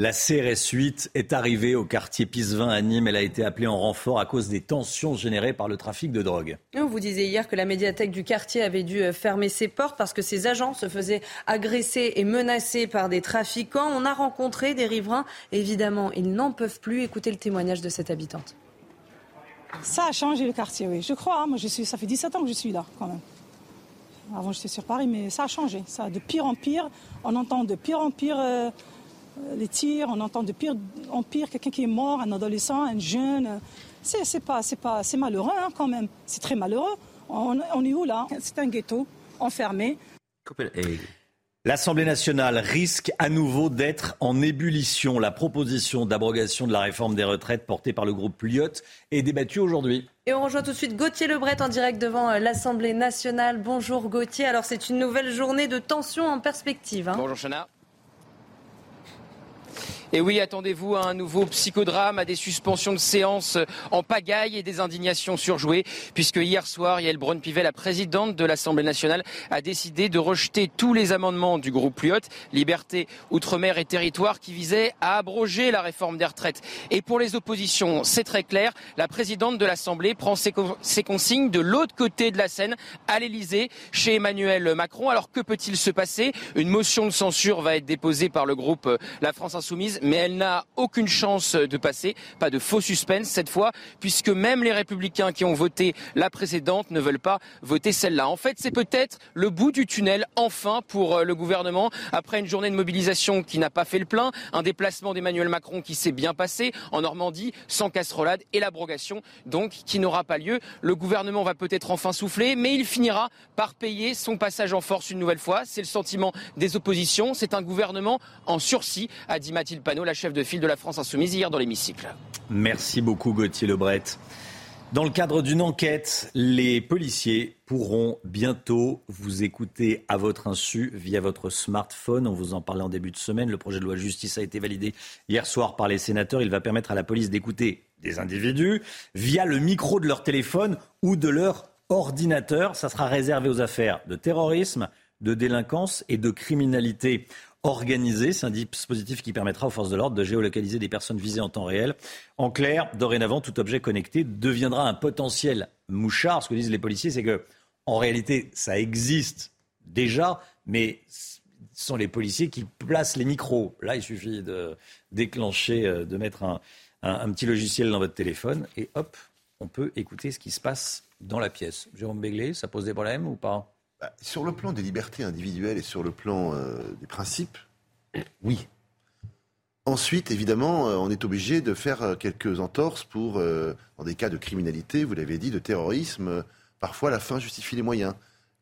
La CRS 8 est arrivée au quartier Pisevin à Nîmes. Elle a été appelée en renfort à cause des tensions générées par le trafic de drogue.
Vous disiez hier que la médiathèque du quartier avait dû euh, fermer ses portes parce que ses agents se faisaient agresser et menacer par des trafiquants. On a rencontré des riverains. Évidemment, ils n'en peuvent plus. Écoutez le témoignage de cette habitante.
Ça a changé le quartier, oui. Je crois. Hein. Moi, je suis, ça fait 17 ans que je suis là, quand même. Avant, j'étais sur Paris, mais ça a changé. Ça, de pire en pire. On entend de pire en pire. Euh, les tirs, on entend de pire en pire quelqu'un qui est mort, un adolescent, un jeune. C'est pas, c'est pas, c'est malheureux hein, quand même. C'est très malheureux. On, est où là? C'est un ghetto enfermé.
L'Assemblée nationale risque à nouveau d'être en ébullition. La proposition d'abrogation de la réforme des retraites portée par le groupe Lyot est débattue aujourd'hui.
Et on rejoint tout de suite Gauthier Lebret en direct devant euh, l'Assemblée nationale. Bonjour Gauthier. Alors c'est une nouvelle journée de tension en perspective. Hein.
Bonjour Chana. Et oui, attendez-vous à un nouveau psychodrame, à des suspensions de séance en pagaille et des indignations surjouées, puisque hier soir, Yael Braun-Pivet, la présidente de l'Assemblée nationale, a décidé de rejeter tous les amendements du groupe Lyot, Liberté, Outre-mer et Territoire, qui visaient à abroger la réforme des retraites. Et pour les oppositions, c'est très clair, la présidente de l'Assemblée prend ses, ses consignes de l'autre côté de la scène, à l'Elysée, chez Emmanuel Macron. Alors que peut-il se passer? Une motion de censure va être déposée par le groupe La France Insoumise mais elle n'a aucune chance de passer. Pas de faux suspense cette fois, puisque même les républicains qui ont voté la précédente ne veulent pas voter celle-là. En fait, c'est peut-être le bout du tunnel, enfin, pour euh, le gouvernement, après une journée de mobilisation qui n'a pas fait le plein, un déplacement d'Emmanuel Macron qui s'est bien passé en Normandie, sans casserolade, et l'abrogation, donc, qui n'aura pas lieu. Le gouvernement va peut-être enfin souffler, mais il finira par payer son passage en force une nouvelle fois. C'est le sentiment des oppositions. C'est un gouvernement en sursis, a dit Mathilde la chef de file de la France Insoumise, hier dans l'hémicycle.
Merci beaucoup Gauthier Lebret. Dans le cadre d'une enquête, les policiers pourront bientôt vous écouter à votre insu via votre smartphone. On vous en parlait en début de semaine. Le projet de loi justice a été validé hier soir par les sénateurs. Il va permettre à la police d'écouter des individus via le micro de leur téléphone ou de leur ordinateur. Ça sera réservé aux affaires de terrorisme, de délinquance et de criminalité organisé. C'est un dispositif qui permettra aux forces de l'ordre de géolocaliser des personnes visées en temps réel. En clair, dorénavant, tout objet connecté deviendra un potentiel mouchard. Ce que disent les policiers, c'est que, en réalité, ça existe déjà, mais ce sont les policiers qui placent les micros. Là, il suffit de déclencher, euh, de mettre un, un petit logiciel dans votre téléphone et hop, on peut écouter ce qui se passe dans la pièce. Jérôme Béglé, ça pose des problèmes ou pas?
Bah, Sur le plan des libertés individuelles et sur le plan euh, des principes, oui. Ensuite, évidemment, euh, on est obligé de faire euh, quelques entorses pour, dans des cas de criminalité, vous l'avez dit, de terrorisme, parfois la fin justifie les moyens.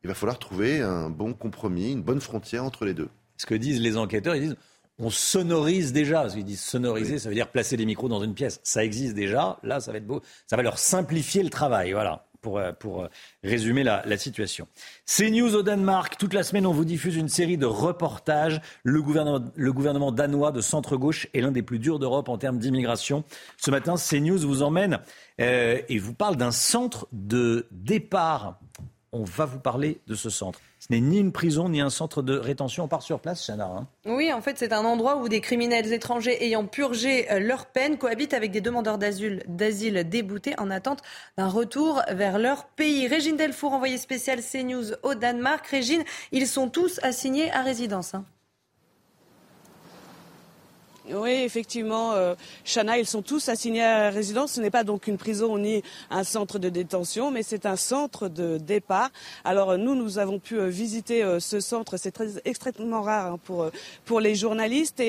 Il va falloir trouver un bon compromis, une bonne frontière entre les deux.
Ce que disent les enquêteurs, ils disent on sonorise déjà. Parce qu'ils disent sonoriser, ça veut dire placer les micros dans une pièce. Ça existe déjà. Là, ça va être beau. Ça va leur simplifier le travail. Voilà. Pour, euh, euh, résumer la, situation. C'est News au Danemark. Toute la semaine, on vous diffuse une série de reportages. Le gouvernement, le gouvernement danois de centre-gauche est l'un des plus durs d'Europe en termes d'immigration. Ce matin, CNews vous emmène euh, et vous parle d'un centre de départ. On va vous parler de ce centre. Ce n'est ni une prison ni un centre de rétention. On part sur place, Chana. Hein.
oui, en fait, c'est un endroit où des criminels étrangers ayant purgé euh, leur peine cohabitent avec des demandeurs d'asile, déboutés en attente d'un retour vers leur pays. Régine Delfour, envoyée spéciale CNews au Danemark. Régine, ils sont tous assignés à résidence. Hein.
Oui, effectivement, euh, ils sont tous assignés à résidence. Ce n'est pas donc une prison ni un centre de détention, mais c'est un centre de départ. Alors nous, nous avons pu euh, visiter euh, ce centre. C'est très extrêmement rare hein, pour pour les journalistes.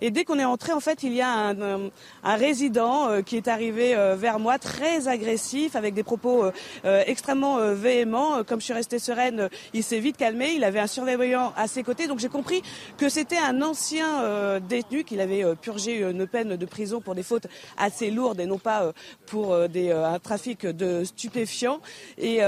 Et, dès qu'on est entré, en fait, il y a un, un, résident qui est arrivé vers moi, très agressif, avec des propos extrêmement véhéments. Comme je suis restée sereine, il s'est vite calmé. Il avait un surveillant à ses côtés, donc j'ai compris que c'était un ancien détenu qu'il avait euh, purger une peine de prison pour des fautes assez lourdes et non pas euh, pour euh, un trafic de stupéfiants. Et,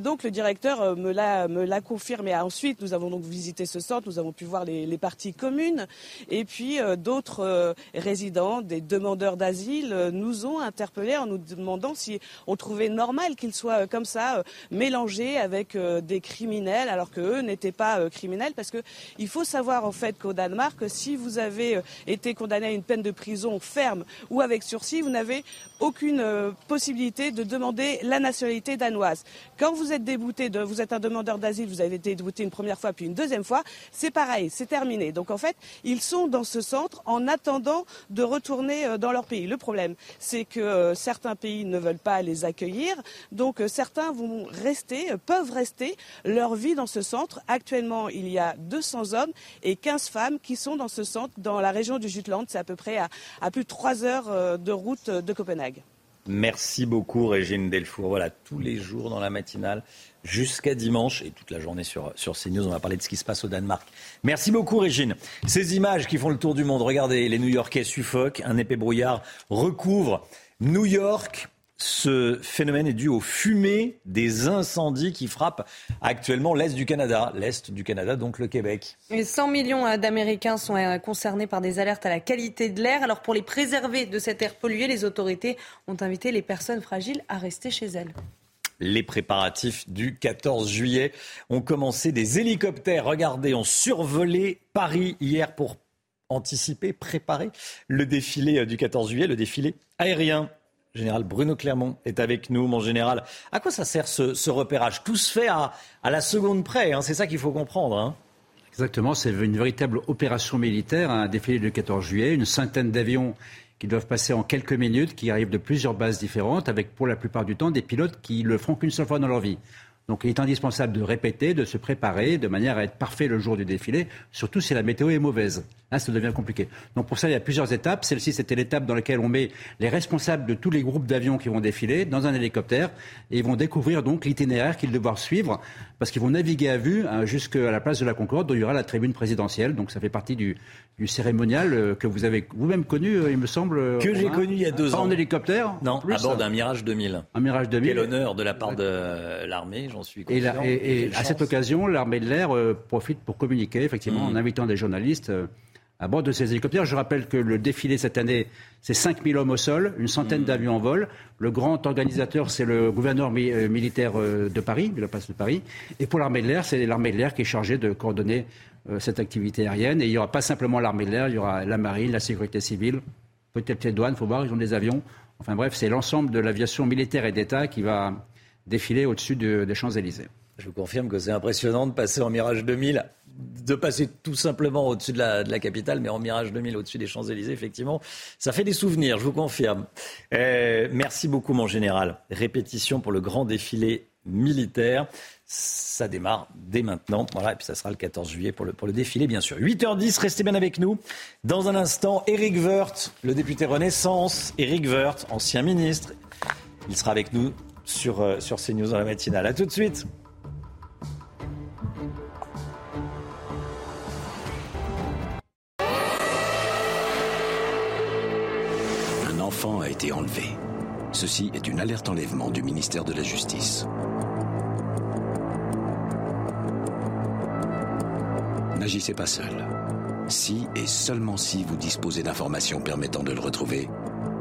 donc le directeur me l'a confirmé. Ensuite, nous avons donc visité ce centre, nous avons pu voir les, parties communes et puis d'autres résidents, des demandeurs d'asile, nous ont interpellés en nous demandant si on trouvait normal qu'ils soient comme ça mélangés avec des criminels alors que eux n'étaient pas criminels parce que il faut savoir en fait qu'au Danemark, si vous avez été condamné à une peine de prison ferme ou avec sursis, vous n'avez aucune euh, possibilité de demander la nationalité danoise. Quand vous êtes débouté, vous êtes un demandeur d'asile, vous avez été débouté une première fois puis une deuxième fois, c'est pareil, c'est terminé. Donc en fait, ils sont dans ce centre en attendant de retourner euh, dans leur pays. Le problème, c'est que euh, certains pays ne veulent pas les accueillir, donc certains vont rester, peuvent rester leur vie dans ce centre. Actuellement, il y a 200 hommes et 15 femmes qui sont dans ce centre dans la région du c'est à peu près à, plus de trois heures euh, de route de Copenhague.
Merci beaucoup Régine Delfour. Voilà, tous les jours dans la matinale jusqu'à dimanche et toute la journée sur, sur CNews. On va parler de ce qui se passe au Danemark. Merci beaucoup Régine. Ces images qui font le tour du monde, regardez, les New-Yorkais suffoquent, un épais brouillard recouvre New York. Ce phénomène est dû aux fumées des incendies qui frappent actuellement l'Est du Canada, l'Est du Canada, donc le Québec.
100 millions euh, d'Américains sont euh, concernés par des alertes à la qualité de l'air. Alors pour les préserver de cet air pollué, les autorités ont invité les personnes fragiles à rester chez elles.
Les préparatifs du 14 juillet ont commencé. Des hélicoptères, regardez, ont survolé Paris hier pour anticiper, préparer le défilé euh, du 14 juillet, le défilé aérien général Bruno Clermont est avec nous, mon général. À quoi ça sert ce, repérage? Tout se fait à, la seconde près, hein, c'est ça qu'il faut comprendre. Hein.
Exactement, c'est une véritable opération militaire, un défilé du 14 juillet, une centaine d'avions qui doivent passer en quelques minutes, qui arrivent de plusieurs bases différentes, avec pour la plupart du temps des pilotes qui le feront qu'une seule fois dans leur vie. Donc il est indispensable de répéter, de se préparer de manière à être parfait le jour du défilé, surtout si la météo est mauvaise. Là, ça devient compliqué. Donc pour ça, il y a plusieurs étapes. Celle-ci, c'était l'étape dans laquelle on met les responsables de tous les groupes d'avions qui vont défiler dans un hélicoptère et ils vont découvrir donc l'itinéraire qu'ils devront suivre parce qu'ils vont naviguer à vue hein, jusqu'à la place de la Concorde où il y aura la tribune présidentielle. Donc ça fait partie du, du cérémonial euh, que vous avez vous-même connu, euh, il me semble.
Euh, que j'ai connu il y a deux ans.
en hélicoptère
Non, à bord d'un Mirage 2000.
Un Mirage 2000.
Quel honneur de la part de l'armée, j'en suis
conscient. Et, et, à cette occasion, l'armée de l'air profite pour communiquer, effectivement, en mm. invitant des journalistes à bord de ces hélicoptères. Je rappelle que le défilé cette année, c'est 5000 hommes au sol, une centaine mmh. d'avions en vol. Le grand organisateur, c'est le gouverneur euh, militaire euh, de Paris, de la place de Paris. Et pour l'armée de l'air, c'est l'armée de l'air qui est chargée de coordonner euh, cette activité aérienne. Et il n'y aura pas simplement l'armée de l'air, il y aura la marine, la sécurité civile, peut-être les douanes, il faut voir, ils ont des avions. Enfin bref, c'est l'ensemble de l'aviation militaire et d'État qui va défiler au-dessus des Champs-Élysées.
Je vous confirme que c'est impressionnant de passer en Mirage 2000, de passer tout simplement au-dessus de la, capitale, mais en Mirage 2000 au-dessus des Champs-Élysées, effectivement, ça fait des souvenirs, je vous confirme. Euh, merci beaucoup, mon général. Répétition pour le grand défilé militaire. Ça démarre dès maintenant. Voilà, et puis ça sera le 14 juillet pour le, pour le défilé, bien sûr. 8h10, restez bien avec nous. Dans un instant, Éric Woerth, le député Renaissance. Éric Woerth, ancien ministre. Il sera avec nous sur, euh, sur CNews dans la matinale. A tout de suite.
Enfant a été enlevé. Ceci est une alerte enlèvement du ministère de la Justice. N'agissez pas seul. Si et seulement si vous disposez d'informations permettant de le retrouver,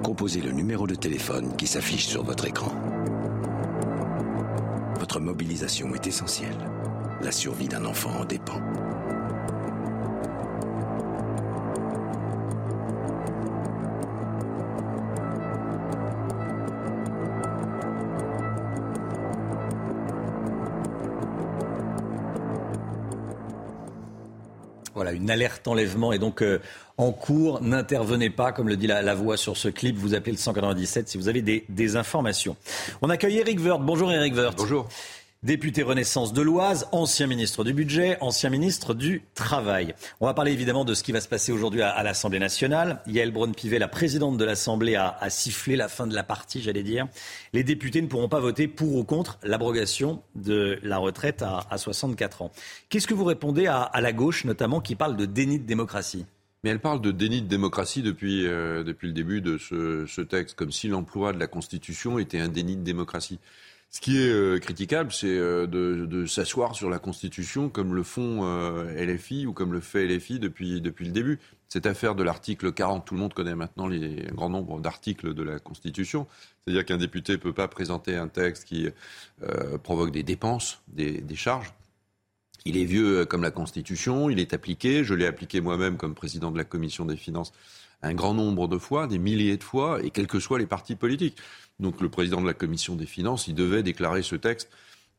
composez le numéro de téléphone qui s'affiche sur votre écran. Votre mobilisation est essentielle. La survie d'un enfant en dépend.
Une alerte enlèvement est donc euh, en cours. N'intervenez pas, comme le dit la, la, voix sur ce clip. Vous appelez le 197 si vous avez des, des informations. On accueille Eric Woerth. Bonjour Eric Woerth.
Bonjour.
Député Renaissance de l'Oise, ancien ministre du Budget, ancien ministre du Travail. On va parler évidemment de ce qui va se passer aujourd'hui à, l'Assemblée nationale. Yael Braun-Pivet, la présidente de l'Assemblée, a, sifflé la fin de la partie, j'allais dire. Les députés ne pourront pas voter pour ou contre l'abrogation de la retraite à, à 64 ans. Qu'est-ce que vous répondez à, la gauche, notamment, qui parle de déni de démocratie?
Mais elle parle de déni de démocratie depuis, euh, le début de ce texte, comme si l'emploi de la Constitution était un déni de démocratie. Ce qui est euh, critiquable, c'est euh, de, de s'asseoir sur la Constitution comme le font euh, LFI ou comme le fait LFI depuis, depuis le début. Cette affaire de l'article 40, tout le monde connaît maintenant les, un grand nombre d'articles de la Constitution. C'est-à-dire qu'un député ne peut pas présenter un texte qui euh, provoque des dépenses, des, des charges. Il est vieux comme la Constitution, il est appliqué. Je l'ai appliqué moi-même comme président de la Commission des finances un grand nombre de fois, des milliers de fois, et quels que soient les partis politiques. Donc le président de la commission des finances, il devait déclarer ce texte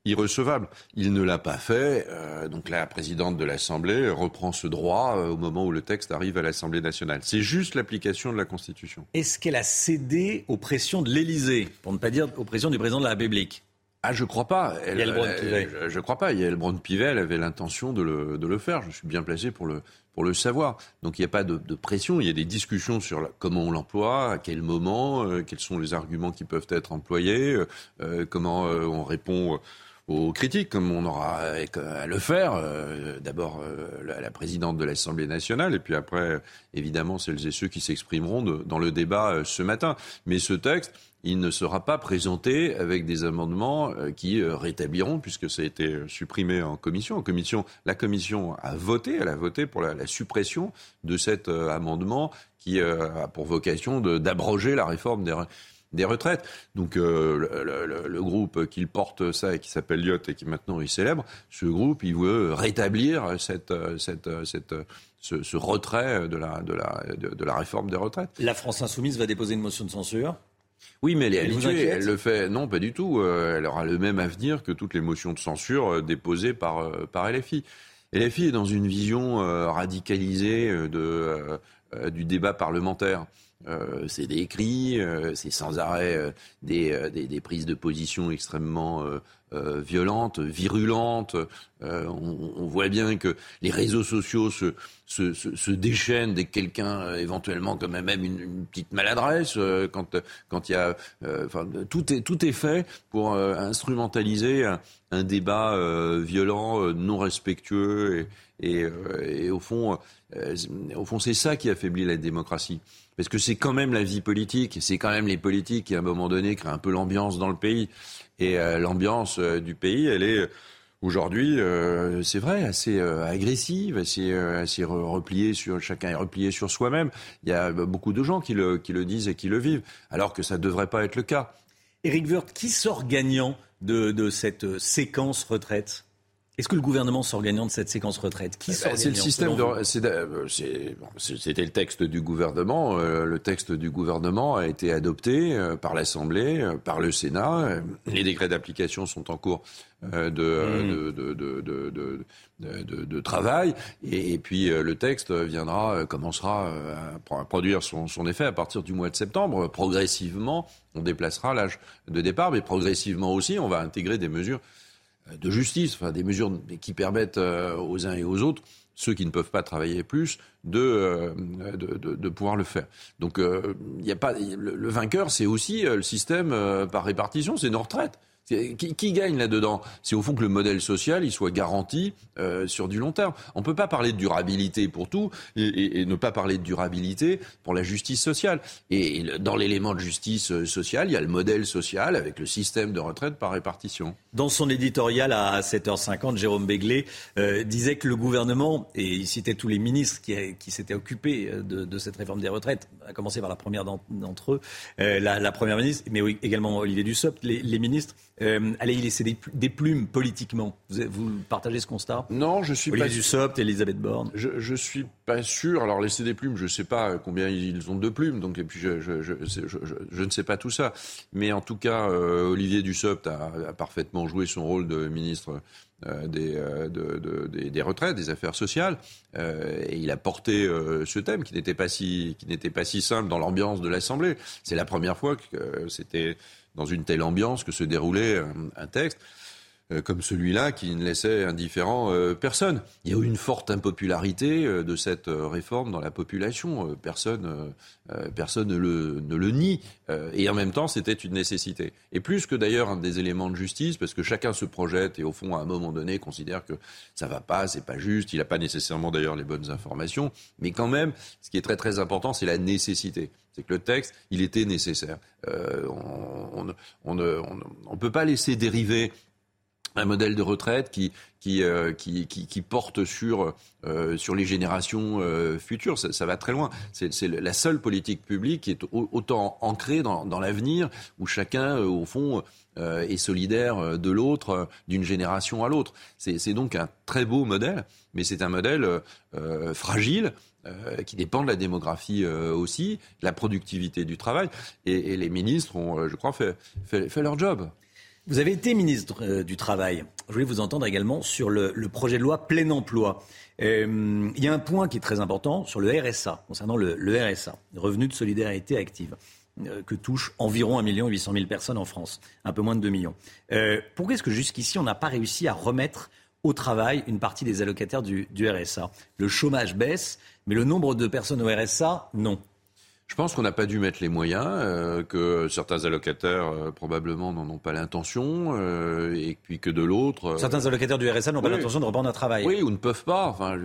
irrecevable. Il ne l'a pas fait. Euh, donc la présidente de l'Assemblée reprend ce droit euh, au moment où le texte arrive à l'Assemblée nationale. C'est juste l'application de la Constitution.
Est-ce qu'elle a cédé aux pressions de l'Élysée, pour ne pas dire aux pressions du président de la République?
Ah, je crois pas. Elle, elle, je, je crois pas. Yael Braun-Pivet, elle avait l'intention de le, de le faire. Je suis bien placé pour le, pour le savoir. Donc il n'y a pas de, de, pression, il y a des discussions sur la, comment on l'emploie, à quel moment, euh, quels sont les arguments qui peuvent être employés, euh, comment euh, on répond aux critiques, comme on aura à le faire. Euh, D'abord la, la, présidente de l'Assemblée nationale, et puis après, évidemment, celles et ceux qui s'exprimeront dans le débat ce matin. Mais ce texte, il ne sera pas présenté avec des amendements qui rétabliront, puisque ça a été supprimé en commission. En commission, la commission a voté, elle a voté pour la, suppression de cet euh, amendement qui euh, a pour vocation d'abroger la réforme des retraites. Donc euh, le, groupe qui porte ça et qui s'appelle Lyot et qui maintenant est célèbre, ce groupe, il veut rétablir ce, retrait de la réforme des retraites.
La France insoumise va déposer une motion de censure
oui, mais elle est habituée. Elle le fait. Non, pas du tout. Euh, elle aura le même avenir que toutes les motions de censure euh, déposées par, euh, par LFI. LFI est dans une vision radicalisée de, du débat parlementaire. Euh, c'est des écrits, euh, c'est sans arrêt des, des, des, prises de position extrêmement violentes, virulentes. On, on, voit bien que les réseaux sociaux se, déchaînent dès que quelqu'un éventuellement comme même une, une petite maladresse, quand quand il y a, enfin tout est tout est fait pour instrumentaliser un, débat violent, non respectueux et, et, et au fond, au fond c'est ça qui affaiblit la démocratie. Parce que c'est quand même la vie politique, c'est quand même les politiques qui, à un moment donné, créent un peu l'ambiance dans le pays. Et euh, l'ambiance euh, du pays, elle est aujourd'hui, euh, c'est vrai, assez agressive, assez, assez repliée sur chacun est replié sur soi-même. Il y a beaucoup de gens qui le, qui le disent et qui le vivent, alors que ça ne devrait pas être le cas.
Éric Woerth, qui sort gagnant de, de cette séquence retraite? Est-ce que le gouvernement sort gagnant de cette séquence retraite?
Qui eh ben, C'est le système de. C'était le texte du gouvernement. Euh, le texte du gouvernement a été adopté euh, par l'Assemblée, euh, par le Sénat. Les décrets d'application sont en cours de, de, de, de, travail. Et, puis le texte viendra, commencera à produire son, son effet à partir du mois de septembre. Progressivement, on déplacera l'âge de départ, mais progressivement aussi, on va intégrer des mesures de justice, enfin des mesures qui permettent euh, aux uns et aux autres, ceux qui ne peuvent pas travailler plus, de, euh, de, pouvoir le faire. Donc euh, il a pas le vainqueur, c'est aussi le système par répartition, c'est nos retraites. Qui, gagne là-dedans? C'est au fond que le modèle social il soit garanti euh, sur du long terme. On ne peut pas parler de durabilité pour tout et, ne pas parler de durabilité pour la justice sociale. Et, dans l'élément de justice euh, sociale, il y a le modèle social avec le système de retraite par répartition.
Dans son éditorial à 7h50, Jérôme Béglé euh, disait que le gouvernement, et il citait tous les ministres qui, qui s'étaient occupés de, cette réforme des retraites, à commencer par la première d'entre eux, la, première ministre, mais également Olivier Dussopt, les ministres euh, allez y laisser des, plumes politiquement. Vous, partagez ce constat?
Non, je suis
Olivier pas Dussopt, Elisabeth Borne.
Je, je suis pas sûr. Alors laisser des plumes, je ne sais pas combien ils ont de plumes, donc et puis je, je, je ne sais pas tout ça. Mais en tout cas, euh, Olivier Dussopt a, a, parfaitement joué son rôle de ministre. Euh, des, euh, de, de, des, des, retraites, des affaires sociales, euh, et il a porté ce thème qui n'était pas si qui n'était pas si simple dans l'ambiance de l'Assemblée. C'est la première fois que c'était dans une telle ambiance que se déroulait un texte. euh, comme celui-là qui ne laissait indifférent euh, personne. Il y a eu une forte impopularité euh, de cette réforme dans la population. personne personne ne le, ne le nie. et en même temps, c'était une nécessité. Et plus que d'ailleurs un des éléments de justice, parce que chacun se projette et au fond, à un moment donné, considère que ça va pas, c'est pas juste. Il n'a pas nécessairement d'ailleurs les bonnes informations. Mais quand même, ce qui est très très important, c'est la nécessité c'est que le texte, il était nécessaire. on ne on, on, on, peut pas laisser dériver un modèle de retraite qui qui euh, qui, qui, porte sur euh, sur les générations euh, futures. Ça, ça, va très loin. C'est la seule politique publique qui est autant ancrée dans, dans l'avenir où chacun au fond est solidaire de l'autre d'une génération à l'autre. C'est donc un très beau modèle, mais c'est un modèle fragile. qui dépend de la démographie aussi, de la productivité du travail. Et, et les ministres ont, je crois, fait, fait leur job.
Vous avez été ministre euh, du Travail. Je voulais vous entendre également sur le, projet de loi plein emploi. Euh, il y a un point qui est très important sur le RSA, concernant le, RSA, revenu de solidarité active, euh, que touche environ 1 800 000 personnes en France, un peu moins de 2 millions. pourquoi est-ce que jusqu'ici, on n'a pas réussi à remettre au travail une partie des allocataires du RSA Le chômage baisse, mais le nombre de personnes au RSA, non.
Je pense qu'on n'a pas dû mettre les moyens, euh, que certains allocataires euh, probablement n'en ont pas l'intention, euh, et puis que de l'autre.
certains allocataires du RSA n'ont pas l'intention de reprendre un travail.
Oui, ou ne peuvent pas. Enfin,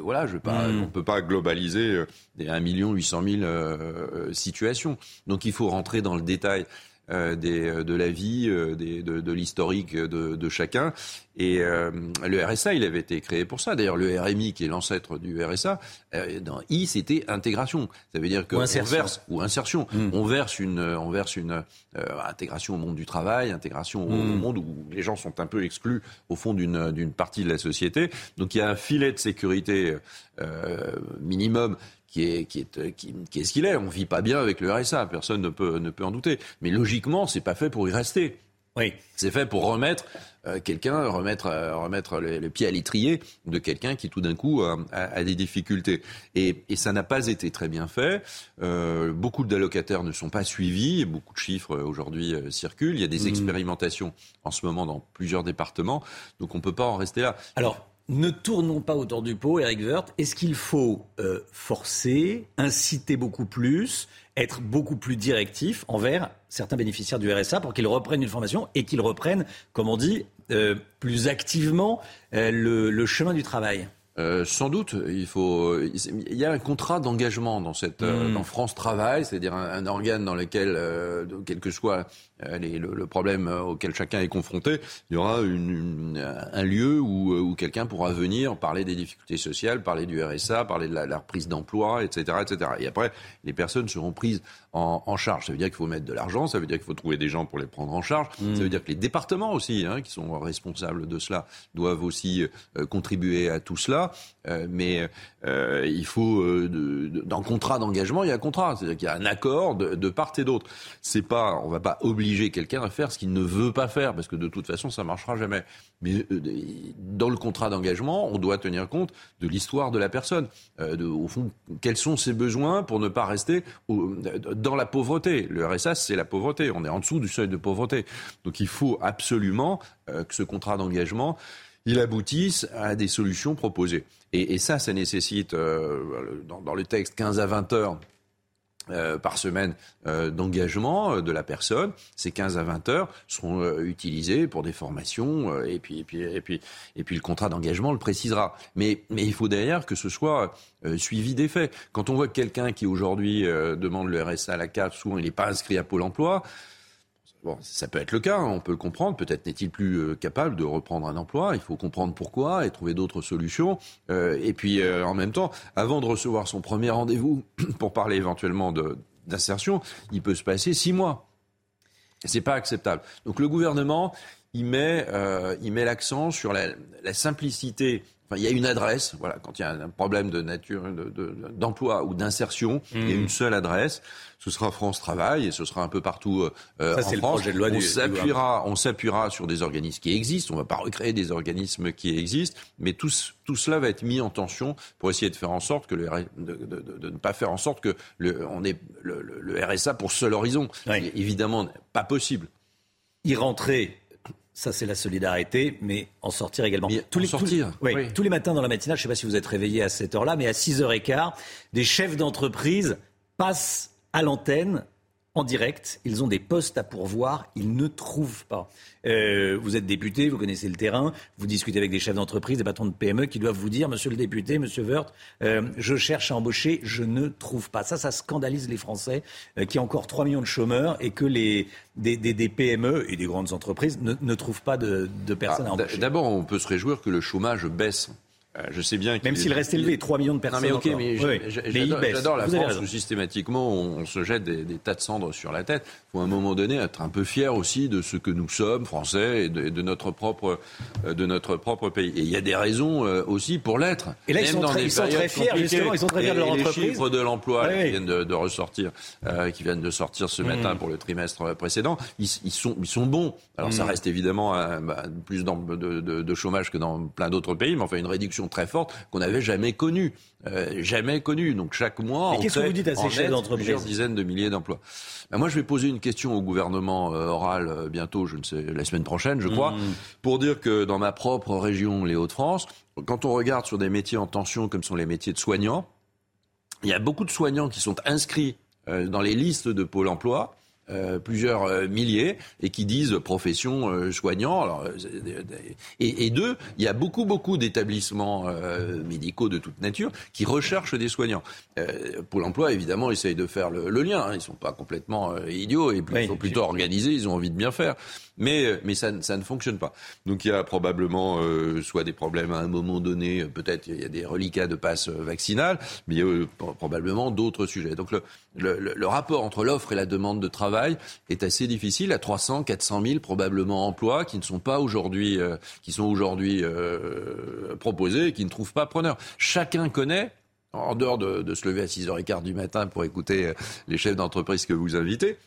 voilà, je pas, hmm. on ne peut pas globaliser des 1 800 000 situations. Donc il faut rentrer dans le détail. Euh, des, euh, de la vie, euh, des, de, de l'historique de, de, chacun. Et le RSA, il avait été créé pour ça. D'ailleurs, le RMI, qui est l'ancêtre du RSA, dans I, c'était intégration. Ça veut dire qu'on verse ou insertion. Hmm. On verse une, on verse une intégration au monde du travail, intégration au, hmm. monde où les gens sont un peu exclus au fond d'une d'une partie de la société. Donc il y a un filet de sécurité minimum qui est, qui est, qui, est ce qu'il est. On vit pas bien avec le RSA, personne ne peut, ne peut en douter. Mais logiquement, c'est pas fait pour y rester.
Oui.
C'est fait pour remettre euh, quelqu'un, remettre, euh, remettre le, pied à l'étrier de quelqu'un qui tout d'un coup a, a, des difficultés. Et, et ça n'a pas été très bien fait. Euh, beaucoup d'allocataires ne sont pas suivis. Beaucoup de chiffres euh, aujourd'hui circulent. Il y a des mmh. expérimentations en ce moment dans plusieurs départements. Donc on peut pas en rester là.
Alors ne tournons pas autour du pot, Eric Wirth. Est-ce qu'il faut euh, forcer, inciter beaucoup plus, être beaucoup plus directif envers certains bénéficiaires du RSA pour qu'ils reprennent une formation et qu'ils reprennent, comme on dit, euh, plus activement euh, le, chemin du travail?
Euh, sans doute, il faut. Il y a un contrat d'engagement dans cette euh, hmm. dans France Travail, c'est-à-dire un, organe dans lequel, euh, quel que soit le, le, problème auquel chacun est confronté, il y aura une, un lieu où, où quelqu'un pourra venir parler des difficultés sociales, parler du RSA, parler de la, la reprise d'emploi, etc., etc. Et après, les personnes seront prises en, en charge. Ça veut dire qu'il faut mettre de l'argent, ça veut dire qu'il faut trouver des gens pour les prendre en charge, hmm. ça veut dire que les départements aussi, hein, qui sont responsables de cela, doivent aussi contribuer à tout cela. Euh, mais euh, il faut euh, dans le contrat d'engagement, il y a un contrat, c'est-à-dire qu'il y a un accord de, part et d'autre. C'est pas, on va pas obliger quelqu'un à faire ce qu'il ne veut pas faire, parce que de toute façon, ça marchera jamais. Mais dans le contrat d'engagement, on doit tenir compte de l'histoire de la personne, de, au fond, quels sont ses besoins pour ne pas rester dans la pauvreté. Le RSA, c'est la pauvreté. On est en dessous du seuil de pauvreté. Donc il faut absolument que ce contrat d'engagement il aboutisse à des solutions proposées. Et, ça, ça nécessite, euh, dans, le texte, 15 à 20 heures euh, par semaine euh, d'engagement de la personne. Ces 15 à 20 heures seront utilisées pour des formations et, puis, et, puis, et, puis, et puis le contrat d'engagement le précisera. Mais, mais il faut derrière que ce soit suivi des faits. Quand on voit que quelqu'un qui aujourd'hui demande le RSA à la CAF, souvent il n'est pas inscrit à Pôle emploi, Bon, ça peut être le cas, hein, on peut le comprendre. Peut-être n'est-il plus euh, capable de reprendre un emploi. Il faut comprendre pourquoi et trouver d'autres solutions. Euh, et puis, euh, en même temps, avant de recevoir son premier rendez-vous pour parler éventuellement d'insertion, il peut se passer six mois. C'est pas acceptable. Donc, le gouvernement, il met, met l'accent sur la simplicité il y a une adresse, voilà, quand il y a un problème de nature d'emploi ou d'insertion, il y a mmh. une seule adresse. Ce sera France Travail et ce sera un peu partout euh, Ça, en Le projet de loi on s'appuiera, on s'appuiera sur des organismes qui existent. On ne va pas recréer des organismes qui existent, mais tout, tout cela va être mis en tension pour essayer de faire en sorte que le de, de, ne pas faire en sorte que le, on ait le, RSA pour seul horizon. Évidemment, pas possible.
Y rentrer ça, c'est la solidarité, mais en sortir également.
tous, les, sortir,
oui, tous les matins dans la matinale, je ne sais pas si vous êtes réveillé à cette heure-là, mais à 6h15, des chefs d'entreprise passent à l'antenne en direct. Ils ont des postes à pourvoir. Ils ne trouvent pas. Euh, vous êtes député, vous connaissez le terrain, vous discutez avec des chefs d'entreprise, des patrons de PME qui doivent vous dire, monsieur le député, monsieur Wörth, euh, je cherche à embaucher, je ne trouve pas. Ça, ça scandalise les Français, euh, qui ont encore 3 millions de chômeurs et que les, des, des, PME et des grandes entreprises ne, ne trouvent pas de, de personnes à ah, embaucher.
D'abord, on peut se réjouir que le chômage baisse. Euh, je sais bien
Même s'il reste élevé, 3 millions de personnes.
mais ok, mais j'adore la France où systématiquement on, se jette des, tas de cendres sur la tête. Il faut à un moment donné être un peu fier aussi de ce que nous sommes, Français, et de, notre, propre, euh, de notre propre pays. Et il y a des raisons euh, aussi pour l'être.
Et là, ils sont, très, fiers, justement, ils sont très fiers de leur entreprise.
Les chiffres de l'emploi qui viennent de, ressortir, qui viennent de sortir ce matin mmh. pour le trimestre précédent, ils, sont, ils sont bons. Alors ça mmh. reste évidemment bah, plus de, de chômage que dans plein d'autres pays, mais enfin une réduction très forte qu'on n'avait jamais connue. Euh, jamais connue. Donc chaque mois,
on qu'est-ce que vous dites à ces chefs d'entreprise
Plusieurs dizaines de milliers d'emplois. Ben, moi, je vais poser une question au gouvernement euh, oral euh, bientôt, je ne sais, la semaine prochaine, je crois, mmh. pour dire que dans ma propre région, les Hauts-de-France, quand on regarde sur des métiers en tension comme sont les métiers de soignants, il y a beaucoup de soignants qui sont inscrits dans les listes de Pôle emploi euh, plusieurs euh, milliers et qui disent profession euh, soignant. Alors, et, et, deux, il y a beaucoup beaucoup d'établissements médicaux de toute nature qui recherchent des soignants. Pôle Emploi évidemment essaye de faire le, lien. Hein. Ils sont pas complètement idiots et ils sont plutôt organisés. Ils ont envie de bien faire mais, mais ça, ça, ne fonctionne pas. Donc il y a probablement euh, soit des problèmes à un moment donné, peut-être il y a des reliquats de passe vaccinales, mais il y a euh, probablement d'autres sujets. Donc le, le, le rapport entre l'offre et la demande de travail est assez difficile. À 300, 400 000 probablement emplois qui ne sont pas aujourd'hui, euh, qui sont aujourd'hui euh, proposés et qui ne trouvent pas preneur. Chacun connaît en dehors de, de, se lever à 6h15 du matin pour écouter les chefs d'entreprise que vous invitez,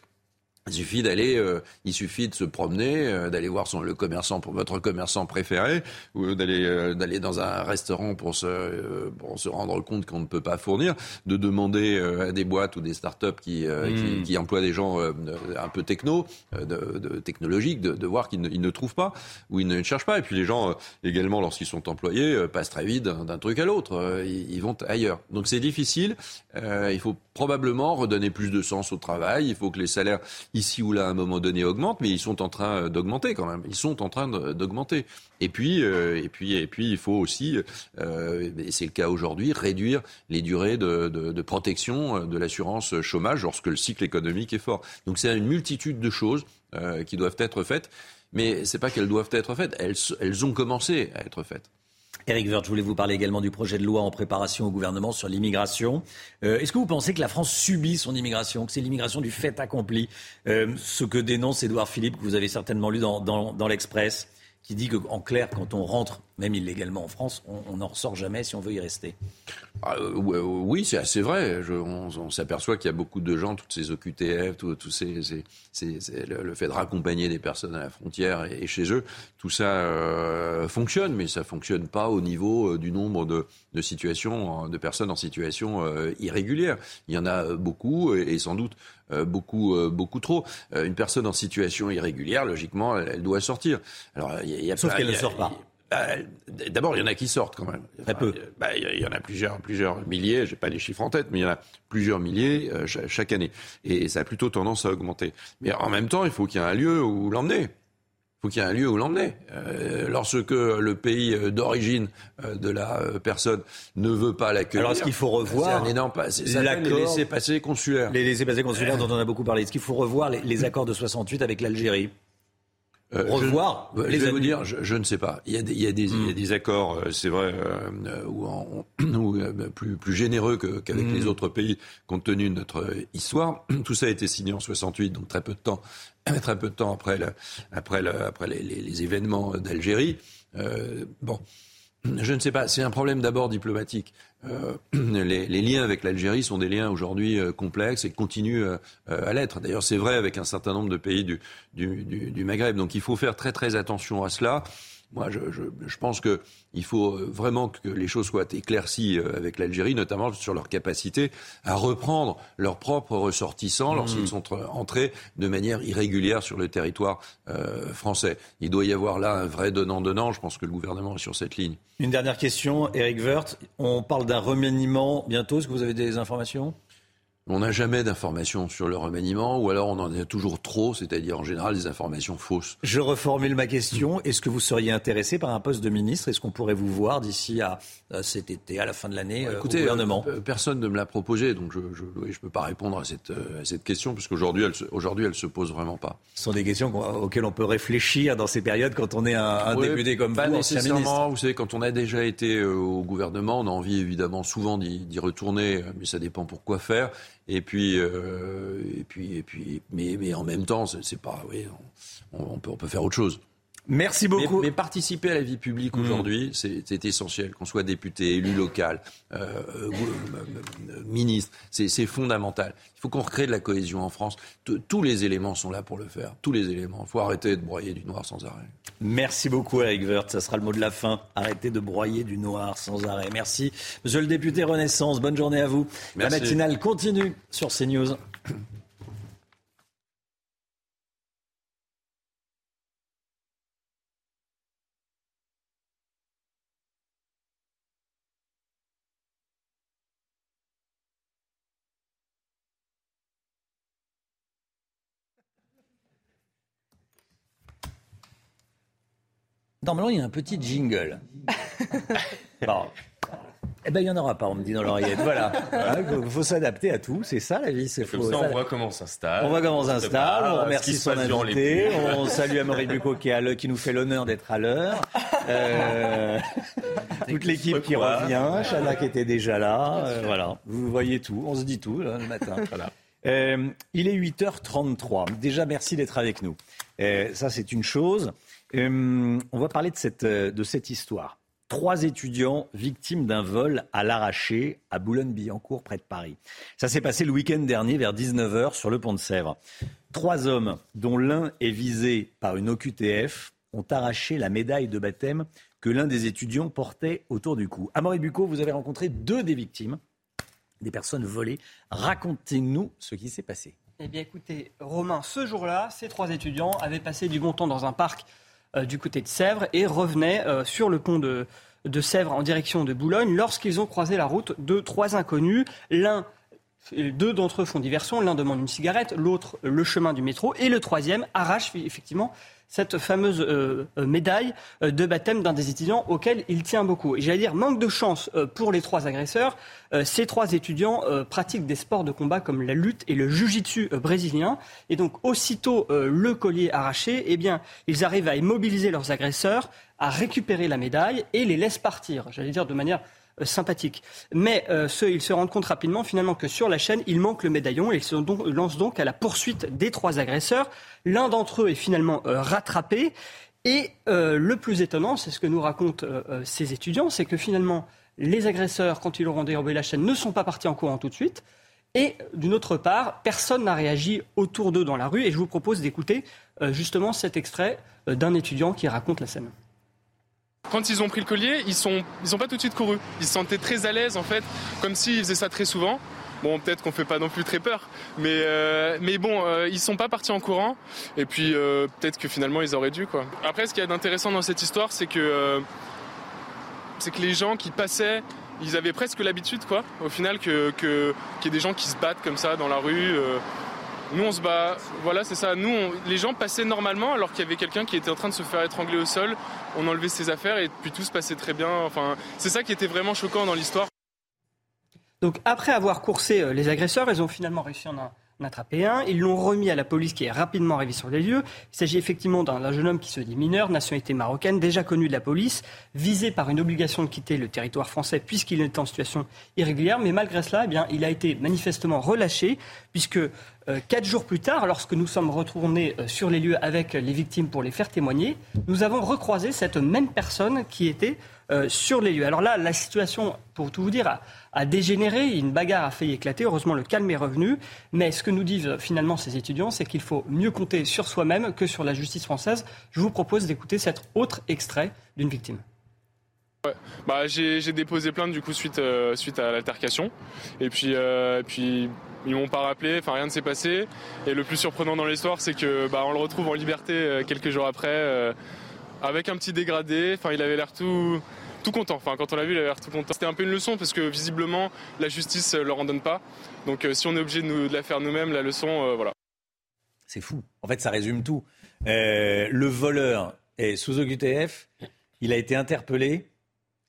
il suffit d'aller, euh, il suffit de se promener, euh, d'aller voir son, le commerçant pour votre commerçant préféré, ou d'aller euh, d'aller dans un restaurant pour se pour se rendre compte qu'on ne peut pas fournir, de demander à des boîtes ou des startups qui, qui, hmm. qui emploient des gens un peu techno, de, de technologiques, de, de voir qu'ils ne, ils ne trouvent pas ou ils ne cherchent pas. Et puis les gens également, lorsqu'ils sont employés, passent très vite d'un truc à l'autre, ils, ils, vont ailleurs. Donc c'est difficile. il faut probablement redonner plus de sens au travail. Il faut que les salaires ici ou là à un moment donné augmentent, mais ils sont en train d'augmenter quand même. Ils sont en train d'augmenter. Et puis, et puis, il faut aussi, et c'est le cas aujourd'hui, réduire les durées de, de protection de l'assurance chômage lorsque le cycle économique est fort. Donc, c'est une multitude de choses qui doivent être faites. Mais c'est pas qu'elles doivent être faites, elles, elles ont commencé à être faites.
Eric Woerth, je voulais vous parler également du projet de loi en préparation au gouvernement sur l'immigration. Euh, est-ce que vous pensez que la France subit son immigration, que c'est l'immigration du fait accompli euh, Ce que dénonce Édouard Philippe, que vous avez certainement lu dans, l'Express, qui dit qu'en clair, quand on rentre même illégalement en France, on n'en ressort jamais si on veut y rester.
Ah, euh, euh, oui, c'est assez vrai. on, s'aperçoit qu'il y a beaucoup de gens, toutes ces OQTF, tout, ces, le, fait de raccompagner des personnes à la frontière et, chez eux, tout ça euh, fonctionne, mais ça fonctionne pas au niveau du nombre de, situations, de personnes en situation irrégulière. Il y en a beaucoup et, sans doute beaucoup, beaucoup trop. une personne en situation irrégulière, logiquement, elle, doit sortir.
Alors, il y a Sauf qu'elle ne sort pas.
Bah, d'abord, il y en a qui sortent quand même.
Très peu.
Bah, il y en a plusieurs, plusieurs milliers. J'ai pas les chiffres en tête, mais il y en a plusieurs milliers euh, chaque année. Et ça a plutôt tendance à augmenter. Mais en même temps, il faut qu'il y ait un lieu où l'emmener. Il faut qu'il y ait un lieu où l'emmener. Euh, lorsque le pays euh, d'origine de la personne ne veut pas l'accueillir.
Alors est-ce qu'il faut revoir
C'est un énorme les laissés-passer consulaires.
Les laissés-passer consulaires dont on a beaucoup parlé. Est-ce qu'il faut revoir les, les accords de 68 avec l'Algérie?
Euh, revoir je, les je vais vous dire, je, ne sais pas. Il y a des, il y a des, il y a hmm. des accords, euh, c'est vrai, euh, ou, en, plus, plus généreux qu'avec les hmm. autres pays, compte tenu de notre histoire. Tout ça a été signé en 68, donc très peu de temps, très peu de temps après, le, après, le, après les, les, les événements d'Algérie. Euh, bon, je ne sais pas. C'est un problème d'abord diplomatique. Euh, les, les, liens avec l'Algérie sont des liens aujourd'hui euh, complexes et continuent euh, à l'être. D'ailleurs, c'est vrai avec un certain nombre de pays du, du, du, du Maghreb. Donc, il faut faire très très attention à cela. Moi, je, je, je pense qu'il faut euh, vraiment que les choses soient éclaircies euh, avec l'Algérie, notamment sur leur capacité à reprendre leurs propres ressortissants lorsqu'ils mmh. sont entrés de manière irrégulière sur le territoire euh, français. Il doit y avoir là un vrai donnant-donnant. Je pense que le gouvernement est sur cette ligne.
Une dernière question, Eric Woerth. On parle d'un remaniement bientôt. Est-ce que vous avez des informations?
On n'a jamais d'informations sur le remaniement, ou alors on en a toujours trop, c'est-à-dire en général des informations fausses.
Je reformule ma question. Est-ce que vous seriez intéressé par un poste de ministre? Est-ce qu'on pourrait vous voir d'ici à, cet été, à la fin de l'année,
euh, Écoutez, au gouvernement? euh, Personne ne me l'a proposé, donc je ne peux pas répondre à cette, euh, à cette question, parce qu'aujourd'hui, elle, aujourd'hui, elle se pose vraiment pas.
Ce sont des questions auxquelles on peut réfléchir dans ces périodes quand on est un, un député comme
pas
vous,
nécessairement. Vous savez, quand on a déjà été au gouvernement, on a envie évidemment souvent d'y retourner, mais ça dépend pour quoi faire. Et puis, euh, et puis, et puis, mais, mais en même temps, c'est pas, oui, on, peut, on peut faire autre chose.
Merci beaucoup.
Mais, participer à la vie publique mmh. aujourd'hui, c'est essentiel, qu'on soit député, élu local, euh, euh, ministre, c'est fondamental. Il faut qu'on recrée de la cohésion en France. tous les éléments sont là pour le faire. Tous les éléments. Il faut arrêter de broyer du noir sans arrêt.
Merci beaucoup, Eric Woerth. Ça sera le mot de la fin. Arrêtez de broyer du noir sans arrêt. Merci, Monsieur le député Renaissance. Bonne journée à vous. La matinale continue sur CNews. Normalement, il y a un petit jingle. bon. Eh ben, il n'y en aura pas, on me dit dans l'oreillette. Voilà. Il faut s'adapter à tout, c'est ça la vie. C'est
Comme ça, on voit comment on s'installe.
On voit comment on s'installe, on remercie son invité, on salue Amaury Bucco qui, qui, nous fait l'honneur d'être à l'heure. Euh, toute l'équipe qui revient, Chana qui était déjà là. Euh, voilà, vous voyez tout, on se dit tout le matin. Voilà. Euh, il est 8h33. Déjà, merci d'être avec nous. ça, c'est une chose. Euh, on va parler de cette, euh, de cette histoire. Trois étudiants victimes d'un vol à l'arraché à Boulogne-Billancourt, près de Paris. Ça s'est passé le week-end dernier vers 19h sur le pont de Sèvres. Trois hommes, dont l'un est visé par une OQTF, ont arraché la médaille de baptême que l'un des étudiants portait autour du cou. Amaury Bucco, vous avez rencontré deux des victimes, des personnes volées. Racontez-nous ce qui s'est passé.
Eh bien écoutez, Romain, ce jour-là, ces trois étudiants avaient passé du bon temps dans un parc du côté de Sèvres et revenaient euh, sur le pont de, Sèvres en direction de Boulogne lorsqu'ils ont croisé la route de trois inconnus. L'un Deux d'entre eux font diversion. L'un demande une cigarette, l'autre le chemin du métro. Et le troisième arrache effectivement cette fameuse euh, euh, médaille euh, de baptême d'un des étudiants auquel il tient beaucoup. J'allais dire, manque de chance pour les trois agresseurs. ces trois étudiants pratiquent des sports de combat comme la lutte et le jujitsu brésilien. Et donc, aussitôt le collier arraché, eh bien, ils arrivent à immobiliser leurs agresseurs, à récupérer la médaille et les laissent partir. J'allais dire de manière euh, sympathique. Mais euh, ils se rendent compte rapidement finalement que sur la chaîne, il manque le médaillon et ils se lancent donc à la poursuite des trois agresseurs. L'un d'entre eux est finalement euh, rattrapé. Et le plus étonnant, c'est ce que nous racontent ces étudiants, c'est que finalement, les agresseurs, quand ils auront dérobé la chaîne, ne sont pas partis en courant tout de suite. Et d'une autre part, personne n'a réagi autour d'eux dans la rue. Et je vous propose d'écouter justement cet extrait d'un étudiant qui raconte la scène.
Quand ils ont pris le collier, ils sont, sont pas tout de suite courus. Ils se sentaient très à l'aise en fait, comme s'ils faisaient ça très souvent. Bon, peut-être qu'on fait pas non plus très peur, mais euh, mais bon, euh, ils sont pas partis en courant. Et puis euh, peut-être que finalement ils auraient dû quoi. Après, ce qu'il y a d'intéressant dans cette histoire, c'est que c'est que les gens qui passaient, ils avaient presque l'habitude quoi. Au final, que qu'il y ait des gens qui se battent comme ça dans la rue. Nous, on se bat. Voilà, c'est ça. Nous, les gens passaient normalement alors qu'il y avait quelqu'un qui était en train de se faire étrangler au sol. On enlevait ses affaires et puis tout se passait très bien. Enfin, c'est ça qui était vraiment choquant dans l'histoire.
Donc, après avoir coursé euh, les agresseurs, ils ont finalement réussi en un attrapé un. Ils l'ont remis à la police qui est rapidement arrivée sur les lieux. Il s'agit effectivement d'un jeune homme qui se dit mineur, nationalité marocaine, déjà connu de la police, visé par une obligation de quitter le territoire français puisqu'il est en situation irrégulière. Mais malgré cela, eh bien, il a été manifestement relâché puisque quatre jours plus tard, lorsque nous sommes retournés euh, sur les lieux avec les victimes pour les faire témoigner, nous avons recroisé cette même personne qui était euh, sur les lieux. Alors là, la situation, pour tout vous dire, a, dégénéré. Une bagarre a failli éclater. Heureusement, le calme est revenu. Mais ce que nous disent finalement ces étudiants, c'est qu'il faut mieux compter sur soi-même que sur la justice française. Je vous propose d'écouter cet autre extrait d'une victime.
Bah, j'ai déposé plainte du coup suite, euh, suite à l'altercation. Et puis, euh, puis ils m'ont pas rappelé, enfin rien ne s'est passé. Et le plus surprenant dans l'histoire, c'est que bah, on le retrouve en liberté quelques jours après, avec un petit dégradé. Enfin, il avait l'air tout, tout content. Enfin, quand on l'a vu, il avait l'air tout content. C'était un peu une leçon parce que visiblement, la justice ne euh, leur en donne pas. Donc, euh, si on est obligé de, la faire nous-mêmes, la leçon, euh, voilà.
C'est fou. En fait, ça résume tout. le voleur est sous OQTF. Il a été interpellé.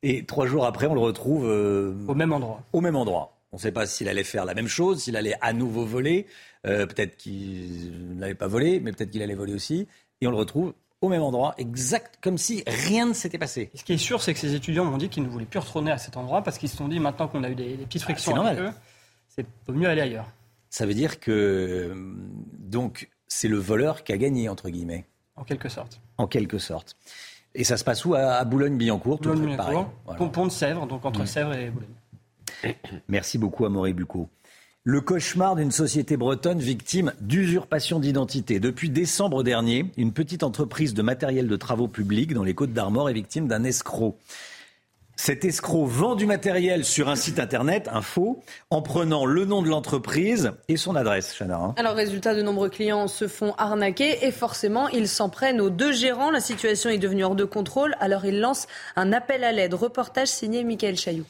Et trois jours après, on le retrouve.
au même endroit.
Au même endroit. On ne sait pas s'il allait faire la même chose, s'il allait à nouveau voler. peut-être qu'il n'avait pas volé, mais peut-être qu'il allait voler aussi. Et on le retrouve au même endroit, exact comme si rien ne s'était passé.
ce qui est sûr, c'est que ces étudiants m'ont dit qu'ils ne voulaient plus retourner à cet endroit parce qu'ils se sont dit maintenant qu'on a eu des, petites frictions avec eux, c'est mieux aller ailleurs.
Ça veut dire que donc c'est le voleur qui a gagné entre guillemets.
En quelque sorte.
En quelque sorte. Et ça se passe où? À, Boulogne-Billancourt,
tout Boulogne Pont de Sèvres, donc entre mmh. Sèvres et Boulogne.
Merci beaucoup, Amaury Bucco. Le cauchemar d'une société bretonne victime d'usurpation d'identité. Depuis décembre dernier, une petite entreprise de matériel de travaux publics dans les Côtes d'Armor est victime d'un escroc. Cet escroc vend du matériel sur un site internet, un faux, en prenant le nom de l'entreprise et son adresse, Chana. Hein.
Alors, résultat, de nombreux clients se font arnaquer et forcément, ils s'en prennent aux deux gérants. La situation est devenue hors de contrôle, alors ils lancent un appel à l'aide. Reportage signé Michael Chailloux.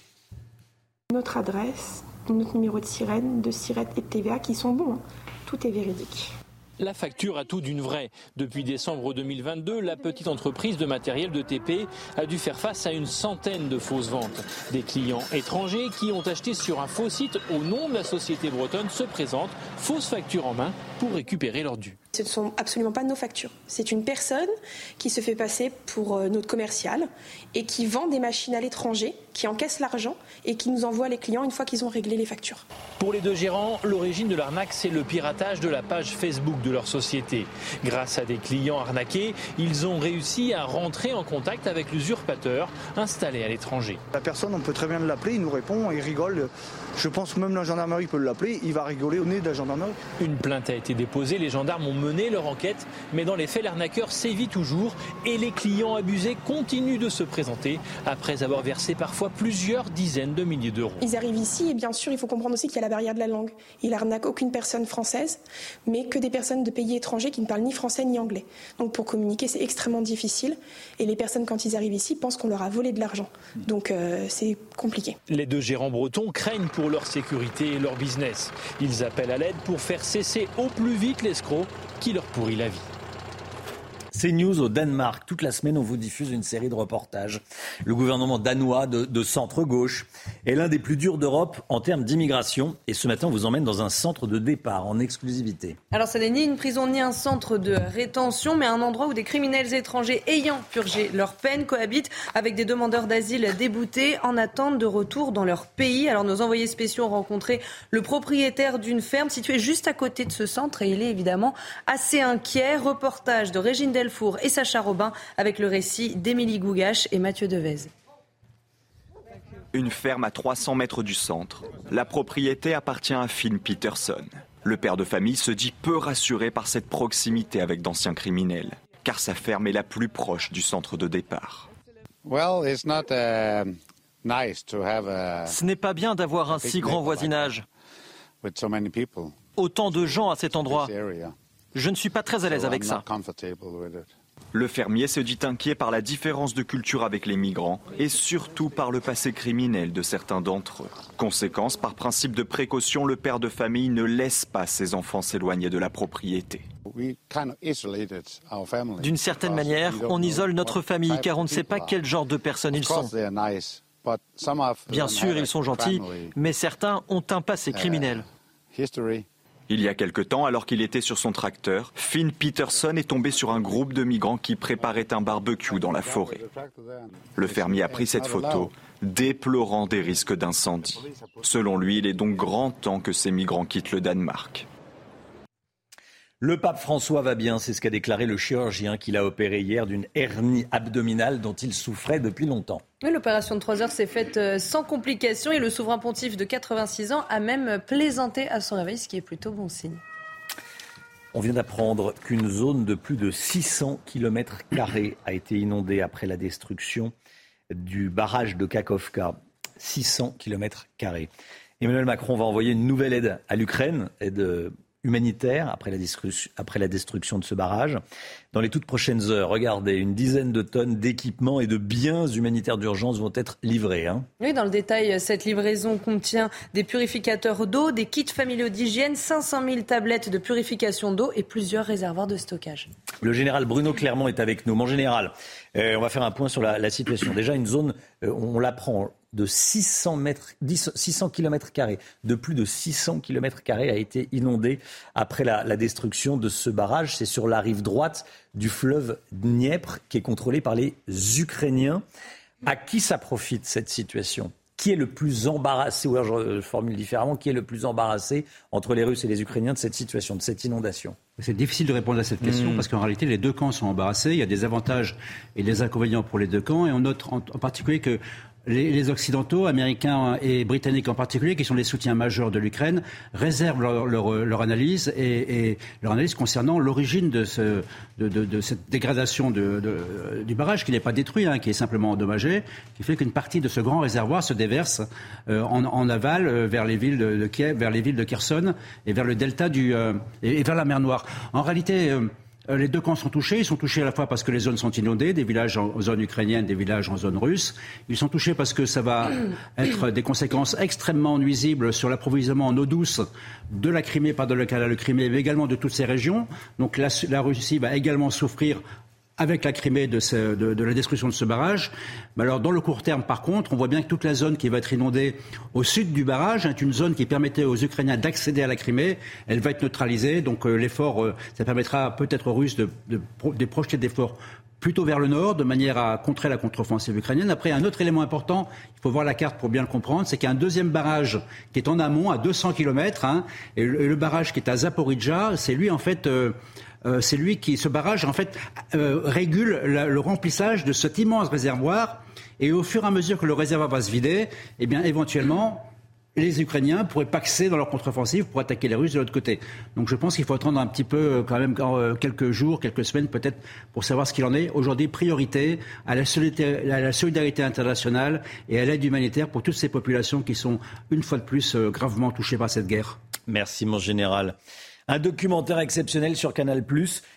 Notre adresse notre numéro de sirène, de sirène et de TVA qui sont bons. Hein. Tout est véridique.
La facture a tout d'une vraie. Depuis décembre 2022, la petite entreprise de matériel de TP a dû faire face à une centaine de fausses ventes. Des clients étrangers qui ont acheté sur un faux site au nom de la société bretonne se présentent, fausses factures en main, pour récupérer leur dû.
Ce ne sont absolument pas nos factures. C'est une personne qui se fait passer pour euh, notre commercial et qui vend des machines à l'étranger, qui encaisse l'argent et qui nous envoie les clients une fois qu'ils ont réglé les factures.
Pour les deux gérants, l'origine de l'arnaque, c'est le piratage de la page Facebook de leur société. Grâce à des clients arnaqués, ils ont réussi à rentrer en contact avec l'usurpateur installé à l'étranger.
La personne, on peut très bien l'appeler, il nous répond, il rigole. Je pense même la gendarmerie peut l'appeler, il va rigoler au nez de la gendarmerie.
Une plainte a été déposée, les gendarmes ont mené leur enquête, mais dans les faits, l'arnaqueur sévit toujours et les clients abusés continuent de se présenter après avoir versé parfois plusieurs dizaines de milliers d'euros.
Ils arrivent ici et bien sûr, il faut comprendre aussi qu'il y a la barrière de la langue. Il arnaque aucune personne française, mais que des personnes de pays étrangers qui ne parlent ni français ni anglais. Donc pour communiquer, c'est extrêmement difficile et les personnes, quand ils arrivent ici, pensent qu'on leur a volé de l'argent. Donc euh, c'est compliqué.
Les deux gérants bretons craignent pour leur sécurité et leur business. Ils appellent à l'aide pour faire cesser au plus vite l'escroc qui leur pourrit la vie.
C'est News au Danemark. Toute la semaine, on vous diffuse une série de reportages. Le gouvernement danois de, centre-gauche est l'un des plus durs d'Europe en termes d'immigration. Et ce matin, on vous emmène dans un centre de départ en exclusivité.
Alors, ce n'est ni une prison ni un centre de rétention, mais un endroit où des criminels étrangers ayant purgé leur peine cohabitent avec des demandeurs d'asile déboutés en attente de retour dans leur pays. Alors, nos envoyés spéciaux ont rencontré le propriétaire d'une ferme située juste à côté de ce centre et il est évidemment assez inquiet. Reportage de Régine Del Delfour et Sacha Robin avec le récit d'Émilie Gougache et Mathieu Devez.
Une ferme à 300 mètres du centre. La propriété appartient à Finn Peterson. Le père de famille se dit peu rassuré par cette proximité avec d'anciens criminels, car sa ferme est la plus proche du centre de départ.
Ce n'est pas bien d'avoir un si grand voisinage. Autant de gens à cet endroit. Je ne suis pas très à l'aise avec ça.
Le fermier se dit inquiet par la différence de culture avec les migrants et surtout par le passé criminel de certains d'entre eux. Conséquence, par principe de précaution, le père de famille ne laisse pas ses enfants s'éloigner de la propriété.
D'une certaine manière, on isole notre famille car on ne sait pas quel genre de personnes ils sont. Bien sûr, ils sont gentils, mais certains ont un passé uh, criminel.
Il y a quelque temps, alors qu'il était sur son tracteur, Finn Peterson est tombé sur un groupe de migrants qui préparaient un barbecue dans la forêt. Le fermier a pris cette photo, déplorant des risques d'incendie. Selon lui, il est donc grand temps que ces migrants quittent le Danemark.
Le pape François va bien, c'est ce qu'a déclaré le chirurgien qu'il a opéré hier d'une hernie abdominale dont il souffrait depuis longtemps.
L'opération de 3 heures s'est faite euh, sans complications et le souverain pontife de 86 ans a même plaisanté à son réveil, ce qui est plutôt bon signe.
On vient d'apprendre qu'une zone de plus de 600 km a été inondée après la destruction du barrage de Kakovka. 600 km. Emmanuel Macron va envoyer une nouvelle aide à l'Ukraine, aide humanitaire après la, après la destruction de ce barrage. Dans les toutes prochaines heures, regardez, une dizaine de tonnes d'équipements et de biens humanitaires d'urgence vont être livrés. Hein.
Oui, dans le détail, cette livraison contient des purificateurs d'eau, des kits familiaux d'hygiène, 500 000 tablettes de purification d'eau et plusieurs réservoirs de stockage.
Le général Bruno Clermont est avec nous. Mon général, euh, on va faire un point sur la, situation. Déjà, une zone, euh, on l'apprend, de 600, mètres, 600 km, de plus de 600 km a été inondée après la, la destruction de ce barrage. C'est sur la rive droite du fleuve Dniepr qui est contrôlé par les Ukrainiens. À qui ça profite cette situation? Qui est le plus embarrassé, ou alors je formule différemment, qui est le plus embarrassé entre les Russes et les Ukrainiens de cette situation, de cette inondation?
C'est difficile de répondre à cette question hmm. parce qu'en réalité, les deux camps sont embarrassés. Il y a des avantages et des inconvénients pour les deux camps. Et on note en particulier que les, Occidentaux, Américains et Britanniques en particulier, qui sont les soutiens majeurs de l'Ukraine, réservent leur, analyse et, leur analyse concernant l'origine de, ce, de, cette dégradation du barrage qui n'est pas détruit, hein, qui est simplement endommagé, qui fait qu'une partie de ce grand réservoir se déverse euh, en, aval euh, vers les villes de, Kiev, vers les villes de Kherson et vers le delta du euh, et, vers la mer Noire. En réalité. Euh, les deux camps sont touchés. Ils sont touchés à la fois parce que les zones sont inondées, des villages en zone ukrainienne, des villages en zone russe. Ils sont touchés parce que ça va être des conséquences extrêmement nuisibles sur l'approvisionnement en eau douce de la Crimée, pas de de Crimée, mais également de toutes ces régions. Donc la, la Russie va également souffrir avec la Crimée de, la destruction de ce barrage. Mais alors, dans le court terme, par contre, on voit bien que toute la zone qui va être inondée au sud du barrage est une zone qui permettait aux Ukrainiens d'accéder à la Crimée. Elle va être neutralisée. Donc, euh, l'effort, euh, ça permettra peut-être aux Russes de, de, projeter des efforts plutôt vers le nord, de manière à contrer la contre-offensive ukrainienne. Après, un autre élément important, il faut voir la carte pour bien le comprendre, c'est qu'il y a un deuxième barrage qui est en amont, à 200 km, hein, et, le, barrage qui est à Zaporizhzhia, c'est lui, en fait... Euh, c'est lui qui, ce barrage, en fait, euh, régule le remplissage de cet immense réservoir. Et au fur et à mesure que le réservoir va se vider, eh bien, éventuellement, les Ukrainiens pourraient paxer dans leur contre-offensive pour attaquer les Russes de l'autre côté. Donc je pense qu'il faut attendre un petit peu, euh, quand même, euh, quelques jours, quelques semaines peut-être, pour savoir ce qu'il en est. Aujourd'hui, priorité à la, solidarité, internationale et à l'aide humanitaire pour toutes ces populations qui sont, une fois de plus, euh, gravement touchées par cette guerre.
Merci, mon général. Un documentaire exceptionnel sur Canal+.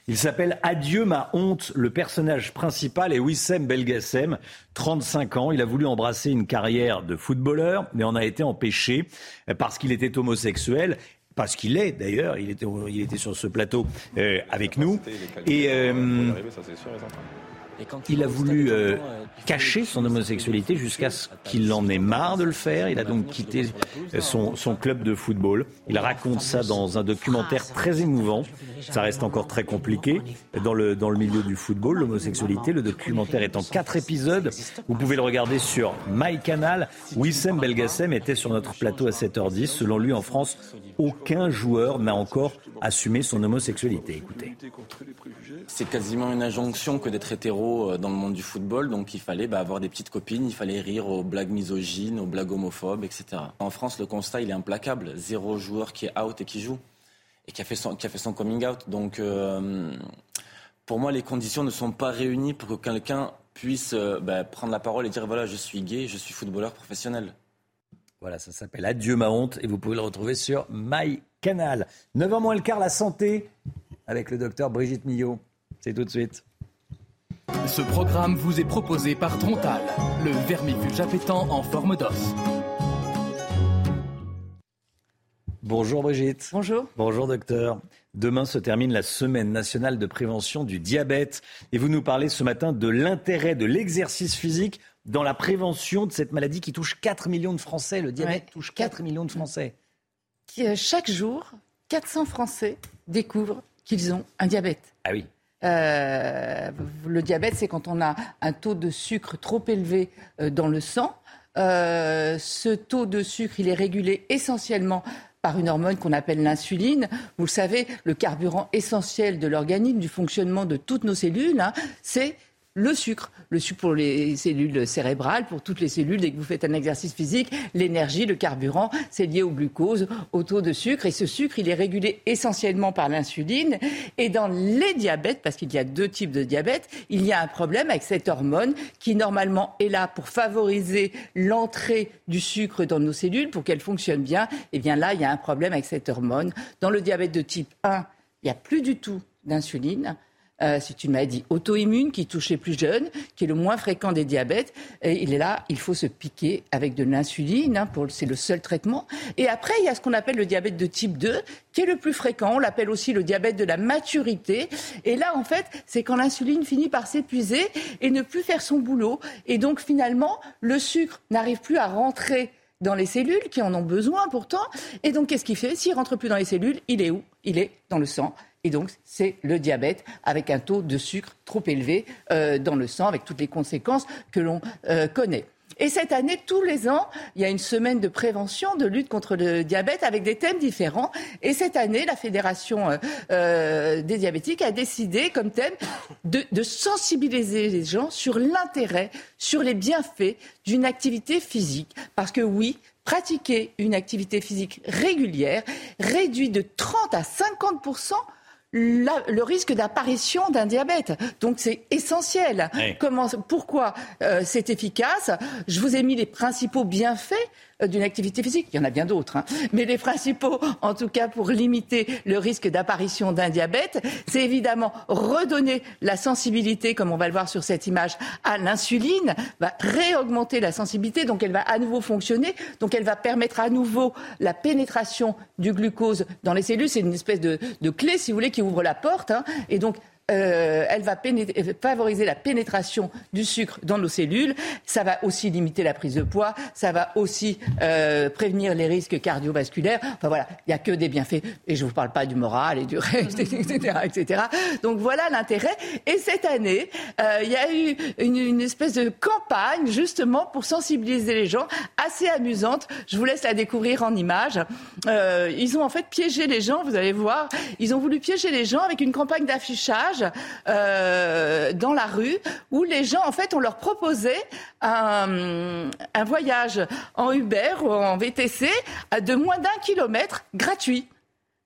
Il s'appelle Adieu ma honte. Le personnage principal est Wissem Belgassem, 35 ans. Il a voulu embrasser une carrière de footballeur, mais en a été empêché parce qu'il était homosexuel parce qu'il est d'ailleurs, il était, il était sur ce plateau euh, avec nous. Et, euh, il a voulu euh, cacher son homosexualité jusqu'à ce qu'il en ait marre de le faire. Il a donc quitté son, son, club de football. Il raconte ça dans un documentaire très émouvant. Ça reste encore très compliqué dans le, dans le milieu du football, l'homosexualité. Le documentaire est en quatre épisodes. Vous pouvez le regarder sur MyCanal. Wissem Belgassem était sur notre plateau à 7h10. Selon lui, en France, aucun joueur n'a encore assumé son homosexualité.
C'est quasiment une injonction que d'être hétéro euh, dans le monde du football. Donc il fallait bah, avoir des petites copines, il fallait rire aux blagues misogynes, aux blagues homophobes, etc. En France, le constat, il est implacable. Zéro joueur qui est out et qui joue. Et qui a fait son, qui a fait son coming out. Donc euh, pour moi, les conditions ne sont pas réunies pour que quelqu'un puisse euh, bah, prendre la parole et dire voilà, je suis gay, je suis footballeur professionnel.
Voilà, ça s'appelle Adieu ma honte et vous pouvez le retrouver sur MyCanal. 9h moins le quart, la santé avec le docteur Brigitte Millot. C'est tout de suite.
Ce programme vous est proposé par Trontal, le vermifuge appétant en forme d'os.
Bonjour Brigitte.
Bonjour.
Bonjour docteur. Demain se termine la semaine nationale de prévention du diabète et vous nous parlez ce matin de l'intérêt de l'exercice physique dans la prévention de cette maladie qui touche 4 millions de Français. Le diabète touche 4 millions de Français.
Euh, chaque jour, 400 Français découvrent qu'ils ont un diabète.
Ah oui.
Euh, le diabète, c'est quand on a un taux de sucre trop élevé euh, dans le sang. Euh, ce taux de sucre, il est régulé essentiellement par une hormone qu'on appelle l'insuline. Vous le savez, le carburant essentiel de l'organisme, du fonctionnement de toutes nos cellules, hein, c'est le sucre. Le sucre pour les cellules cérébrales, pour toutes les cellules, dès que vous faites un exercice physique, l'énergie, le carburant, c'est lié au glucose, au taux de sucre. Et ce sucre, il est régulé essentiellement par l'insuline. Et dans les diabètes, parce qu'il y a deux types de diabète, il y a un problème avec cette hormone qui, normalement, est là pour favoriser l'entrée du sucre dans nos cellules, pour qu'elle fonctionne bien. Et eh bien là, il y a un problème avec cette hormone. Dans le diabète de type 1, il n'y a plus du tout d'insuline. Euh, c'est une maladie auto-immune qui touche les plus jeunes, qui est le moins fréquent des diabètes. Et il est là, il faut se piquer avec de l'insuline, hein, c'est le seul traitement. Et après, il y a ce qu'on appelle le diabète de type 2, qui est le plus fréquent. On l'appelle aussi le diabète de la maturité. Et là, en fait, c'est quand l'insuline finit par s'épuiser et ne plus faire son boulot. Et donc, finalement, le sucre n'arrive plus à rentrer dans les cellules qui en ont besoin pourtant. Et donc, qu'est-ce qu'il fait? S'il rentre plus dans les cellules, il est où? Il est dans le sang. Et donc, c'est le diabète avec un taux de sucre trop élevé euh, dans le sang, avec toutes les conséquences que l'on euh, connaît. Et cette année, tous les ans, il y a une semaine de prévention, de lutte contre le diabète avec des thèmes différents. Et cette année, la Fédération euh, des diabétiques a décidé comme thème de, de sensibiliser les gens sur l'intérêt, sur les bienfaits d'une activité physique. Parce que oui, pratiquer une activité physique régulière réduit de 30 à 50 le risque d'apparition d'un diabète. Donc c'est essentiel. Comment, pourquoi euh, c'est efficace? Je vous ai mis les principaux bienfaits euh, d'une activité physique. Il y en a bien d'autres, hein. mais les principaux, en tout cas pour limiter le risque d'apparition d'un diabète, c'est évidemment redonner la sensibilité, comme on va le voir sur cette image, à l'insuline, va réaugmenter la sensibilité, donc elle va à nouveau fonctionner, donc elle va permettre à nouveau la pénétration du glucose dans les cellules. C'est une espèce de, de, clé, si vous voulez, qui ouvre la porte, hein. et donc euh, elle va favoriser la pénétration du sucre dans nos cellules. Ça va aussi limiter la prise de poids. Ça va aussi euh, prévenir les risques cardiovasculaires. Enfin voilà, il n'y a que des bienfaits. Et je ne vous parle pas du moral et du reste, etc., etc. Donc voilà l'intérêt. Et cette année, euh, il y a eu une, une, espèce de campagne justement pour sensibiliser les gens, assez amusante. Je vous laisse la découvrir en images. Euh, ils ont en fait piégé les gens. Vous allez voir, ils ont voulu piéger les gens avec une campagne d'affichage euh, dans la rue où les gens, en fait, on leur proposait un, voyage en Uber ou en VTC de moins d'un kilomètre gratuit.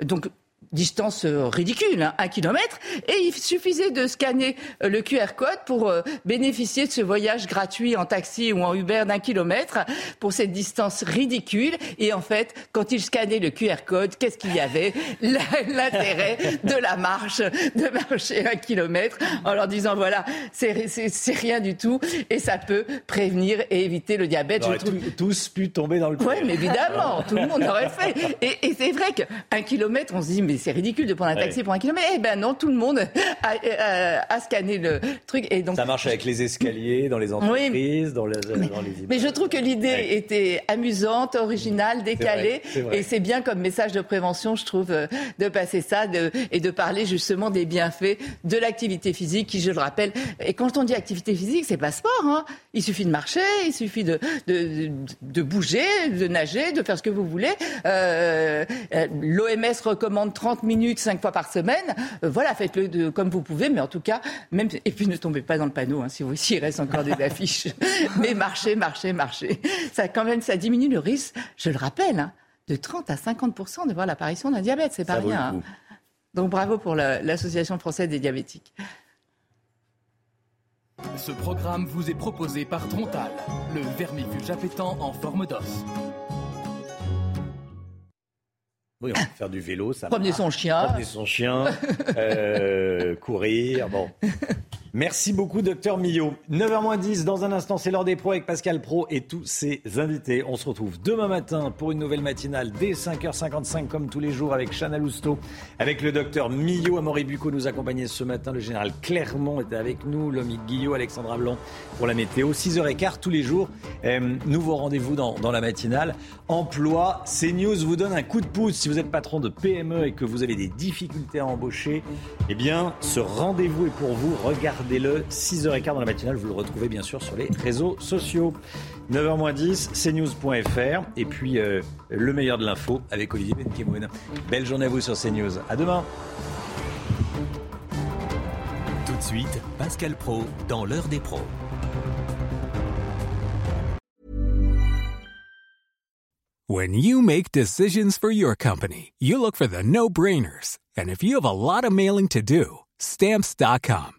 Donc distance euh, ridicule, hein, un kilomètre, et il suffisait de scanner euh, le QR code pour euh, bénéficier de ce voyage gratuit en taxi ou en Uber d'un kilomètre pour cette distance ridicule. Et en fait, quand il scannait le QR code, qu'est-ce qu'il y avait? L'intérêt de la marche, de marcher un kilomètre en leur disant voilà, c'est rien du tout et ça peut prévenir et éviter le diabète.
On trouve... tous pu tomber dans le
Oui, mais évidemment, tout le monde aurait fait. Et, et c'est vrai qu'un kilomètre, on se dit mais c'est ridicule de prendre un taxi pour un kilomètre. Eh ben non, tout le monde a, scanné le truc. Et donc,
ça marche avec les escaliers, dans les entreprises, dans, les,
mais, mais je trouve que l'idée était amusante, originale, décalée. et c'est bien comme message de prévention, je trouve, euh, de passer ça de, et de parler justement des bienfaits de l'activité physique qui, je le rappelle, et quand on dit activité physique, c'est pas sport. Hein. Il suffit de marcher, il suffit de, de, de, bouger, de nager, de faire ce que vous voulez. Euh, euh L'OMS recommande 30 30 minutes cinq fois par semaine. Euh, voilà, faites-le comme vous pouvez, mais en tout cas, même et puis ne tombez pas dans le panneau hein, si vous s'il reste encore des affiches. mais marchez, marchez, marchez. Ça quand même, ça diminue le risque. Je le rappelle, hein, de 30 à 50 de voir l'apparition d'un diabète, c'est pas rien. Hein. Donc bravo pour l'Association française des diabétiques.
Ce programme vous est proposé par Trontal, le vermifuge appétant en forme d'os.
Oui, on peut faire du vélo, ça
Promener son chien.
Promener son chien, euh, courir, bon. Merci beaucoup, docteur Millot. 9h10, dans un instant, c'est l'heure des pros avec Pascal Pro et tous ses invités. On se retrouve demain matin pour une nouvelle matinale dès 5h55, comme tous les jours, avec Chana Lousteau, avec le docteur Millot. Amaury Bucco nous accompagnait ce matin. Le général Clermont était avec nous. L'homme Guillot, Alexandra Blanc pour la météo. 6h15 tous les jours. Euh, nouveau rendez-vous dans, dans la matinale. Emploi, CNews vous donne un coup de pouce. Si vous êtes patron de PME et que vous avez des difficultés à embaucher, eh bien, ce rendez-vous est pour vous. Regardez Regardez-le, 6h15 dans la matinale. Vous le retrouvez bien sûr sur les réseaux sociaux. 9h10, cnews.fr. Et puis, euh, le meilleur de l'info avec Olivier Benkemoun. Belle journée à vous sur CNews. À demain.
Tout de suite, Pascal Pro dans l'heure des pros. When you make decisions for your company, you look for the no-brainers. And if you have a lot of mailing to do, Stamps.com